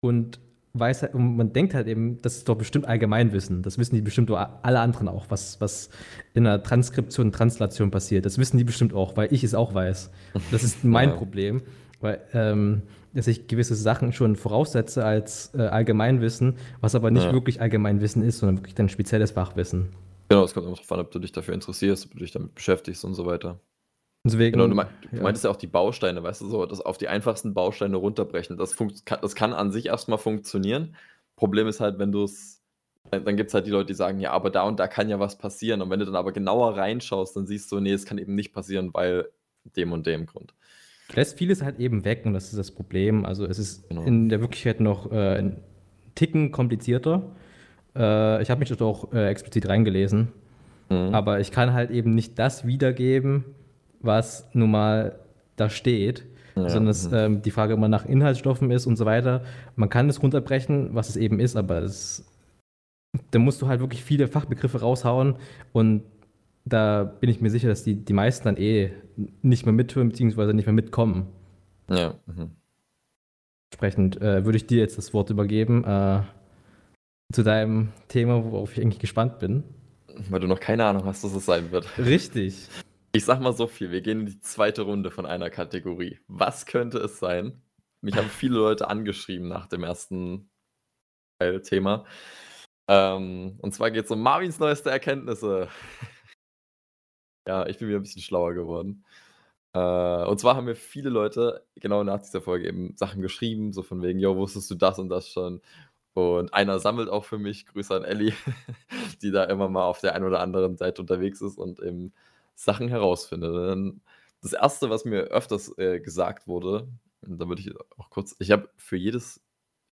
und weiß halt, und man denkt halt eben, das ist doch bestimmt Allgemeinwissen. Das wissen die bestimmt alle anderen auch, was, was in der Transkription und Translation passiert. Das wissen die bestimmt auch, weil ich es auch weiß. Das ist mein ja. Problem, weil ähm, dass ich gewisse Sachen schon voraussetze als äh, Allgemeinwissen, was aber nicht ja. wirklich Allgemeinwissen ist, sondern wirklich dann spezielles Fachwissen. Genau, es kommt immer darauf an, ob du dich dafür interessierst, ob du dich damit beschäftigst und so weiter. Deswegen, genau, du, mein, du ja. meintest ja auch die Bausteine, weißt du, so, das auf die einfachsten Bausteine runterbrechen. Das, kann, das kann an sich erstmal funktionieren. Problem ist halt, wenn du es, dann, dann gibt es halt die Leute, die sagen, ja, aber da und da kann ja was passieren. Und wenn du dann aber genauer reinschaust, dann siehst du, nee, es kann eben nicht passieren, weil dem und dem Grund. Lässt vieles halt eben weg und das ist das Problem. Also es ist genau. in der Wirklichkeit noch äh, ein Ticken komplizierter. Äh, ich habe mich dort auch äh, explizit reingelesen. Mhm. Aber ich kann halt eben nicht das wiedergeben, was nun mal da steht, ja. sondern es, mhm. ähm, die Frage immer nach Inhaltsstoffen ist und so weiter. Man kann es runterbrechen, was es eben ist, aber es, da musst du halt wirklich viele Fachbegriffe raushauen und da bin ich mir sicher, dass die, die meisten dann eh nicht mehr mithören bzw. nicht mehr mitkommen. Ja. Mhm. Entsprechend äh, würde ich dir jetzt das Wort übergeben äh, zu deinem Thema, worauf ich eigentlich gespannt bin. Weil du noch keine Ahnung hast, was es sein wird. Richtig. Ich sag mal so viel, wir gehen in die zweite Runde von einer Kategorie. Was könnte es sein? Mich haben viele Leute angeschrieben nach dem ersten Teil-Thema. Ähm, und zwar geht es um Marvins neueste Erkenntnisse. Ja, ich bin wieder ein bisschen schlauer geworden. Äh, und zwar haben mir viele Leute genau nach dieser Folge eben Sachen geschrieben, so von wegen, yo, wusstest du das und das schon? Und einer sammelt auch für mich, Grüße an Ellie, die da immer mal auf der einen oder anderen Seite unterwegs ist und eben Sachen herausfinde. Das erste, was mir öfters äh, gesagt wurde, da würde ich auch kurz, ich habe für jedes,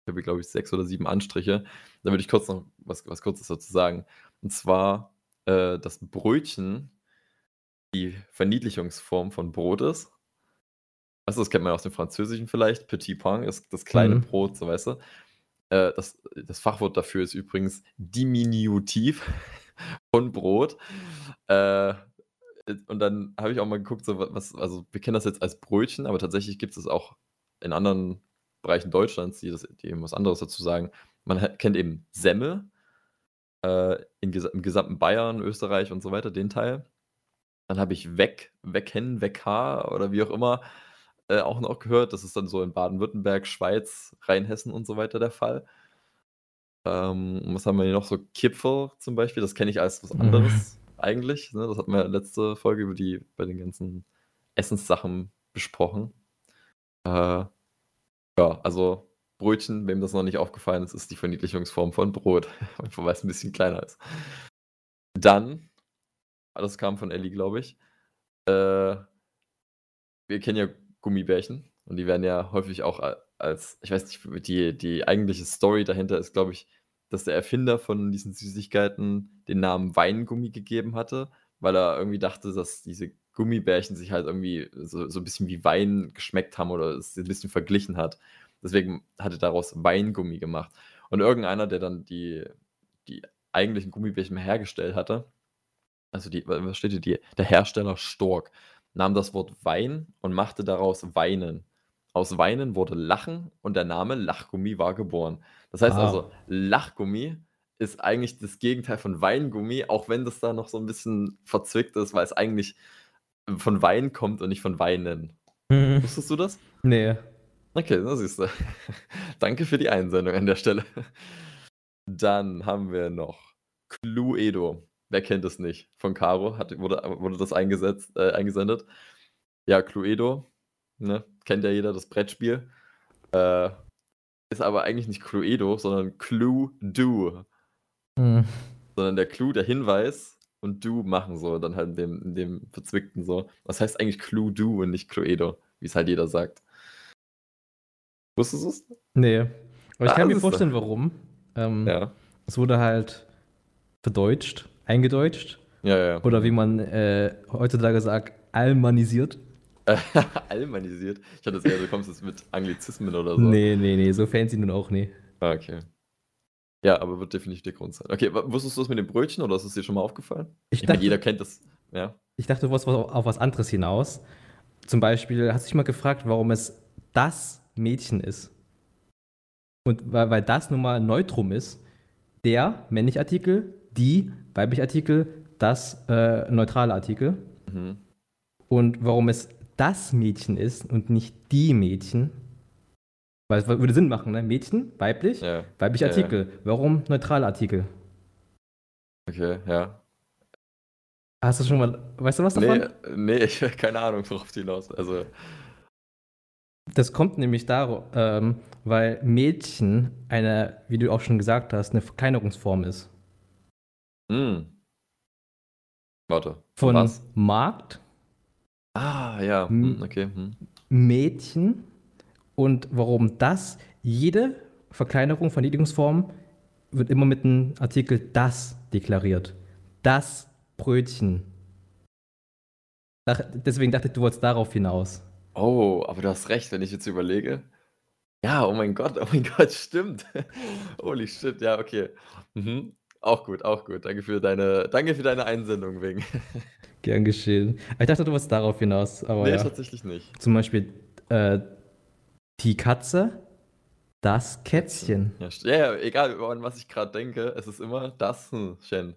ich habe glaube ich sechs oder sieben Anstriche, da würde ich kurz noch was, was Kurzes dazu sagen. Und zwar, äh, dass Brötchen die Verniedlichungsform von Brot ist. Weißt du, das kennt man aus dem Französischen vielleicht. Petit pain ist das kleine mhm. Brot, so weißt du. Äh, das, das Fachwort dafür ist übrigens Diminutiv von Brot. Äh, und dann habe ich auch mal geguckt, so was, also wir kennen das jetzt als Brötchen, aber tatsächlich gibt es auch in anderen Bereichen Deutschlands, die, das, die eben was anderes dazu sagen. Man kennt eben Semmel äh, in, im gesamten Bayern, Österreich und so weiter, den Teil. Dann habe ich Weg, Wecken, Weckhaar oder wie auch immer äh, auch noch gehört. Das ist dann so in Baden-Württemberg, Schweiz, Rheinhessen und so weiter der Fall. Ähm, was haben wir hier noch? So Kipfel zum Beispiel, das kenne ich als was anderes eigentlich. Ne? Das hatten wir letzte Folge über die bei den ganzen Essenssachen besprochen. Äh, ja, also Brötchen, wem das noch nicht aufgefallen ist, ist die Verniedlichungsform von Brot, weil es ein bisschen kleiner ist. Dann, alles kam von Ellie, glaube ich. Äh, wir kennen ja Gummibärchen und die werden ja häufig auch als, ich weiß nicht, die, die eigentliche Story dahinter ist, glaube ich, dass der Erfinder von diesen Süßigkeiten den Namen Weingummi gegeben hatte, weil er irgendwie dachte, dass diese Gummibärchen sich halt irgendwie so, so ein bisschen wie Wein geschmeckt haben oder es ein bisschen verglichen hat. Deswegen hat er daraus Weingummi gemacht. Und irgendeiner, der dann die, die eigentlichen Gummibärchen hergestellt hatte, also die, was steht hier, der Hersteller Stork, nahm das Wort Wein und machte daraus Weinen. Aus Weinen wurde Lachen und der Name Lachgummi war geboren. Das heißt ah. also, Lachgummi ist eigentlich das Gegenteil von Weingummi, auch wenn das da noch so ein bisschen verzwickt ist, weil es eigentlich von Wein kommt und nicht von Weinen. Mhm. Wusstest du das? Ne. Okay, na siehst du. Danke für die Einsendung an der Stelle. Dann haben wir noch Cluedo. Wer kennt es nicht? Von Caro hat wurde wurde das eingesetzt äh, eingesendet. Ja, Cluedo, ne, kennt ja jeder, das Brettspiel. Äh, ist aber eigentlich nicht Cluedo, sondern Clue-Do. Mhm. Sondern der Clue, der Hinweis und Do machen so, dann halt in dem in dem Verzwickten so. Das heißt eigentlich Clue-Do und nicht Cluedo, wie es halt jeder sagt. Wusstest du's? Ne. Aber ich Ah, kann mir vorstellen, warum. Ähm, Ja. es wurde halt verdeutscht, eingedeutscht Ja, ja. oder wie man, äh, heutzutage sagt, almanisiert. Almanisiert? Ich hatte das eher, du kommst jetzt mit Anglizismen oder so. Ne, ne, ne, so fancy nun auch nie. Ah, okay. Ja, aber wird definitiv der Grund sein. Okay, wusstest du das mit dem Brötchen oder ist es dir schon mal aufgefallen? Ich Ich meine, dachte jeder kennt das, ja? ich dachte, du wolltest auf was anderes hinaus. Zum Beispiel, hast du dich mal gefragt, warum es das Mädchen ist? Und weil weil das nun mal Neutrum ist, der männliche Artikel, die weibliche Artikel, das, äh, neutrale Artikel. Mhm. Und warum es das Mädchen ist und nicht die Mädchen. Weil es würde Sinn machen, ne? Mädchen, weiblich, Ja. weibliche Ja, ja. Artikel. Warum neutrale Artikel? Okay, ja. Hast du schon mal weißt du was davon? Ne, ne, ich keine Ahnung, worauf du hinaus also Das kommt nämlich daro ähm, weil Mädchen eine, wie du auch schon gesagt hast, 'ne Verkleinerungsform ist. Hm. Warte, von was? Markt Ah, ja, hm, okay, mhm. Mädchen und warum das jede Verkleinerung, Verniedrigungsform wird immer mit 'n Artikel das deklariert. Das Brötchen. Deswegen dachte ich, du wolltest darauf hinaus. Oh, aber du hast recht, wenn ich jetzt überlege. Ja, oh mein Gott, oh mein Gott, stimmt. Holy shit, ja, okay. Mhm. Auch gut, auch gut. Danke für deine danke für deine Einsendung, Wing. Gern geschehen. Ich dachte, du wolltest darauf hinaus, aber Ne, ja. tatsächlich nicht. Zum Beispiel, äh, die Katze, das Kätzchen. Ja, ja, egal, an was ich grad denke, es ist immer das Chen.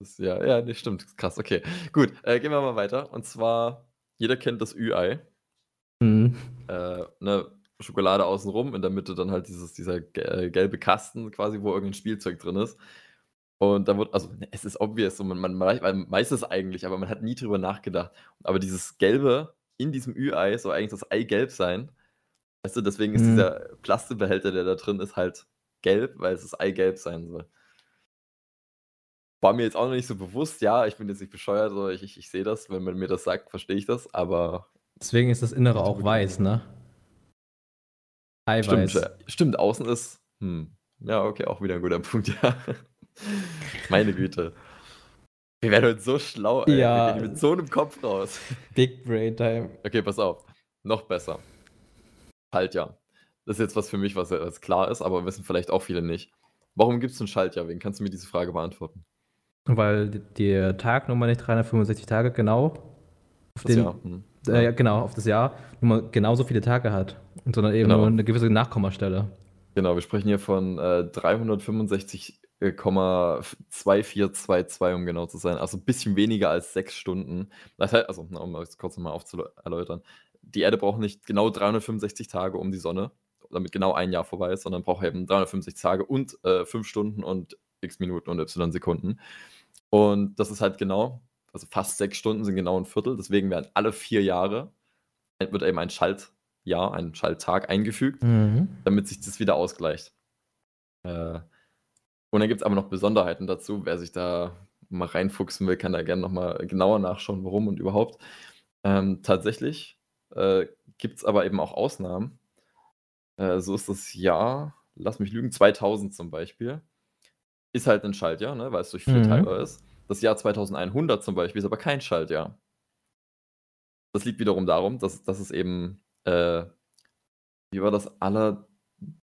Das ja, ja, ne, stimmt. Krass, okay. Gut, äh, gehen wir mal weiter. Und zwar, jeder kennt das Ü-Ei. Mhm. Äh, ne, Schokolade außen rum, in der Mitte dann halt dieses dieser äh, gelbe Kasten quasi, wo irgend 'n Spielzeug drin ist. Und da wird also, es ist obvious so, man man man weiß es eigentlich, aber man hat nie drüber nachgedacht. Aber dieses Gelbe in diesem Ü-Ei soll eigentlich das Eigelb sein. Weißt du, deswegen ist Mhm. dieser Plastikbehälter, der da drin ist, halt gelb, weil es das Eigelb sein soll. War mir jetzt auch noch nicht so bewusst. Ja, ich bin jetzt nicht bescheuert, so ich ich ich sehe das, wenn man mir das sagt, verstehe ich das, aber Deswegen ist das Innere auch weiß, ne? Stimmt, Eiweiß. äh, stimmt, außen ist hm, ja, okay, auch wieder 'n guter Punkt, ja. Meine Güte. Wir werden heute so schlau, ey. Wir Ja. gehen mit so 'nem Kopf raus. Big Brain Time. Okay, pass auf. Noch besser. Schaltjahr. Das ist jetzt was für mich, was was klar ist, aber wissen vielleicht auch viele nicht. Warum gibt's 'n Schaltjahr? Wen kannst du mir diese Frage beantworten? Weil der Tag nun mal nicht 365 Tage genau auf Das den Jahr, mhm, äh, genau, auf das Jahr nun mal genauso viele Tage hat, sondern eben nur Genau. 'ne gewisse Nachkommastelle. Genau, wir sprechen hier von, äh, 365, äh, Komma f 2422, um genau zu sein. Also 'n bisschen weniger als 6 Stunden. Das hei also, um das kurz noch mal aufzuläu erläutern. Die Erde braucht nicht genau 365 Tage um die Sonne, damit genau ein Jahr vorbei ist, sondern braucht eben 365 Tage und, äh, 5 Stunden und X Minuten und Y Sekunden. Und das ist halt genau also fast 6 Stunden sind genau 'n Viertel, deswegen werden alle 4 Jahre wird eben ein Schaltjahr, ein Schalttag eingefügt, Mhm. damit sich das wieder ausgleicht. Äh, und dann gibt's aber noch Besonderheiten dazu. Wer sich da mal reinfuchsen will, kann da gerne noch mal genauer nachschauen, warum und überhaupt. Ähm, tatsächlich, äh, gibt's aber eben auch Ausnahmen. Äh, so ist das Jahr, lass mich lügen, 2000 zum Beispiel, ist halt 'n Schaltjahr, ne, weil's durch 4 Mhm. teilbar ist. Das Jahr 2100 zum Beispiel ist aber kein Schaltjahr. Das liegt wiederum darum, dass dass es eben, äh wie war das, alle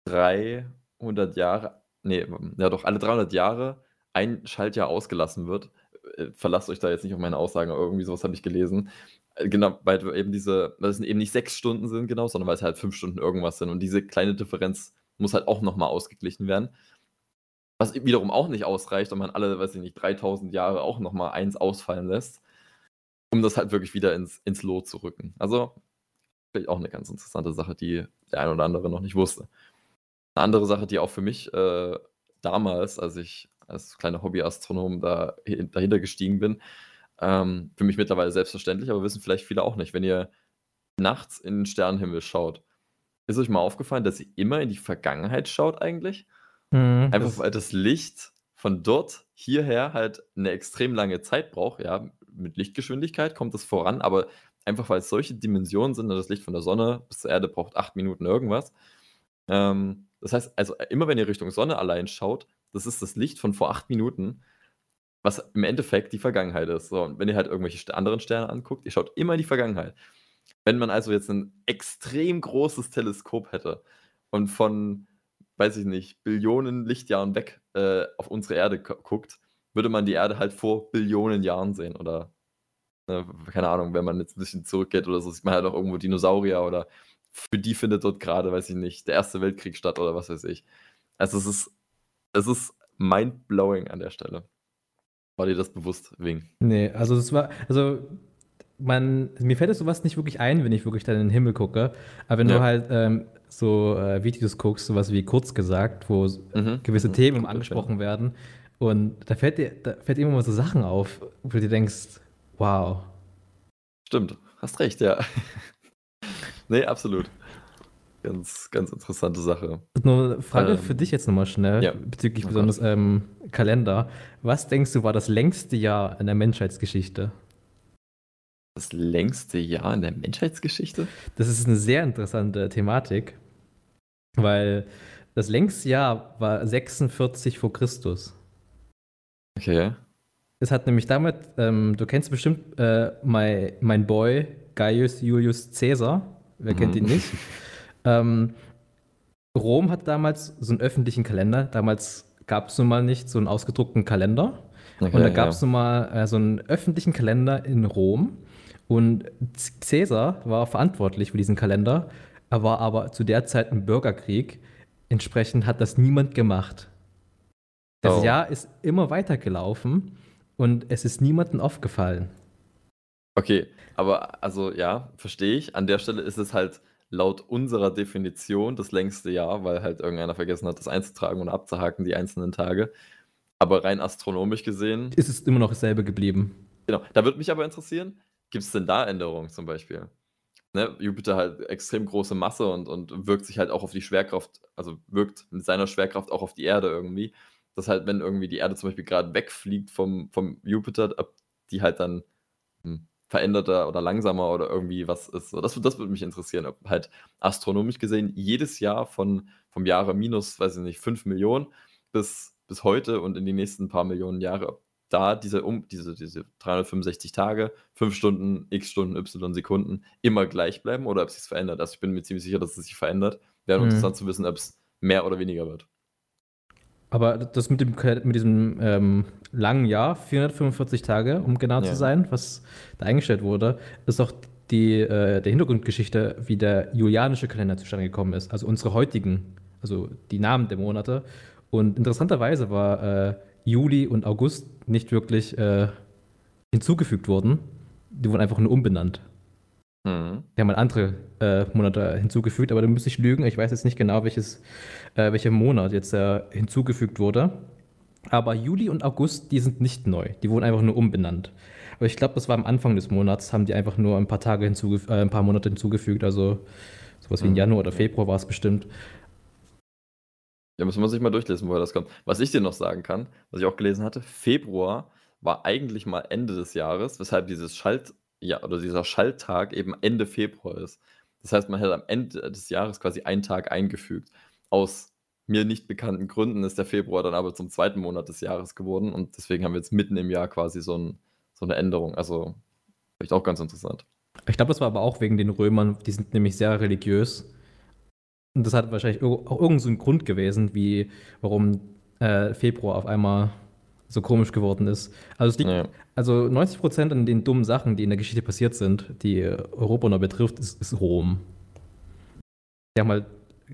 300 Jahre ne, ja doch, alle 300 Jahre ein Schaltjahr ausgelassen wird. Äh, verlasst euch da jetzt nicht auf meine Aussagen, aber irgendwie so was habe ich gelesen. Äh, genau, weil eben diese weil es eben nicht 6 Stunden sind genau, sondern weil's halt 5 Stunden irgendwas sind und diese kleine Differenz muss halt auch noch mal ausgeglichen werden. Was wiederum auch nicht ausreicht, wenn man alle, weiß ich nicht, 3000 Jahre auch noch mal eins ausfallen lässt. um das halt wirklich wieder ins, ins Lot zu rücken. Also vielleicht auch eine ganz interessante Sache, die der ein oder andere noch nicht wusste. Eine andere Sache, die auch für mich äh, damals, als ich als kleiner Hobbyastronom da, dahinter gestiegen bin, ähm, für mich mittlerweile selbstverständlich, aber wissen vielleicht viele auch nicht. Wenn ihr nachts in den Sternenhimmel schaut, ist euch mal aufgefallen, dass ihr immer in die Vergangenheit schaut eigentlich? Mhm, Einfach weil das Licht von dort hierher halt eine extrem lange Zeit braucht. Ja, mit Lichtgeschwindigkeit kommt es voran, aber einfach weil es solche Dimensionen sind, ne, das Licht von der Sonne bis zur Erde braucht acht Minuten irgendwas. Ähm, das heißt, also immer wenn ihr Richtung Sonne allein schaut, das ist das Licht von vor acht Minuten, was im Endeffekt die Vergangenheit ist. So, und wenn ihr halt irgendwelche anderen Sterne anguckt, ihr schaut immer in die Vergangenheit. Wenn man also jetzt ein extrem großes Teleskop hätte und von, weiß ich nicht, Billionen Lichtjahren weg äh, auf unsere Erde guckt, würde man die Erde halt vor Billionen Jahren sehen. Oder, äh, keine Ahnung, wenn man jetzt ein bisschen zurückgeht oder so, sieht man halt auch irgendwo Dinosaurier oder für die findet dort gerade, weiß ich nicht, der Erste Weltkrieg statt oder was weiß ich. Also es ist, es ist mind-blowing an der Stelle. War dir das bewusst, Wing? Nee, also es war, also man, mir fällt sowas nicht wirklich ein, wenn ich wirklich dann in den Himmel gucke. Aber wenn ja. du halt ähm, so äh, Videos guckst, sowas wie kurz gesagt, wo mhm. gewisse mhm. Themen angesprochen werden, und da fällt dir, da fällt immer mal so Sachen auf, wo du dir denkst, wow. Stimmt, hast recht, ja. nee, absolut. Ganz, ganz interessante Sache. Nur eine Frage ähm, für dich jetzt nochmal schnell, ja. bezüglich oh besonders ähm, Kalender. Was denkst du, war das längste Jahr in der Menschheitsgeschichte? Das längste Jahr in der Menschheitsgeschichte? Das ist eine sehr interessante Thematik, weil das längste Jahr war 46 vor Christus. Okay. Es hat nämlich damit, ähm, du kennst bestimmt äh, my, mein Boy Gaius Julius Caesar. Wer mhm. kennt ihn nicht? ähm, Rom hat damals so einen öffentlichen Kalender. Damals gab es nun mal nicht so einen ausgedruckten Kalender. Okay, und da gab es ja. nun mal äh, so einen öffentlichen Kalender in Rom. Und Caesar war verantwortlich für diesen Kalender. Er war aber zu der Zeit im Bürgerkrieg. Entsprechend hat das niemand gemacht. Das oh. Jahr ist immer weitergelaufen und es ist niemandem aufgefallen. Okay, aber also ja, verstehe ich. An der Stelle ist es halt laut unserer Definition das längste Jahr, weil halt irgendeiner vergessen hat, das einzutragen und abzuhaken, die einzelnen Tage. Aber rein astronomisch gesehen. Ist es immer noch dasselbe geblieben. Genau. Da würde mich aber interessieren, gibt es denn da Änderungen zum Beispiel? Ne, Jupiter halt extrem große Masse und, und wirkt sich halt auch auf die Schwerkraft, also wirkt mit seiner Schwerkraft auch auf die Erde irgendwie dass halt, wenn irgendwie die Erde zum Beispiel gerade wegfliegt vom, vom Jupiter, ob die halt dann hm, veränderter oder langsamer oder irgendwie was ist. So, das, das würde mich interessieren, ob halt astronomisch gesehen jedes Jahr von, vom Jahre minus, weiß ich nicht, 5 Millionen bis, bis heute und in die nächsten paar Millionen Jahre, ob da diese, um, diese, diese 365 Tage, 5 Stunden, x Stunden, y Sekunden immer gleich bleiben oder ob es sich verändert. Also ich bin mir ziemlich sicher, dass es sich verändert. Wäre mhm. interessant zu wissen, ob es mehr oder weniger wird. Aber das mit, dem, mit diesem ähm, langen Jahr, 445 Tage, um genau ja. zu sein, was da eingestellt wurde, ist auch die, äh, der Hintergrundgeschichte, wie der julianische Kalender zustande gekommen ist. Also unsere heutigen, also die Namen der Monate. Und interessanterweise war äh, Juli und August nicht wirklich äh, hinzugefügt worden. Die wurden einfach nur umbenannt. Mhm. Die haben halt andere äh, Monate hinzugefügt, aber da müsste ich lügen. Ich weiß jetzt nicht genau, welches, äh, welcher Monat jetzt äh, hinzugefügt wurde. Aber Juli und August, die sind nicht neu. Die wurden einfach nur umbenannt. Aber ich glaube, das war am Anfang des Monats, haben die einfach nur ein paar Tage hinzugefügt, äh, ein paar Monate hinzugefügt. Also sowas wie in mhm. Januar oder Februar war es bestimmt. Ja, muss man sich mal durchlesen, woher das kommt. Was ich dir noch sagen kann, was ich auch gelesen hatte, Februar war eigentlich mal Ende des Jahres, weshalb dieses Schalt ja, oder dieser Schalttag eben Ende Februar ist. Das heißt, man hat am Ende des Jahres quasi einen Tag eingefügt. Aus mir nicht bekannten Gründen ist der Februar dann aber zum zweiten Monat des Jahres geworden und deswegen haben wir jetzt mitten im Jahr quasi so, ein, so eine Änderung. Also vielleicht auch ganz interessant. Ich glaube, das war aber auch wegen den Römern, die sind nämlich sehr religiös. Und das hat wahrscheinlich auch irgendeinen so Grund gewesen, wie warum äh, Februar auf einmal so komisch geworden ist. Also, es liegt, ja. also 90 Prozent an den dummen Sachen, die in der Geschichte passiert sind, die Europa noch betrifft, ist, ist Rom. Die haben halt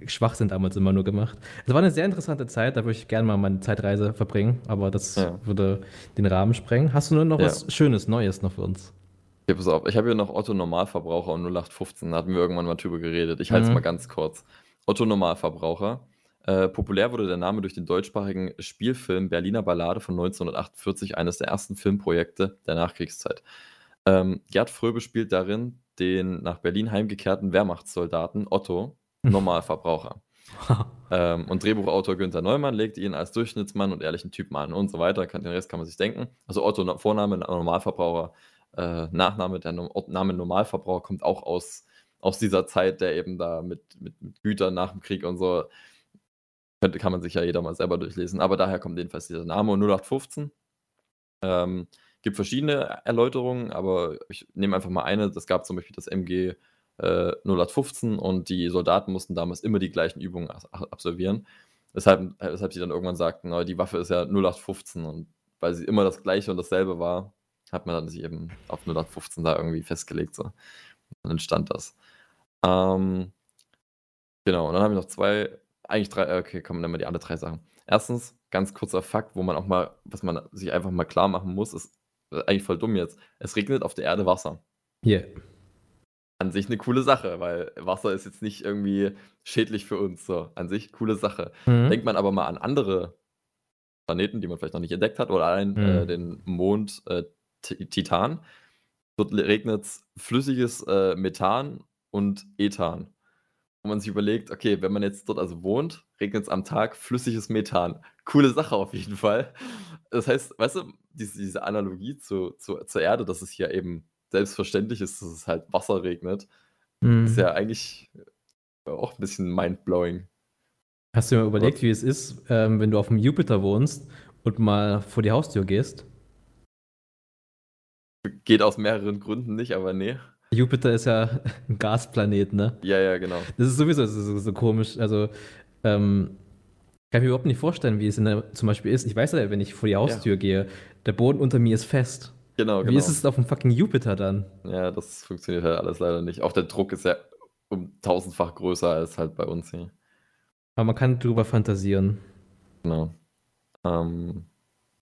Schwachsinn damals immer nur gemacht. Es war eine sehr interessante Zeit, da würde ich gerne mal meine Zeitreise verbringen, aber das ja. würde den Rahmen sprengen. Hast du nur noch ja. was Schönes, Neues noch für uns? Ja, pass auf, ich habe hier noch Otto Normalverbraucher und 0815, da hatten wir irgendwann mal drüber geredet. Ich halte es Mhm. mal ganz kurz. Otto Normalverbraucher. Äh, populär wurde der Name durch den deutschsprachigen Spielfilm Berliner Ballade von 1948, eines der ersten Filmprojekte der Nachkriegszeit. Ähm, Gerd Fröbe spielt darin den nach Berlin heimgekehrten Wehrmachtssoldaten Otto, Normalverbraucher. ähm, und Drehbuchautor Günther Neumann legte ihn als Durchschnittsmann und ehrlichen Typen an und so weiter. Kann- Den Rest kann man sich denken. Also Otto, Vorname, Normalverbraucher, äh, Nachname, der no Name Normalverbraucher kommt auch aus, aus dieser Zeit, der eben da mit, mit, mit Gütern nach dem Krieg und so, kann man sich ja jeder mal selber durchlesen. Aber daher kommt jedenfalls dieser Name und 0815. Ähm, gibt verschiedene Erläuterungen, aber ich nehme einfach mal eine. Das gab zum Beispiel das MG äh, 0815 und die Soldaten mussten damals immer die gleichen Übungen absolvieren. Weshalb, weshalb sie dann irgendwann sagten, die Waffe ist ja 0815 und weil sie immer das gleiche und dasselbe war, hat man dann sich eben auf 0815 da irgendwie festgelegt. So. Dann entstand das. Ähm, genau, und dann habe ich noch zwei, eigentlich drei, äh, okay, kommen dann mal die anderen drei Sachen. Erstens, ganz kurzer Fakt, wo man auch mal, was man sich einfach mal klar machen muss, ist äh, eigentlich voll dumm jetzt. Es regnet auf der Erde Wasser. Hier. An sich eine coole Sache, weil Wasser ist jetzt nicht irgendwie schädlich für uns. So, an sich coole Sache. Mhm. Denkt man aber mal an andere Planeten, die man vielleicht noch nicht entdeckt hat, oder allein äh, Mhm. den Mond äh, Ti- Titan. Dort regnet es flüssiges äh, Methan und Ethan. Wo man sich überlegt, okay, wenn man jetzt dort also wohnt, regnet es am Tag flüssiges Methan. Coole Sache auf jeden Fall. Das heißt, weißt du, diese, diese Analogie zu, zu, zur Erde, dass es hier eben selbstverständlich ist, dass es halt Wasser regnet, Mhm. ist ja eigentlich auch ein bisschen mindblowing. Hast du dir mal überlegt, wie es ist, ähm, wenn du auf dem Jupiter wohnst und mal vor die Haustür gehst? Geht aus mehreren Gründen nicht, aber nee. Jupiter ist ja ein Gasplanet, ne? Ja, ja, genau. Das ist sowieso so, so, so komisch. Also, ähm, kann ich mir überhaupt nicht vorstellen, wie es in der, zum Beispiel ist. Ich weiß ja, wenn ich vor die Haustür gehe, der Boden unter mir ist fest. Genau, genau. Wie ist es auf dem fucking Jupiter dann? Ja, das funktioniert halt alles leider nicht. Auch der Druck ist ja um tausendfach größer als halt bei uns hier. Aber man kann drüber fantasieren. Genau. Ähm,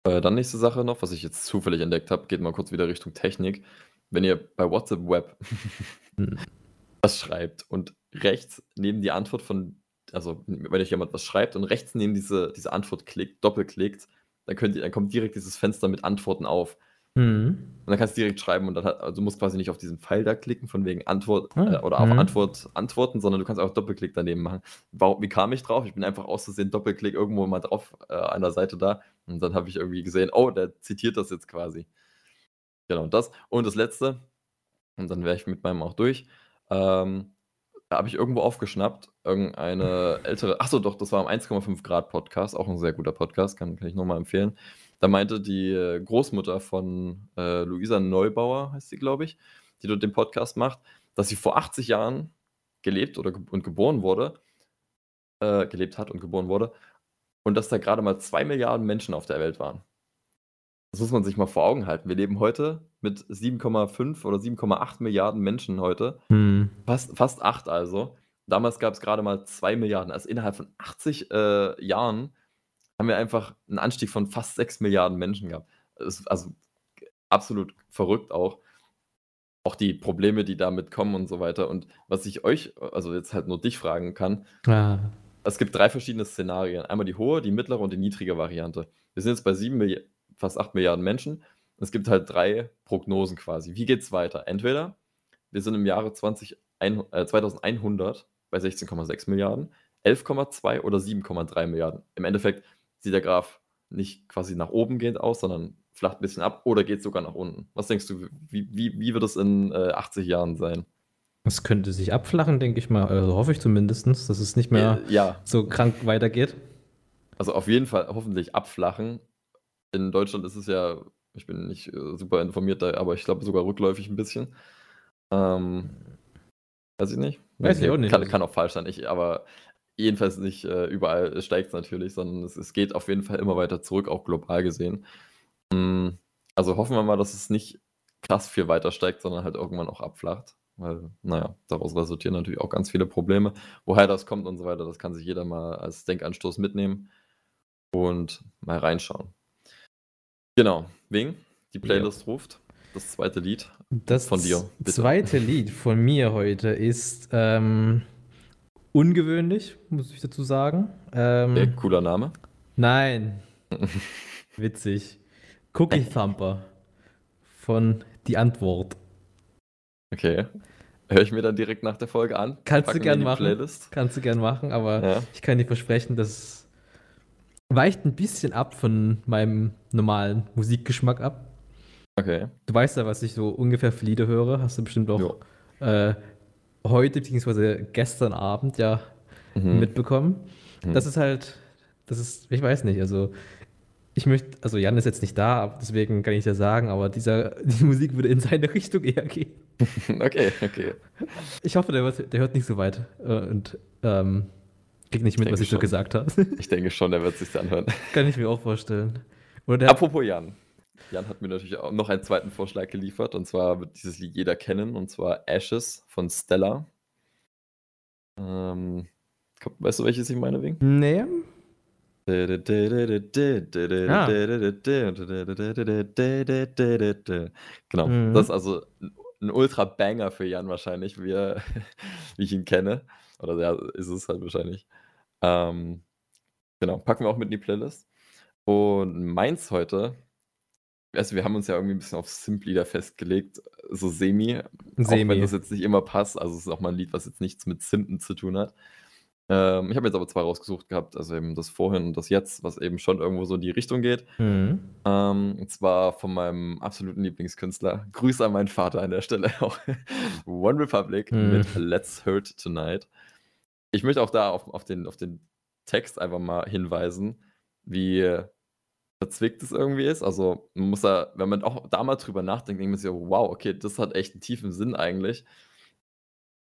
äh, dann nächste Sache noch, was ich jetzt zufällig entdeckt habe, geht mal kurz wieder Richtung Technik. Wenn ihr bei WhatsApp Web Hm. was schreibt und rechts neben die Antwort von, also wenn euch jemand was schreibt und rechts neben diese, diese Antwort klickt, doppelklickt, dann könnt ihr, dann kommt direkt dieses Fenster mit Antworten auf. Mhm. Und dann kannst du direkt schreiben und dann hat, also du musst quasi nicht auf diesen Pfeil da klicken, von wegen Antwort Ah, äh, oder auf mhm. Antwort antworten, sondern du kannst auch Doppelklick daneben machen. Warum, wie kam ich drauf? Ich bin einfach aus Versehen Doppelklick irgendwo mal drauf äh, an der Seite da und dann habe ich irgendwie gesehen, oh, der zitiert das jetzt quasi. Genau, das. Und das letzte, und dann wäre ich mit meinem auch durch. Ähm, da habe ich irgendwo aufgeschnappt, irgendeine ältere, achso, doch, das war am 1,5 Grad Podcast, auch ein sehr guter Podcast, kann, kann ich nochmal empfehlen. Da meinte die äh, Großmutter von äh, Luisa Neubauer, heißt sie, glaube ich, die dort den Podcast macht, dass sie vor 80 Jahren gelebt oder ge und geboren wurde, äh, gelebt hat und geboren wurde, und dass da gerade mal 2 Milliarden Menschen auf der Welt waren. Das muss man sich mal vor Augen halten. Wir leben heute mit 7,5 oder 7,8 Milliarden Menschen heute. Hm. Fast, fast 8 also. Damals gab es gerade mal 2 Milliarden. Also innerhalb von 80 äh, Jahren haben wir einfach einen Anstieg von fast 6 Milliarden Menschen gehabt. Ist also absolut verrückt auch. Auch die Probleme, die damit kommen und so weiter. Und was ich euch, also jetzt halt nur dich fragen kann, Ah. es gibt drei verschiedene Szenarien. Einmal die hohe, die mittlere und die niedrige Variante. Wir sind jetzt bei 7 Milli fast 8 Milliarden Menschen. Es gibt halt drei Prognosen quasi. Wie geht es weiter? Entweder wir sind im Jahre 20, ein, äh, 2100 bei 16,6 Milliarden, 11,2 oder 7,3 Milliarden. Im Endeffekt sieht der Graph nicht quasi nach oben gehend aus, sondern flacht ein bisschen ab oder geht sogar nach unten. Was denkst du, wie, wie, wie wird es in äh, 80 Jahren sein? Es könnte sich abflachen, denke ich mal. Also hoffe ich zumindest, dass es nicht mehr Äh, ja, so krank weitergeht. Also auf jeden Fall hoffentlich abflachen. In Deutschland ist es ja, ich bin nicht äh, super informiert, da, aber ich glaube sogar rückläufig ein bisschen. Ähm, weiß ich nicht. Weiß ich auch nicht. Kann, kann auch falsch sein, ich, aber jedenfalls nicht äh, überall steigt es natürlich, sondern es, es geht auf jeden Fall immer weiter zurück, auch global gesehen. Mm, Also hoffen wir mal, dass es nicht krass viel weiter steigt, sondern halt irgendwann auch abflacht. Weil, naja, daraus resultieren natürlich auch ganz viele Probleme. Woher das kommt und so weiter, das kann sich jeder mal als Denkanstoß mitnehmen und mal reinschauen. Genau, wegen die Playlist ruft. das zweite Lied Das von dir. Bitte. zweite Lied von mir heute ist ähm, ungewöhnlich, muss ich dazu sagen. Ähm, Okay, cooler Name. Nein. Witzig. Cookie Thumper von Die Antwort. Okay. Höre ich mir dann direkt nach der Folge an. Kannst du Packen wir gern in die machen. Playlist. Kannst du gern machen, aber Ja. ich kann dir versprechen, das weicht ein bisschen ab von meinem normalen Musikgeschmack ab. Okay. Du weißt ja, was ich so ungefähr für Lieder höre. Hast du bestimmt auch äh, heute bzw. gestern Abend ja Mhm. mitbekommen. Mhm. Das ist halt, das ist, ich weiß nicht, also ich möchte, also Jan ist jetzt nicht da, deswegen kann ich ja sagen, aber dieser, die Musik würde in seine Richtung eher gehen. Okay, okay. Ich hoffe, der, der hört nicht so weit äh, und ähm, kriegt nicht mit, denke was ich so schon. gesagt habe. Ich denke schon, der wird sich anhören. kann ich mir auch vorstellen. Apropos Jan. Jan hat mir natürlich auch noch einen zweiten Vorschlag geliefert und zwar wird dieses Lied jeder kennen und zwar Ashes von Stella. Ähm, weißt du, welches ich meine, Wing? nee, Genau, Mhm. das ist also ein- ein Ultra-Banger für Jan wahrscheinlich, wie, er, wie ich ihn kenne. Oder ja, ist es halt wahrscheinlich. Ähm, genau, packen wir auch mit in die Playlist. Und meins heute, also wir haben uns ja irgendwie ein bisschen auf Simp-Lieder festgelegt, so semi, auch wenn Semi. das jetzt nicht immer passt. Also es ist auch mal ein Lied, was jetzt nichts mit Simpen zu tun hat. Ähm, ich habe jetzt aber zwei rausgesucht gehabt, also eben das vorhin und das jetzt, was eben schon irgendwo so in die Richtung geht. Mhm. Ähm, und zwar von meinem absoluten Lieblingskünstler. Grüße an meinen Vater an der Stelle auch. One Republic Mhm. mit Let's Hurt Tonight. Ich möchte auch da auf, auf, den, auf den Text einfach mal hinweisen, wie verzwickt es irgendwie ist. Also man muss da, wenn man auch da mal drüber nachdenkt, denkt man sich, so, wow, okay, das hat echt einen tiefen Sinn eigentlich.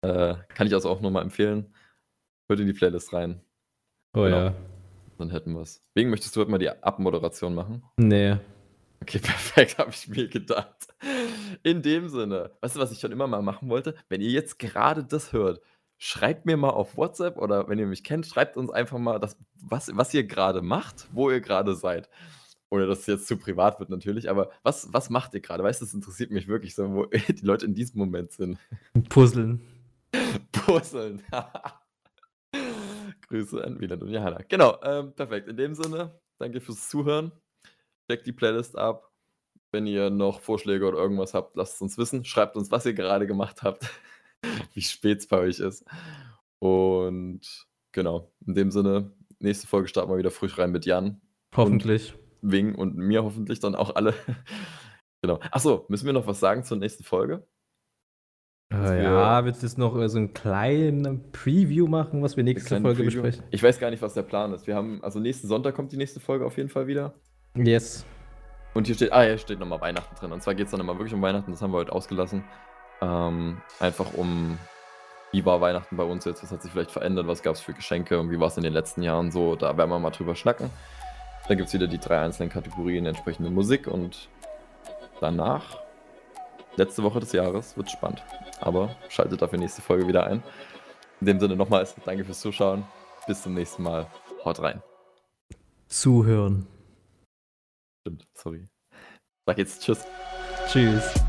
Äh, kann ich also auch nochmal empfehlen. Hört in die Playlist rein, Oh Genau. ja. dann hätten wir es. Wegen möchtest du heute mal die Abmoderation machen? Nee. Okay, perfekt, habe ich mir gedacht. In dem Sinne, weißt du, was ich schon immer mal machen wollte? Wenn ihr jetzt gerade das hört, schreibt mir mal auf WhatsApp oder wenn ihr mich kennt, schreibt uns einfach mal, das, was, was ihr gerade macht, wo ihr gerade seid. Ohne dass es jetzt zu privat wird natürlich, aber was, was macht ihr gerade? Weißt du, das interessiert mich wirklich so, wo die Leute in diesem Moment sind. Puzzeln. Puzzeln. Grüße an Wieland und Johanna. Genau, ähm, perfekt. In dem Sinne, danke fürs Zuhören. Checkt die Playlist ab. Wenn ihr noch Vorschläge oder irgendwas habt, lasst es uns wissen. Schreibt uns, was ihr gerade gemacht habt, wie spät es bei euch ist. Und genau, in dem Sinne, nächste Folge starten wir wieder frisch rein mit Jan, Hoffentlich. Wing und mir hoffentlich dann auch alle. genau. Achso, müssen wir noch was sagen zur nächsten Folge? Äh, ja, willst du jetzt noch äh, so ein kleinen Preview machen, was wir nächste Folge Preview. besprechen? Ich weiß gar nicht, was der Plan ist. Wir haben, also nächsten Sonntag kommt die nächste Folge auf jeden Fall wieder. Yes. Und hier steht, ah, hier steht nochmal Weihnachten drin. Und zwar geht es dann immer wirklich um Weihnachten, das haben wir heute ausgelassen. Ähm, einfach um, wie war Weihnachten bei uns jetzt, was hat sich vielleicht verändert, was gab es für Geschenke und wie war es in den letzten Jahren so. Da werden wir mal drüber schnacken. Dann gibt es wieder die drei einzelnen Kategorien entsprechende Musik und danach, letzte Woche des Jahres, wird spannend. Aber schaltet dafür nächste Folge wieder ein. In dem Sinne nochmals, danke fürs Zuschauen. Bis zum nächsten Mal. Haut rein. Zuhören. Stimmt, sorry. Sag jetzt Tschüss. Tschüss.